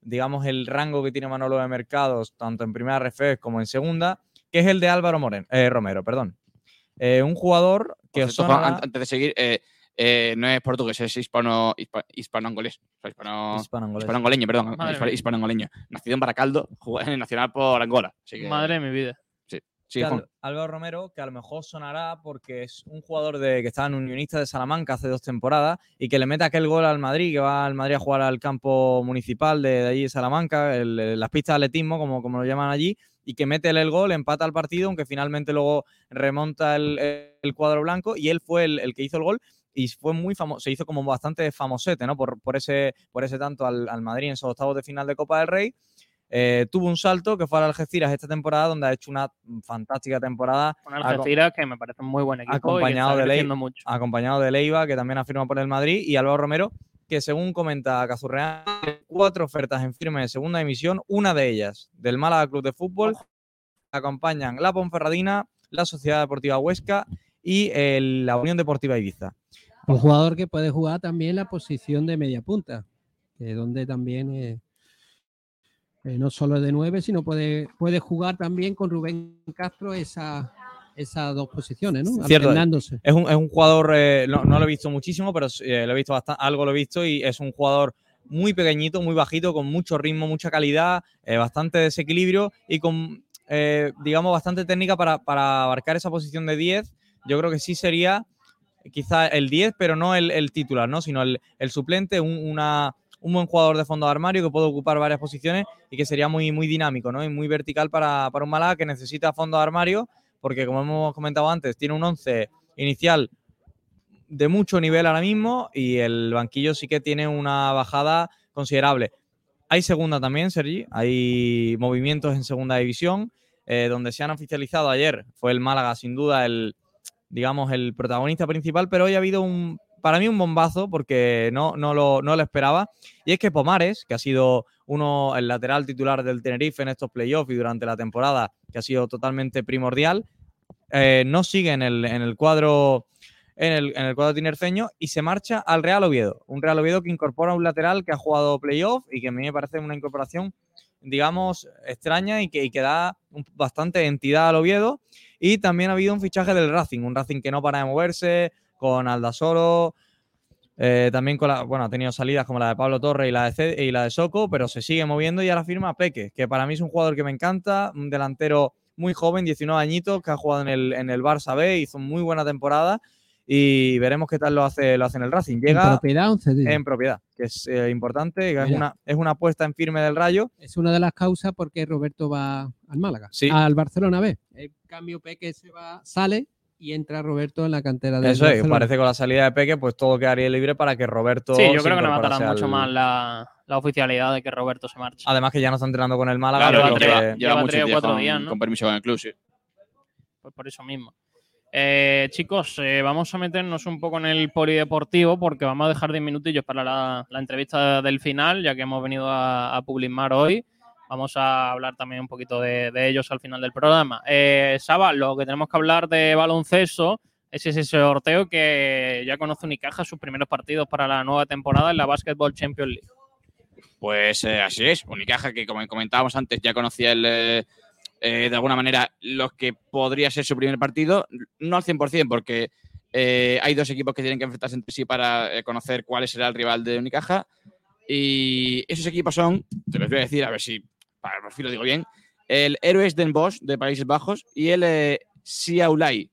digamos, el rango que tiene Manolo de mercados, tanto en primera RFES como en segunda, que es el de Álvaro Moren- eh, Romero. Perdón. Eh, un jugador que os antes de seguir, eh, eh, no es portugués, es hispano, hispa- hispano-angolés. Hispano, hispano-angoleño, perdón. Hispano-angoleño. Nacido en Baracaldo, jugó en el Nacional por Angola. Así que, Madre de mi vida. Sí. Álvaro Romero, que a lo mejor sonará porque es un jugador de, que estaba en Unionista de Salamanca hace dos temporadas y que le mete aquel gol al Madrid, que va al Madrid a jugar al campo municipal de, de allí de Salamanca, el- las pistas de atletismo, como, como lo llaman allí, y que mete el gol, empata el partido, aunque finalmente luego remonta el, el cuadro blanco y él fue el, el que hizo el gol y fue muy famoso, se hizo como bastante famosete, ¿no? Por, por, ese, por ese tanto al, al Madrid en esos octavos de final de Copa del Rey. Eh, tuvo un salto que fue al Algeciras esta temporada, donde ha hecho una fantástica temporada. Un Algeciras que me parece un muy buen equipo acompañado y que de está Ley- creciendo mucho. acompañado de Leiva, que también ha firmado por el Madrid, y Álvaro Romero, que según comenta Cazurreal, tiene cuatro ofertas en firme de segunda división, una de ellas del Málaga Club de Fútbol. Acompañan la Ponferradina, la Sociedad Deportiva Huesca y el- la Unión Deportiva Ibiza. Un jugador que puede jugar también la posición de media punta, que es donde también eh, eh, no solo de nueve, sino puede, puede jugar también con Rubén Castro esa, esas dos posiciones, ¿no? Cierto. Es un, es un jugador, eh, no, no lo he visto muchísimo, pero eh, lo he visto bastante, algo lo he visto y es un jugador muy pequeñito, muy bajito, con mucho ritmo, mucha calidad, eh, bastante desequilibrio y con, digamos, bastante técnica para, para abarcar esa posición de 10. Yo creo que sí sería quizá el 10, pero no el, el titular, ¿no? sino el, el suplente, un, una, un buen jugador de fondo de armario que puede ocupar varias posiciones y que sería muy, muy dinámico ¿no? y muy vertical para, para un Málaga que necesita fondo de armario, porque como hemos comentado antes, tiene un 11 inicial de mucho nivel ahora mismo y el banquillo sí que tiene una bajada considerable. Hay segunda también, Sergi, hay movimientos en segunda división, eh, donde se han oficializado ayer, fue el Málaga sin duda el, digamos, el protagonista principal, pero hoy ha habido un, para mí un bombazo porque no, no, lo, no lo esperaba, y es que Pomares, que ha sido uno, el lateral titular del Tenerife en estos playoffs y durante la temporada, que ha sido totalmente primordial, eh, no sigue en el, en el cuadro en el, en el cuadro tinerfeño y se marcha al Real Oviedo. Un Real Oviedo que incorpora un lateral que ha jugado playoff y que a mí me parece una incorporación, digamos, extraña y que, y que da un- bastante entidad al Oviedo. Y también ha habido un fichaje del Racing, un Racing que no para de moverse, con Aldasoro, eh, también con la, bueno, ha tenido salidas como la de Pablo Torre y la de, Ce- y la de Soco, pero se sigue moviendo y ahora firma Peque, que para mí es un jugador que me encanta, un delantero muy joven, 19 añitos, que ha jugado en el, en el Barça B, hizo muy buena temporada y veremos qué tal lo hace, lo hace en el Racing. En Llega propiedad 11 días. en propiedad, que es eh, importante, que es una, es una apuesta en firme del Rayo. Es una de las causas por qué Roberto va al Málaga. Sí. Al Barcelona B. El cambio Peque se va, sale y entra Roberto en la cantera de Eso es, parece que con la salida de Peque, pues todo quedaría libre para que Roberto. Sí, yo creo que no va a tardar incorporase mucho al- más la, la oficialidad de que Roberto se marche. Además que ya no está entrenando con el Málaga. Claro, pero lleva que- tres- Lleva, lleva muchos tres o días cuatro con, días, ¿no? con permiso con el club, sí. Pues por eso mismo. Eh, chicos, eh, vamos a meternos un poco en el polideportivo porque vamos a dejar 10 minutillos para la, la entrevista del final, ya que hemos venido a, a Publimar hoy. Vamos a hablar también un poquito de, ellos al final del programa. Eh, Saba, lo que tenemos que hablar de baloncesto es ese sorteo que ya conoce Unicaja sus primeros partidos para la nueva temporada en la Basketball Champions League. Pues eh, así es. Unicaja, que como comentábamos antes, ya conocía el, eh, de alguna manera lo que podría ser su primer partido. No al 100%, porque hay dos equipos que tienen que enfrentarse entre sí para conocer cuál será el rival de Unicaja. Y esos equipos son, te los voy a decir, a ver si para el perfil lo digo bien, el Héroes Den Bosch de Países Bajos y el eh, Siaulai,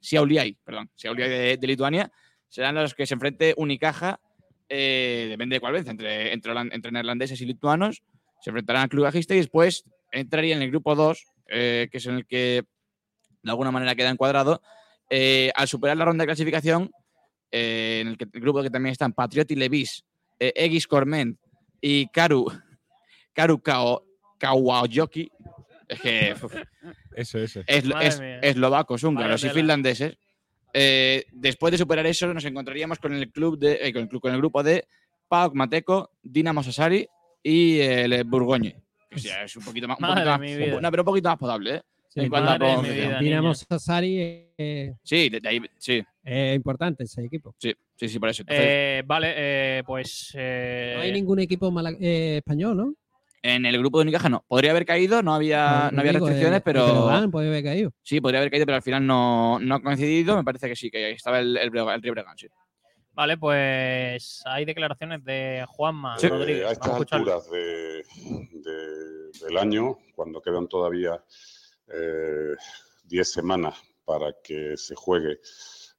perdón, Siauliai de, Lituania. Serán los que se enfrente Unicaja, eh, depende de cuál vez, entre, entre, entre neerlandeses y lituanos. Se enfrentarán al Club Agiste y después entraría en el grupo 2, eh, que es en el que de alguna manera queda encuadrado. Eh, al superar la ronda de clasificación, en el, grupo que también están Patrioti Levis, eh, Egis Corment y Karu, Karu Kao, Kawajoki, es que uf, Eso, eso. es, es- eslovacos, húngaros y finlandeses. Eh, después de superar eso, nos encontraríamos con el club de, eh, con, el, club- con el grupo de PAOK Mateco, Dinamo Sassari y el eh, Burgoñe. Que sí, es un poquito más, un poquito más- no, pero un poquito más potable, ¿eh? Sí, en cuanto a vida. Dinamo. Sassari eh, Sí, de, de ahí, sí, es importante ese equipo. sí, sí, sí, por eso. Entonces, Eh, vale, eh, pues. eh, No hay ningún equipo mala- eh, español, ¿no? En el grupo de Unicaja no. Podría haber caído, no había, no había Digo, restricciones, eh, pero. van, puede haber caído. Sí, podría haber caído, pero al final no, no ha coincidido. Me parece que sí, que estaba el, el, el Río sí. Vale, pues hay declaraciones de Juanma Sí. Rodríguez. Eh, a estas Vamos a escucharlo. alturas de- de- del año, cuando quedan todavía eh, 10 semanas para que se juegue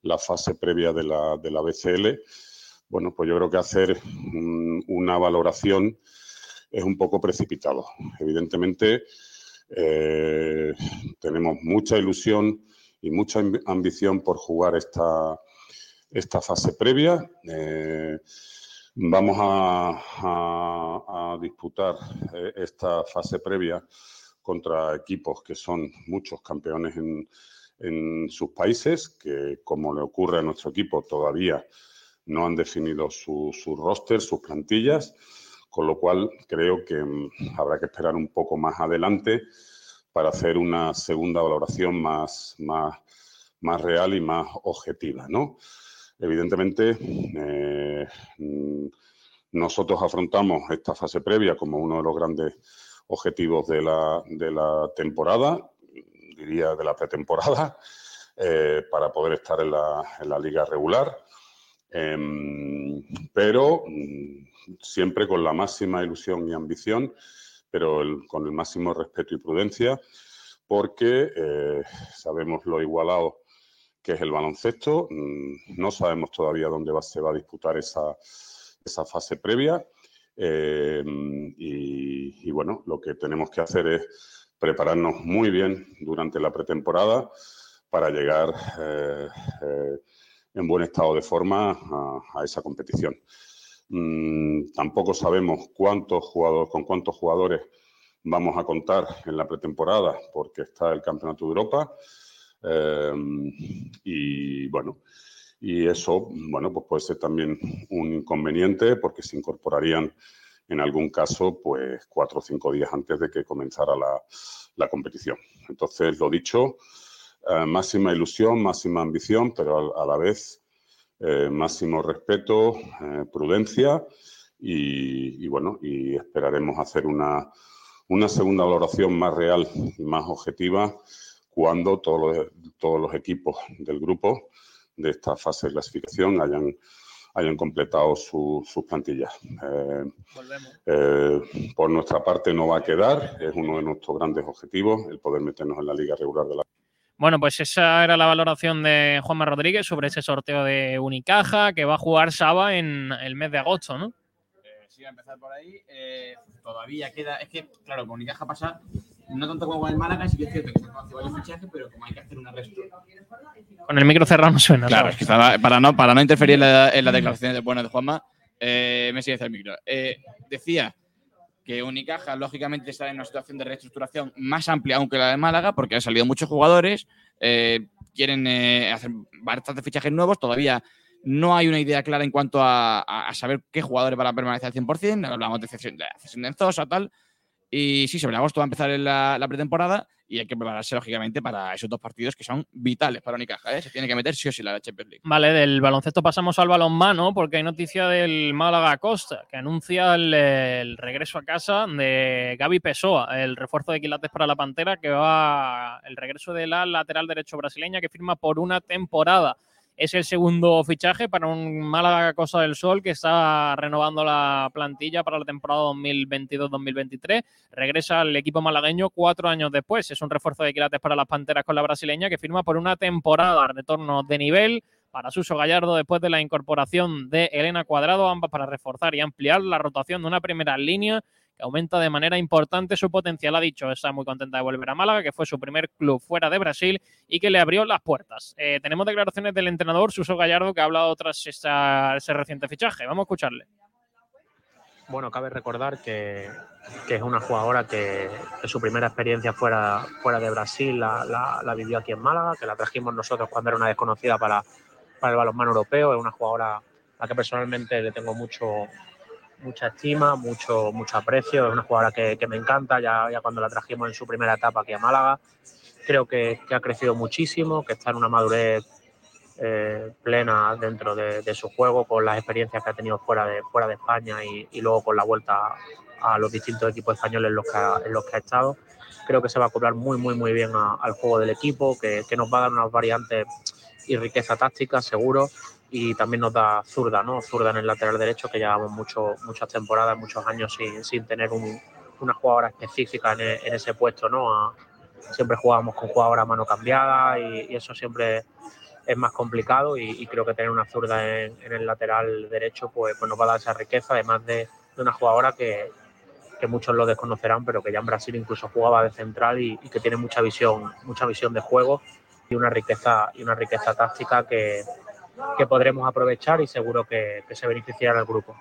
la fase previa de la, de la BCL, bueno, pues yo creo que hacer una valoración es un poco precipitado. Evidentemente, eh, tenemos mucha ilusión y mucha ambi- ambición por jugar esta, esta fase previa. Eh, vamos a disputar eh, esta fase previa contra equipos que son muchos campeones en, en sus países, que como le ocurre a nuestro equipo todavía no han definido su, su roster, sus plantillas, con lo cual creo que mm, habrá que esperar un poco más adelante para hacer una segunda valoración más, más, más real y más objetiva, ¿no? Evidentemente, eh, mm, nosotros afrontamos esta fase previa como uno de los grandes objetivos de la, de la temporada, diría de la pretemporada, eh, para poder estar en la, en la liga regular. Em, pero mm, siempre con la máxima ilusión y ambición, pero el- con el máximo respeto y prudencia, porque eh, sabemos lo igualado que es el baloncesto, mm, no sabemos todavía dónde se va a disputar esa, esa fase previa. y, y bueno, lo que tenemos que hacer es prepararnos muy bien durante la pretemporada para llegar eh, eh, en buen estado de forma a, esa competición. Mm, tampoco sabemos cuántos jugadores, con cuántos jugadores vamos a contar en la pretemporada, porque está el Campeonato de Europa. eh, y bueno, y eso, bueno, pues puede ser también un inconveniente porque se incorporarían en algún caso, pues cuatro o cinco días antes de que comenzara la, la competición. Entonces, lo dicho, eh, máxima ilusión, máxima ambición, pero a, a la vez eh, máximo respeto, eh, prudencia y, y bueno, y esperaremos hacer una, una segunda valoración más real y más objetiva cuando todos los, todos los equipos del grupo de esta fase de clasificación hayan, hayan completado su- sus plantillas. Eh, eh, por nuestra parte no va a quedar, es uno de nuestros grandes objetivos el poder meternos en la liga regular de la Bueno, pues esa era la valoración de Juanma Rodríguez sobre ese sorteo de Unicaja que va a jugar Saba en el mes de agosto, ¿no? Sí, a empezar por ahí. eh, todavía queda. Es que, claro, con Unicaja pasa no tanto como con el Málaga, sí que es cierto que se hace varios fichajes, pero como hay que hacer una reestructuración. Con el micro cerrado no suena. Claro, Saba. es que para, no, para no interferir en la, en la declaración de bueno de Juanma, eh, me sigue el micro. Eh, decía que Unicaja, lógicamente, está en una situación de reestructuración más amplia aún que la de Málaga, porque han salido muchos jugadores, eh, quieren eh, hacer bastantes fichajes nuevos, todavía no hay una idea clara en cuanto a, saber qué jugadores van a permanecer al 100%, hablamos de cesión de, de Enzosa, tal, y sí, sobre agosto va a empezar la, pretemporada y hay que prepararse, lógicamente, para esos dos partidos que son vitales para Unicaja, ¿eh? se tiene que meter sí o sí la Champions League. Vale, del baloncesto pasamos al balonmano porque hay noticia del Málaga Costa que anuncia el, el regreso a casa de Gaby Pessoa, el refuerzo de quilates para la Pantera que va el regreso de la lateral derecho brasileña que firma por una temporada. Es el segundo fichaje para un Málaga Costa del Sol que está renovando la plantilla para la temporada 2022-2023. Regresa al equipo malagueño cuatro años después. Es un refuerzo de quilates para las Panteras con la brasileña que firma por una temporada retorno de nivel para Suso Gallardo después de la incorporación de Elena Cuadrado, ambas para reforzar y ampliar la rotación de una primera línea aumenta de manera importante su potencial. Ha dicho, está muy contenta de volver a Málaga, que fue su primer club fuera de Brasil y que le abrió las puertas. Eh, tenemos declaraciones del entrenador Suso Gallardo que ha hablado tras ese reciente fichaje. Vamos a escucharle. Bueno, cabe recordar que, que es una jugadora que, que su primera experiencia fuera, fuera de Brasil la, la- la vivió aquí en Málaga, que la trajimos nosotros cuando era una desconocida para, para el balonmano europeo. Es una jugadora a la que personalmente le tengo mucho, mucha estima, mucho, mucho aprecio. Es una jugadora que, que me encanta, ya, ya cuando la trajimos en su primera etapa aquí a Málaga. Creo que, ha crecido muchísimo, que está en una madurez eh, plena dentro de, su juego, con las experiencias que ha tenido fuera de, fuera de España y, y luego con la vuelta a los distintos equipos españoles en los que ha, en los que ha estado. Creo que se va a acoplar muy, muy, muy bien al juego del equipo, que, que nos va a dar unas variantes y riqueza táctica, seguro, y también nos da zurda, ¿no? Zurda en el lateral derecho, que llevamos mucho, muchas temporadas, muchos años sin, sin tener un- una jugadora específica en, ese puesto, ¿no? Siempre jugábamos con jugadora a mano cambiada y, eso siempre es más complicado y, creo que tener una zurda en, el lateral derecho pues, pues nos va a dar esa riqueza, además de, una jugadora que, que muchos lo desconocerán, pero que ya en Brasil incluso jugaba de central y, y que tiene mucha visión, mucha visión de juego y una riqueza, y una riqueza táctica que, que podremos aprovechar y seguro que, que se beneficiará al grupo.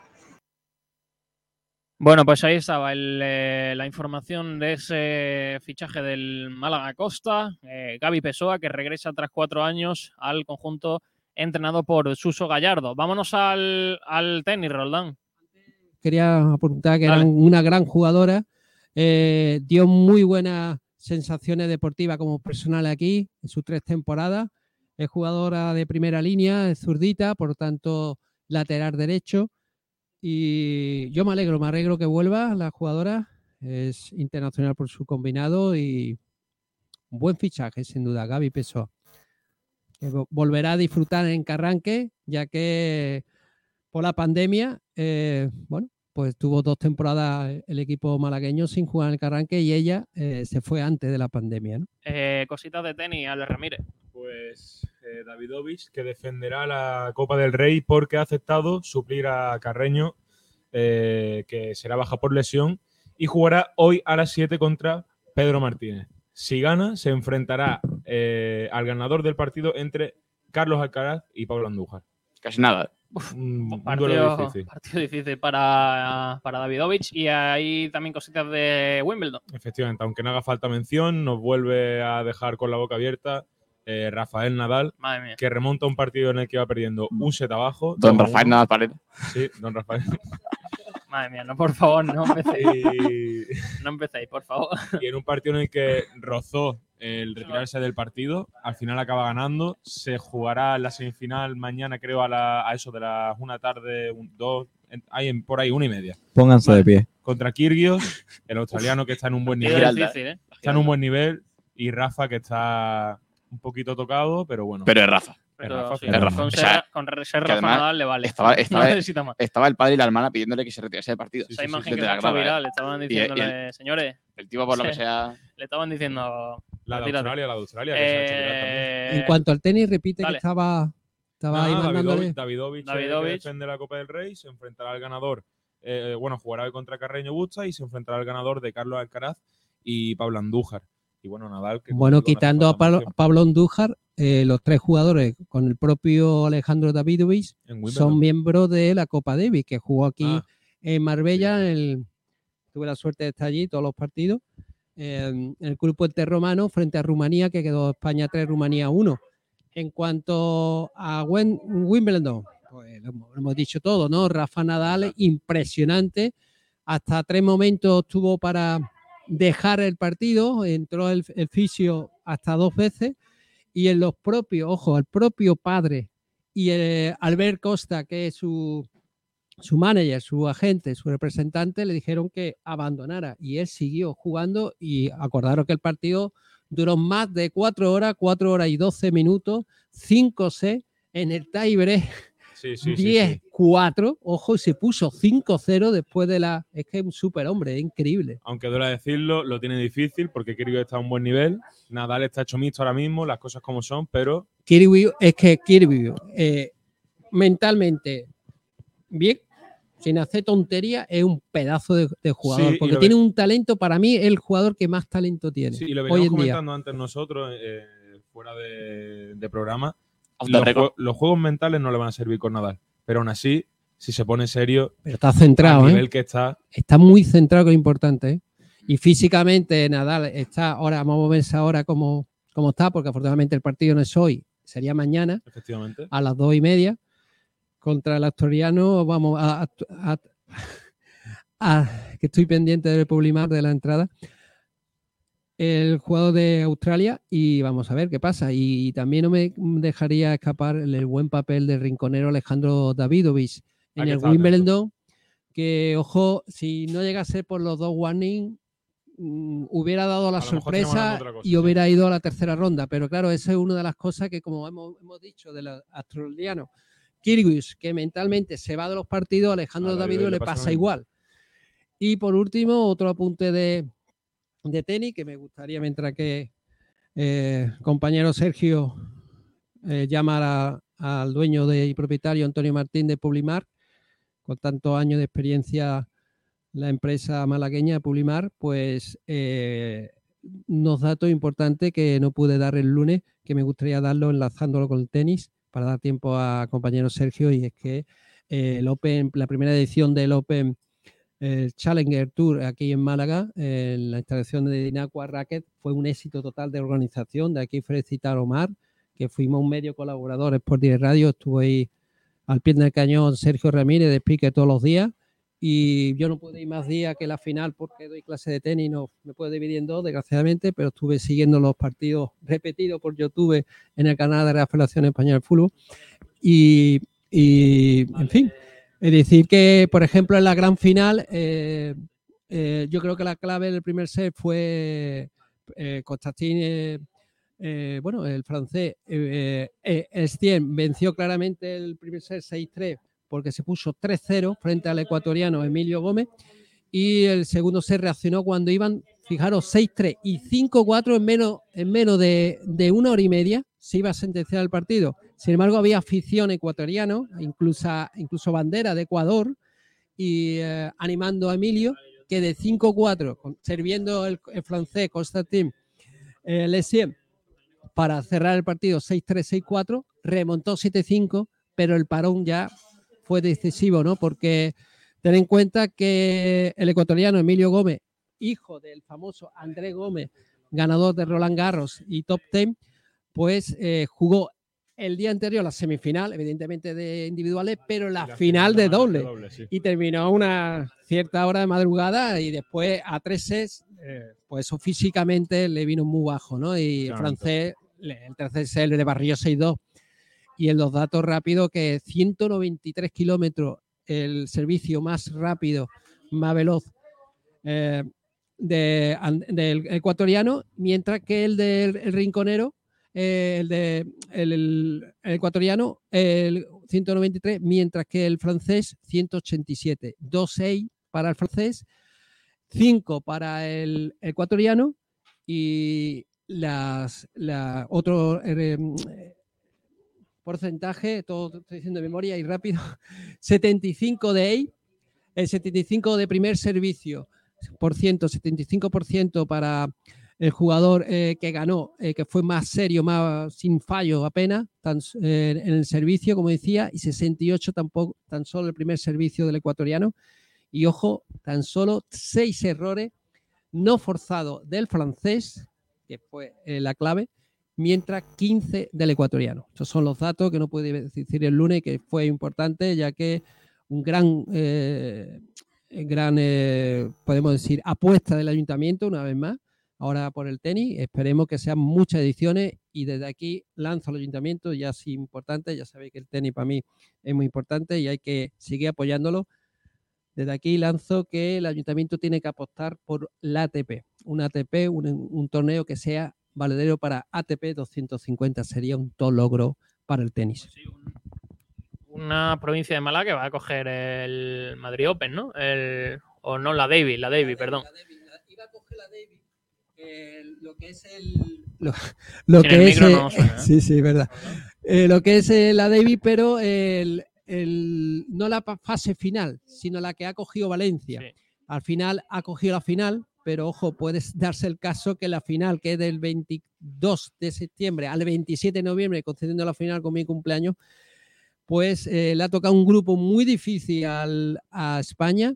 Bueno, pues ahí estaba el, eh, la información de ese fichaje del Málaga Costa, eh, Gaby Pessoa, que regresa tras cuatro años al conjunto entrenado por Suso Gallardo. Vámonos al, al tenis, Roldán. quería apuntar que Dale. era una gran jugadora, eh, dio muy buenas sensaciones deportivas como personal aquí en sus tres temporadas. Es jugadora de primera línea, es zurdita, por tanto lateral derecho. Y yo me alegro, me alegro que vuelva la jugadora. Es internacional por su combinado y un buen fichaje, sin duda, Gaby Pessoa. Volverá a disfrutar en Carranque, ya que por la pandemia, eh, bueno, pues tuvo dos temporadas el equipo malagueño sin jugar en Carranque y ella eh, se fue antes de la pandemia. Eh, cositas de tenis, Ale Ramírez. Pues eh, Davidovich, que defenderá la Copa del Rey porque ha aceptado suplir a Carreño, eh, que será baja por lesión, y jugará hoy a las 7 contra Pedro Martínez. Si gana, se enfrentará eh, al ganador del partido entre Carlos Alcaraz y Pablo Andújar. Casi nada. Un, Partido, difícil. partido difícil para, para Davidovich y hay también cositas de Wimbledon. Efectivamente, aunque no haga falta mención, nos vuelve a dejar con la boca abierta eh, Rafael Nadal, Madre mía. que remonta un partido en el que iba perdiendo un set abajo. Don 2 a Rafael 1. Nadal Paredes. Sí, don Rafael. Madre mía, no, por favor, no empecéis. y, No empecéis, por favor. y en un partido en el que rozó el retirarse del partido, al final acaba ganando. Se jugará la semifinal mañana, creo, a, la- a eso de las una tarde, un- dos, en- hay en- por ahí una y media. Pónganse de pie. Contra Kyrgios, el australiano que está en un buen nivel. difícil, ¿eh? Está en un buen nivel. Y Rafa, que está un poquito tocado, pero bueno. Pero es Rafa. Pero Rafa, sí, pero Rafa. con O ser, con ser que Rafa además Nadal le vale. Estaba, estaba- no necesita más. estaba el padre y la hermana pidiéndole que se retirase del partido. Esa imagen que la se ¿eh? estaban y diciéndole, el, señores. el tipo, por lo que Sí. sea. Le estaban diciendo. La de. Australia, la de Australia, que se ha hecho viral también. Eh, En cuanto al tenis, repite dale. que estaba, estaba ahí Nada, mandándole. Davidovich, Davidovich, eh, Davidovich. que defiende la Copa del Rey, se enfrentará al ganador. eh, bueno, jugará hoy contra Carreño Busta y se enfrentará al ganador de Carlos Alcaraz y Pablo Andújar. Y bueno, Nadal. Que Bueno, quitando a Pablo. Pablo Andújar, eh, los tres jugadores con el propio Alejandro Davidovich son miembros de la Copa Davis, que jugó aquí Ah. en Marbella. en el- tuve la suerte de estar allí todos los partidos. en el grupo interromano frente a Rumanía, que quedó España 3, Rumanía 1. En cuanto a Wimbledon, pues lo hemos dicho todo, ¿no? Rafa Nadal, impresionante. Hasta tres momentos tuvo para dejar el partido, entró el, el fisio hasta dos veces y en los propios, ojo, el propio padre y eh, Albert Costa, que es su, su manager, su agente, su representante, le dijeron que abandonara y él siguió jugando y acordaron que el partido duró más de cuatro horas, cuatro horas y doce minutos, cinco C en el tiebreak Sí, sí, sí, 10-4, ojo, y se puso 5-0 después de la. Es que es un super hombre, es increíble. Aunque duela decirlo, lo tiene difícil porque Kyrgios está a un buen nivel. Nadal está hecho mixto ahora mismo, las cosas como son, pero Kirby, es que Kirby, eh, mentalmente, bien, sin hacer tontería, es un pedazo de, de jugador. Sí, porque tiene un talento, para mí, es el jugador que más talento tiene Sí, y lo hoy veníamos en día. comentando antes nosotros, eh, fuera de, de programa. Off the Los, record. jue- los juegos mentales no le van a servir con Nadal. Pero aún así, si se pone serio, Pero está centrado, ¿eh? nivel que está, Está muy centrado, que es importante. ¿eh? Y físicamente Nadal está ahora, vamos a ver ahora cómo, cómo está, porque afortunadamente el partido no es hoy, sería mañana efectivamente. a las dos y media. Contra el asturiano, vamos a, a- a- a- que estoy pendiente del Publimar de la entrada. El jugador de Australia y vamos a ver qué pasa. Y, también no me dejaría escapar el, buen papel del rinconero Alejandro Davidovich en Hay que el. Wimbledon. Que, ojo, si no llegase por los dos warnings, mm, hubiera dado la sorpresa cosa, y hubiera ido a la tercera ronda. Pero claro, esa es una de las cosas que, como hemos, hemos dicho, de los australianos, Kyrgios, que mentalmente se va de los partidos, Alejandro David David le pasa igual. Y por último, otro apunte de, de tenis que me gustaría, mientras que eh, compañero Sergio eh, llama a- al dueño de, y propietario Antonio Martín de Publimar, con tantos años de experiencia la empresa malagueña Publimar, pues eh, unos datos importantes que no pude dar el lunes, que me gustaría darlo enlazándolo con el tenis para dar tiempo a compañero Sergio, y es que eh, el Open, la primera edición del Open el Challenger Tour aquí en Málaga, en la instalación de Dinacua Racket, fue un éxito total de organización. De aquí felicitar a Omar, que fuimos un medio colaborador Sport Direct Radio, estuvo ahí al pie del cañón Sergio Ramírez de Speaker todos los días. Y yo no pude ir más días que la final porque doy clase de tenis, no me puedo dividir en dos, desgraciadamente, pero estuve siguiendo los partidos repetidos por YouTube en el canal de la Federación Española de Fútbol. Y, y, en fin, es decir, que, por ejemplo, en la gran final, eh, eh, yo creo que la clave del primer set fue eh, Constantin, eh, eh, bueno, el francés, eh, eh, Estienne venció claramente el primer set 6-3 porque se puso 3-0 frente al ecuatoriano Emilio Gómez y el segundo set reaccionó cuando iban, fijaros, 6-3 y 5-4 en menos, en menos de, de una hora y media se iba a sentenciar el partido. Sin embargo, había afición ecuatoriano, incluso, incluso bandera de Ecuador, y eh, animando a Emilio, que de 5-4, con- sirviendo el, el francés Constantin eh, Lessien para cerrar el partido 6-3, 6-4, remontó 7-5, pero el parón ya fue decisivo, ¿no? Porque ten en cuenta que el ecuatoriano Emilio Gómez, hijo del famoso Andrés Gómez, ganador de Roland Garros y top 10, pues eh, jugó el día anterior la semifinal, evidentemente de individuales, pero la, la final, final de de doble. sí. Y terminó a una cierta hora de madrugada y después a tres sets, eh, pues eso físicamente le vino muy bajo, ¿no? Y el francés, el tercer set le barrió 6-2. Y en los datos rápidos, que 193 kilómetros, el servicio más rápido, más veloz eh, de- del ecuatoriano, mientras que el del el rinconero, eh, el, de, el, el- el ecuatoriano, el 193, mientras que el francés 187. 2-6 para el francés, 5 para el ecuatoriano y las, la, otro eh, porcentaje, todo estoy diciendo de memoria y rápido, 75 de EI, el 75 de primer servicio, por ciento, 75% para el jugador eh, que ganó, eh, que fue más serio, más sin fallo apenas, tan, eh, en el servicio, como decía, y 68 tampoco, tan solo el primer servicio del ecuatoriano. Y ojo, tan solo seis errores no forzados del francés, que fue eh, la clave, mientras 15 del ecuatoriano. Estos son los datos que no pude decir el lunes, que fue importante, ya que un gran, eh, gran eh, podemos decir, apuesta del ayuntamiento, una vez más, ahora por el tenis. Esperemos que sean muchas ediciones y desde aquí lanzo al ayuntamiento, ya es importante, ya sabéis que el tenis para mí es muy importante y hay que seguir apoyándolo. Desde aquí lanzo que el ayuntamiento tiene que apostar por la ATP, un ATP, un, un torneo que sea valedero para ATP 250, sería un todo logro para el tenis. Una provincia de Málaga que va a coger el Madrid Open, ¿no? El, o no, la Davis, la Davis, perdón. Lo que es el. Lo, el que es. micro eh, no suena, ¿eh? sí, sí, verdad. Eh, lo que es eh, la Davis, pero el, el- no la fase final, sino la que ha cogido Valencia. Al final ha cogido la final, pero ojo, puede darse el caso que la final, que es del 22 de septiembre al 27 de noviembre, concediendo la final con mi cumpleaños, pues eh, le ha tocado un grupo muy difícil al- a España,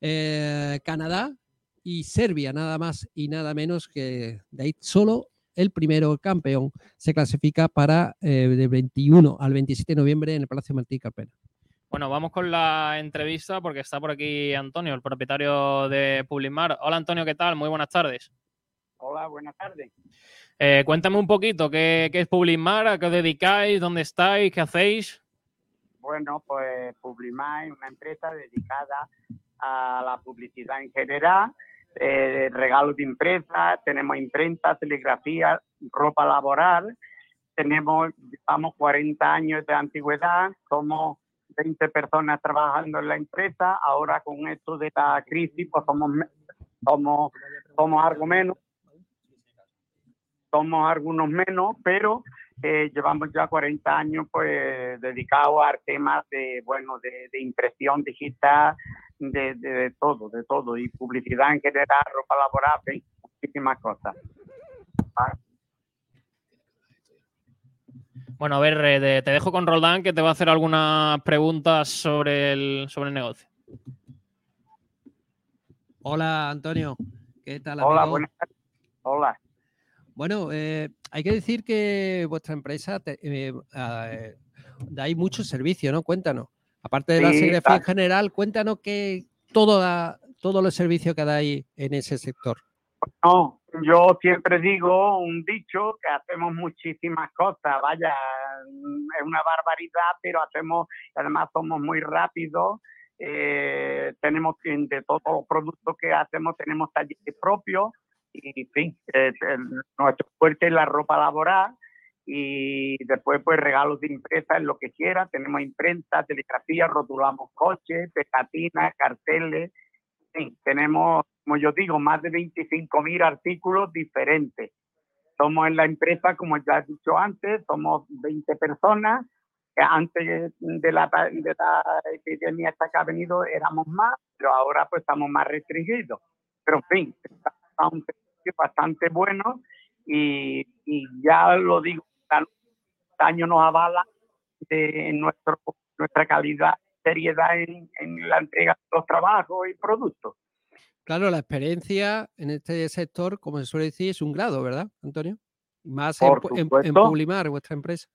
eh, Canadá y Serbia, nada más y nada menos que de ahí solo el primero campeón se clasifica para eh, del 21 al 27 de noviembre en el Palacio Martí Carpena. Bueno, vamos con la entrevista porque está por aquí Antonio, el propietario de Publimar. Hola Antonio, ¿qué tal? Muy buenas tardes. Hola, buenas tardes. Eh, cuéntame un poquito qué, qué es Publimar, a qué os dedicáis, dónde estáis, qué hacéis. Bueno, pues Publimar es una empresa dedicada a la publicidad en general, eh, regalos de imprenta, tenemos imprenta, serigrafía, ropa laboral, tenemos, llevamos 40 años de antigüedad, somos 20 personas trabajando en la empresa, ahora con esto de la crisis, pues somos, somos, somos algo menos, somos algunos menos, pero eh, llevamos ya 40 años pues dedicados al tema de bueno de impresión digital de, de- de todo de todo y publicidad en general ropa laboral muchísimas cosas Bueno, a ver, eh, te dejo con Roldán que te va a hacer algunas preguntas sobre el, sobre el negocio. Hola Antonio, ¿qué tal? hola buenas tardes. hola Bueno, eh, hay que decir que vuestra empresa te- eh, ah, eh, dais mucho servicio, ¿no? Cuéntanos. Aparte de la Sí, serigrafía en da- general, cuéntanos que todo la- todos los servicios que dais en ese sector. No, yo siempre digo un dicho que hacemos muchísimas cosas, vaya, es una barbaridad, pero hacemos, además somos muy rápidos, eh, tenemos de todos los productos que hacemos, tenemos talleres propios y, en fin, eh, nuestro fuerte es la ropa laboral y después pues regalos de impresa en lo que quiera, tenemos imprenta, telegrafía, rotulamos coches, pegatinas, carteles, Sí, tenemos, como yo digo, más de 25 mil artículos diferentes. Somos en la empresa, como ya he dicho antes, somos 20 personas. Antes de la, de la epidemia esta que ha venido éramos más, pero ahora pues estamos más restringidos. Pero en fin, está un precio bastante bueno y, y ya lo digo, el año nos avala de nuestro, nuestra calidad, seriedad en, en la entrega de los trabajos y productos. Claro, la experiencia en este sector, como se suele decir, es un grado, ¿verdad, Antonio? Más Por en, en- en. Publimar, vuestra empresa.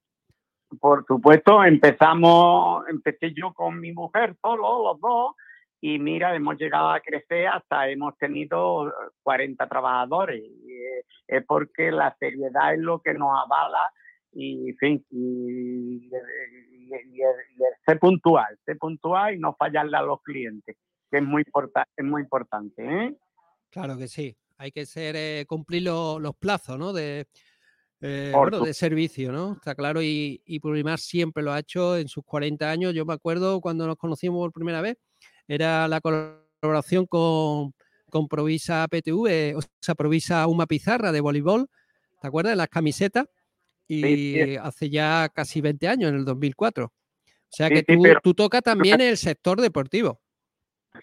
Por supuesto, empezamos, empecé yo con mi mujer, solo los dos, y mira, hemos llegado a crecer hasta hemos tenido 40 trabajadores. Eh, es porque la seriedad es lo que nos avala y, y, y- y- ser puntual, ser puntual y no fallarle a los clientes, que es muy, importa- es muy importante. ¿eh? Claro que sí. Hay que ser, eh, cumplir lo- los plazos, ¿no? De, eh, bueno, de servicio, ¿no? Está claro. Y, y Publimar siempre lo ha hecho en sus 40 años. Yo me acuerdo cuando nos conocimos por primera vez, era la colaboración con, con Provisa PTV, o sea, Provisa Uma Pizarra de voleibol, ¿te acuerdas? Las camisetas. Y sí. hace ya casi 20 años, en el 2004. O sea Sí, que sí, tú, pero- tú tocas también el sector deportivo.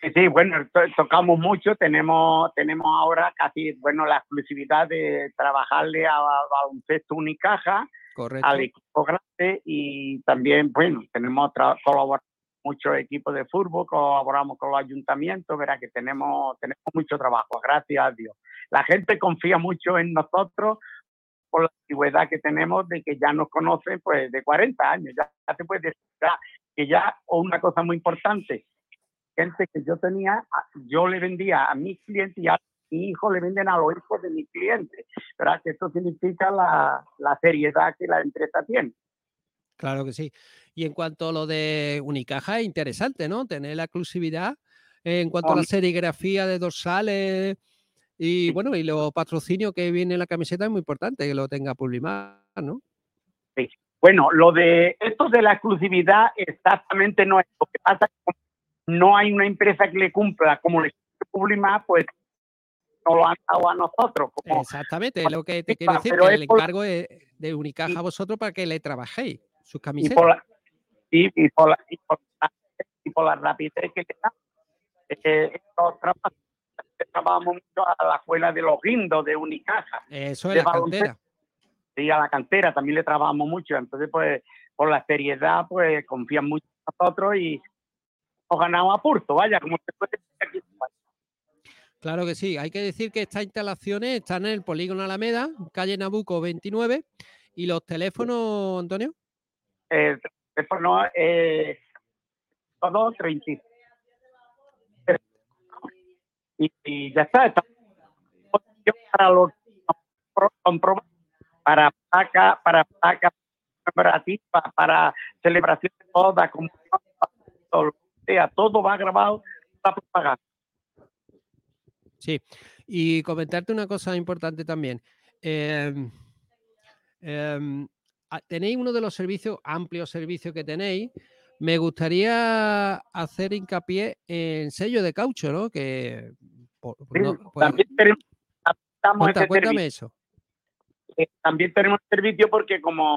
Sí, sí, bueno, to- tocamos mucho, tenemos, tenemos ahora casi, bueno, la exclusividad de trabajarle a, baloncesto Unicaja, Correcto. al equipo grande y también, bueno, tenemos con muchos equipos de fútbol, colaboramos con los ayuntamientos, verá que tenemos, tenemos mucho trabajo, gracias a Dios. La gente confía mucho en nosotros por la antigüedad que tenemos de que ya nos conocen pues de 40 años, ya, ya se puede decir ya, que ya o una cosa muy importante, gente que yo tenía, a- yo le vendía a mis clientes y a mi hijo le venden a los hijos de mis clientes, ¿verdad? Que esto significa la, la seriedad que la empresa tiene. Claro que sí. Y en cuanto a lo de Unicaja, es interesante, ¿no? Tener la exclusividad en cuanto a la serigrafía de dorsales y bueno, y los patrocinios que viene en la camiseta es muy importante que lo tenga Publimar, ¿no? Sí. Bueno, lo de esto de la exclusividad exactamente no es. Lo que pasa es que no hay una empresa que le cumpla como le Publimar, pues no lo han dado a nosotros. Como, Exactamente, es lo que te quiero decir, que el por- encargo es de Unicaja a vosotros para que le trabajéis sus y camisetas. por la, y, y por la, y por la- y por la rapidez que da. Eh, estos trabajos- trabajamos mucho a la escuela de los guindos de Unicaja. Eso es de la baloncesto. cantera. Sí, a la cantera también le trabajamos mucho. Entonces, pues, por la seriedad, pues, confían mucho en nosotros y hemos ganado a pulso, vaya, como se puede decir aquí. Claro que sí. Hay que decir que estas instalaciones están en el polígono Alameda, calle Nabuco 29. ¿Y los teléfonos, Antonio? El teléfono es todo 30. Y, y ya está. está para los para placa, para placa conmemorativa, para celebración de lo que sea, todo va grabado, está pagado. Sí. Y comentarte una cosa importante también. Em, a- tenéis uno de los servicios, amplios servicios que tenéis. Me gustaría hacer hincapié en sello de caucho, ¿no? Que no- pues, también tenemos, cuenta- cuéntame eso. Eh, también tenemos servicio porque como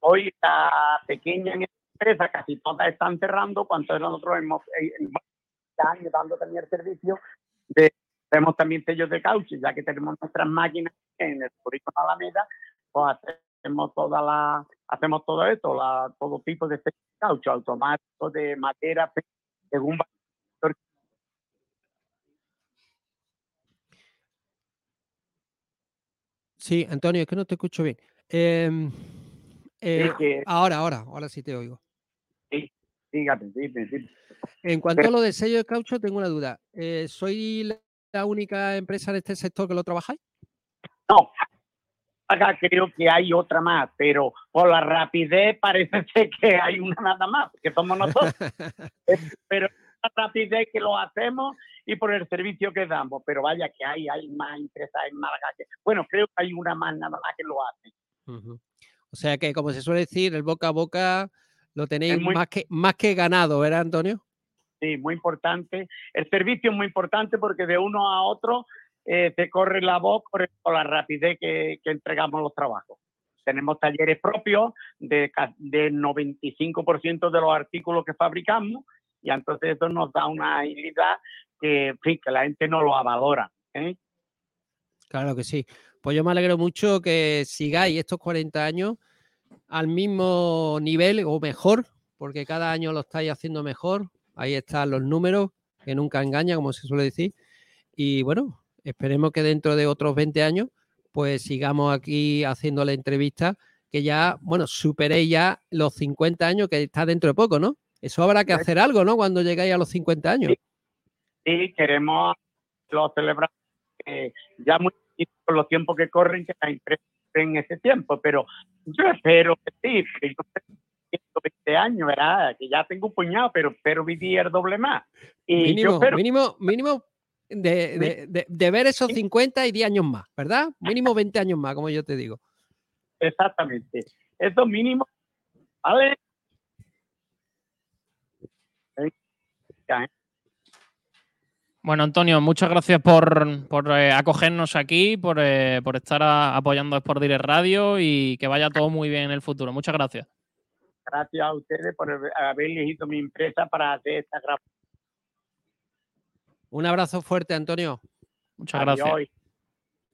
hoy la pequeña empresa casi todas están cerrando, cuando nosotros hemos años dando también el servicio, de, tenemos también sellos de caucho, ya que tenemos nuestras máquinas en el polígono Alameda, pues hacemos toda la, hacemos todo esto, la, todo tipo de de caucho, automáticos, de madera, según Sí, Antonio, es que no te escucho bien. Em, eh, que- ahora, ahora, ahora sí te oigo. Sí, sí, sí, sí. En cuanto a lo del sello de caucho, tengo una duda. Eh, ¿Soy la- la única empresa en este sector que lo trabajáis? No, acá creo que hay otra más, pero por la rapidez parece que hay una nada más, que somos nosotros. Eh, pero la rapidez que lo hacemos y por el servicio que damos. Pero vaya que hay, hay más empresas en Málaga que, bueno, creo que hay una más nada más que lo hace. Ujú. O sea que, como se suele decir, el boca a boca lo tenéis muy- más, que, más que ganado, ¿verdad, Antonio? Sí, muy importante. El servicio es muy importante porque de uno a otro eh, se corre la voz por, la rapidez que, entregamos los trabajos. Tenemos talleres propios de, ca- del 95% de los artículos que fabricamos y entonces eso nos da una agilidad que, en fin, que la gente no lo valora. ¿eh? Claro que sí. Pues yo me alegro mucho que sigáis estos 40 años al mismo nivel o mejor, porque cada año lo estáis haciendo mejor. Ahí están los números, que nunca engaña, como se suele decir. Y bueno, esperemos que dentro de otros 20 años, pues sigamos aquí haciendo la entrevista, que ya, bueno, superéis ya los 50 años, que está dentro de poco, ¿no? Eso habrá que hacer algo, ¿no? Cuando llegáis a los 50 años. Y queremos lo celebrar eh, ya muy con los tiempos que corren que la empresa en ese tiempo, pero yo espero que sí, que yo tengo 120 años, ¿verdad? Que ya tengo un puñado, pero espero vivir el doble más. Y yo mínimo, espero mínimo, mínimo de, de- de- de ver esos 50 y 10 años más, ¿verdad? Mínimo 20 años más, como yo te digo. exactamente. Eso mínimo, ¿vale? Ya, ¿eh? Bueno, Antonio, muchas gracias por, por, eh, acogernos aquí, por, eh, por estar a- apoyando a Sport Direct Radio y que vaya todo muy bien en el futuro. Muchas gracias. Gracias a ustedes por haber elegido mi empresa para hacer esta grabación. Un abrazo fuerte, Antonio. Muchas gracias. Adiós.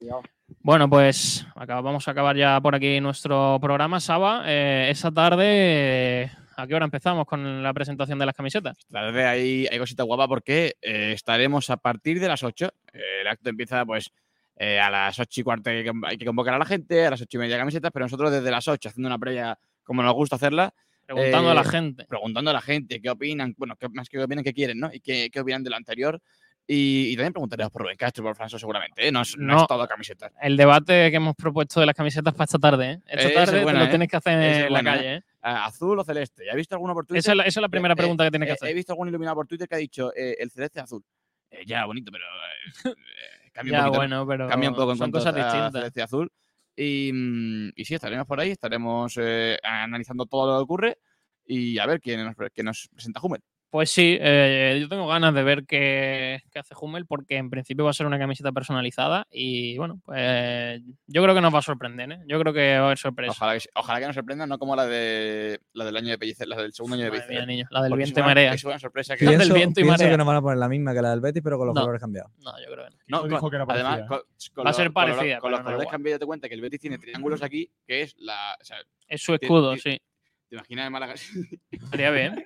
Adiós. Bueno, pues vamos a acabar ya por aquí nuestro programa, Saba. Eh, esa tarde, eh, ¿a qué hora empezamos con la presentación de las camisetas? La verdad, hay, hay cosita guapa porque eh, estaremos a partir de las 8. Eh, el acto empieza pues eh, a las 8 y cuarto hay que, hay que convocar a la gente, a las 8 y media camisetas, pero nosotros desde las 8 haciendo una previa como nos gusta hacerla. Preguntando a la gente. Preguntando a la gente qué opinan, bueno, qué, más que qué opinan, qué quieren, ¿no? Y qué, qué opinan de lo anterior. Y, y también preguntaremos por Rubén Castro y por François seguramente, ¿eh? No es, no No. es todo camisetas. El debate que hemos propuesto de las camisetas para esta tarde, ¿eh? Esta es tarde te buena, lo ¿eh? tienes que hacer es en la buena, calle, ¿eh? ¿Azul o celeste? ¿Ya has visto alguno por Twitter? Esa es la- esa es la primera pregunta que tienes que eh, hacer. He visto algún iluminado por Twitter que ha dicho eh, el celeste azul. Eh, ya, bonito, pero eh, eh, cambia Ya, un poquito. ¿no? bueno, pero Cambia un poco en son cuanto cosas distintas. celeste azul. Y, mm, y sí, estaremos por ahí, estaremos eh, analizando todo lo que ocurre y a ver quién nos, quién nos presenta Hummel. Pues sí, eh, yo tengo ganas de ver qué, qué hace Hummel porque en principio va a ser una camiseta personalizada y bueno, pues yo creo que nos va a sorprender, ¿eh? Yo creo que va a haber sorpresa. Ojalá que, sí- ojalá que nos sorprenda, no como la de la del año de Pellicer, la del segundo año de Pellicer. mía, niño, la del Porque viento y marea. Es una sorpresa que La del viento y marea. que nos van a poner la misma que la del Betis, pero con los No. colores cambiados. No, yo creo que no. No, dijo que era además, con, con Va a ser parecida, Con los colores cambiados, date cuenta que el Betis tiene triángulos aquí, que es la. O sea, Es su escudo, sí. ¿Te imaginas el Málaga? Estaría bien.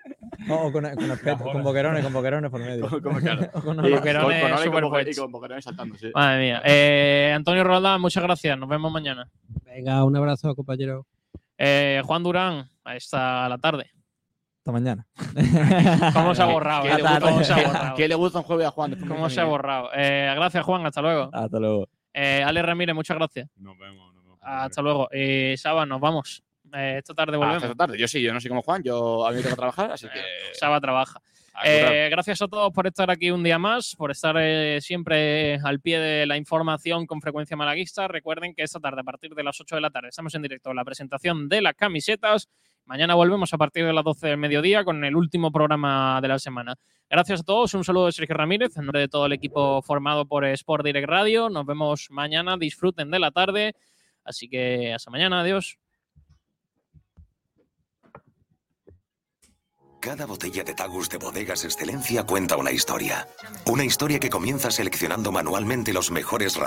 O, o con, con, espeto, con boquerones, con boquerones por medio. Claro. Con Y Boquerones y con saltando, sí. Madre mía. Eh, Antonio Roldán, muchas gracias. Nos vemos mañana. Venga, un abrazo, compañero. Eh, Juan Durán, hasta la tarde. Hasta mañana. ¿Cómo se ha ¿Qué- borrado? qué eh? le gusta- ¿Cómo se ha qué- borrado? ¿Qué le gusta un jueves a Juan? después ¿Cómo se ha borrado? Eh, gracias, Juan. Hasta luego. Hasta luego. Eh, Ale Ramírez, muchas gracias. Nos vemos. Nos vemos. Hasta luego. Eh, Saba, nos vamos. Eh, esta tarde Ah, volvemos. hasta tarde. Yo sí, yo no soy como Juan, yo a mí me toca trabajar, así que. Saba trabaja. a currar. Eh, gracias a todos por estar aquí un día más, por estar eh, siempre al pie de la información con frecuencia malaguista. Recuerden que esta tarde, a partir de las 8 de la tarde, estamos en directo en la presentación de las camisetas. Mañana volvemos a partir de las 12 del mediodía con el último programa de la semana. Gracias a todos, un saludo de Sergio Ramírez, en nombre de todo el equipo formado por Sport Direct Radio. Nos vemos mañana, disfruten de la tarde. Así que hasta mañana, adiós. Cada botella de Tagus de Bodegas Excelencia cuenta una historia. Una historia que comienza seleccionando manualmente los mejores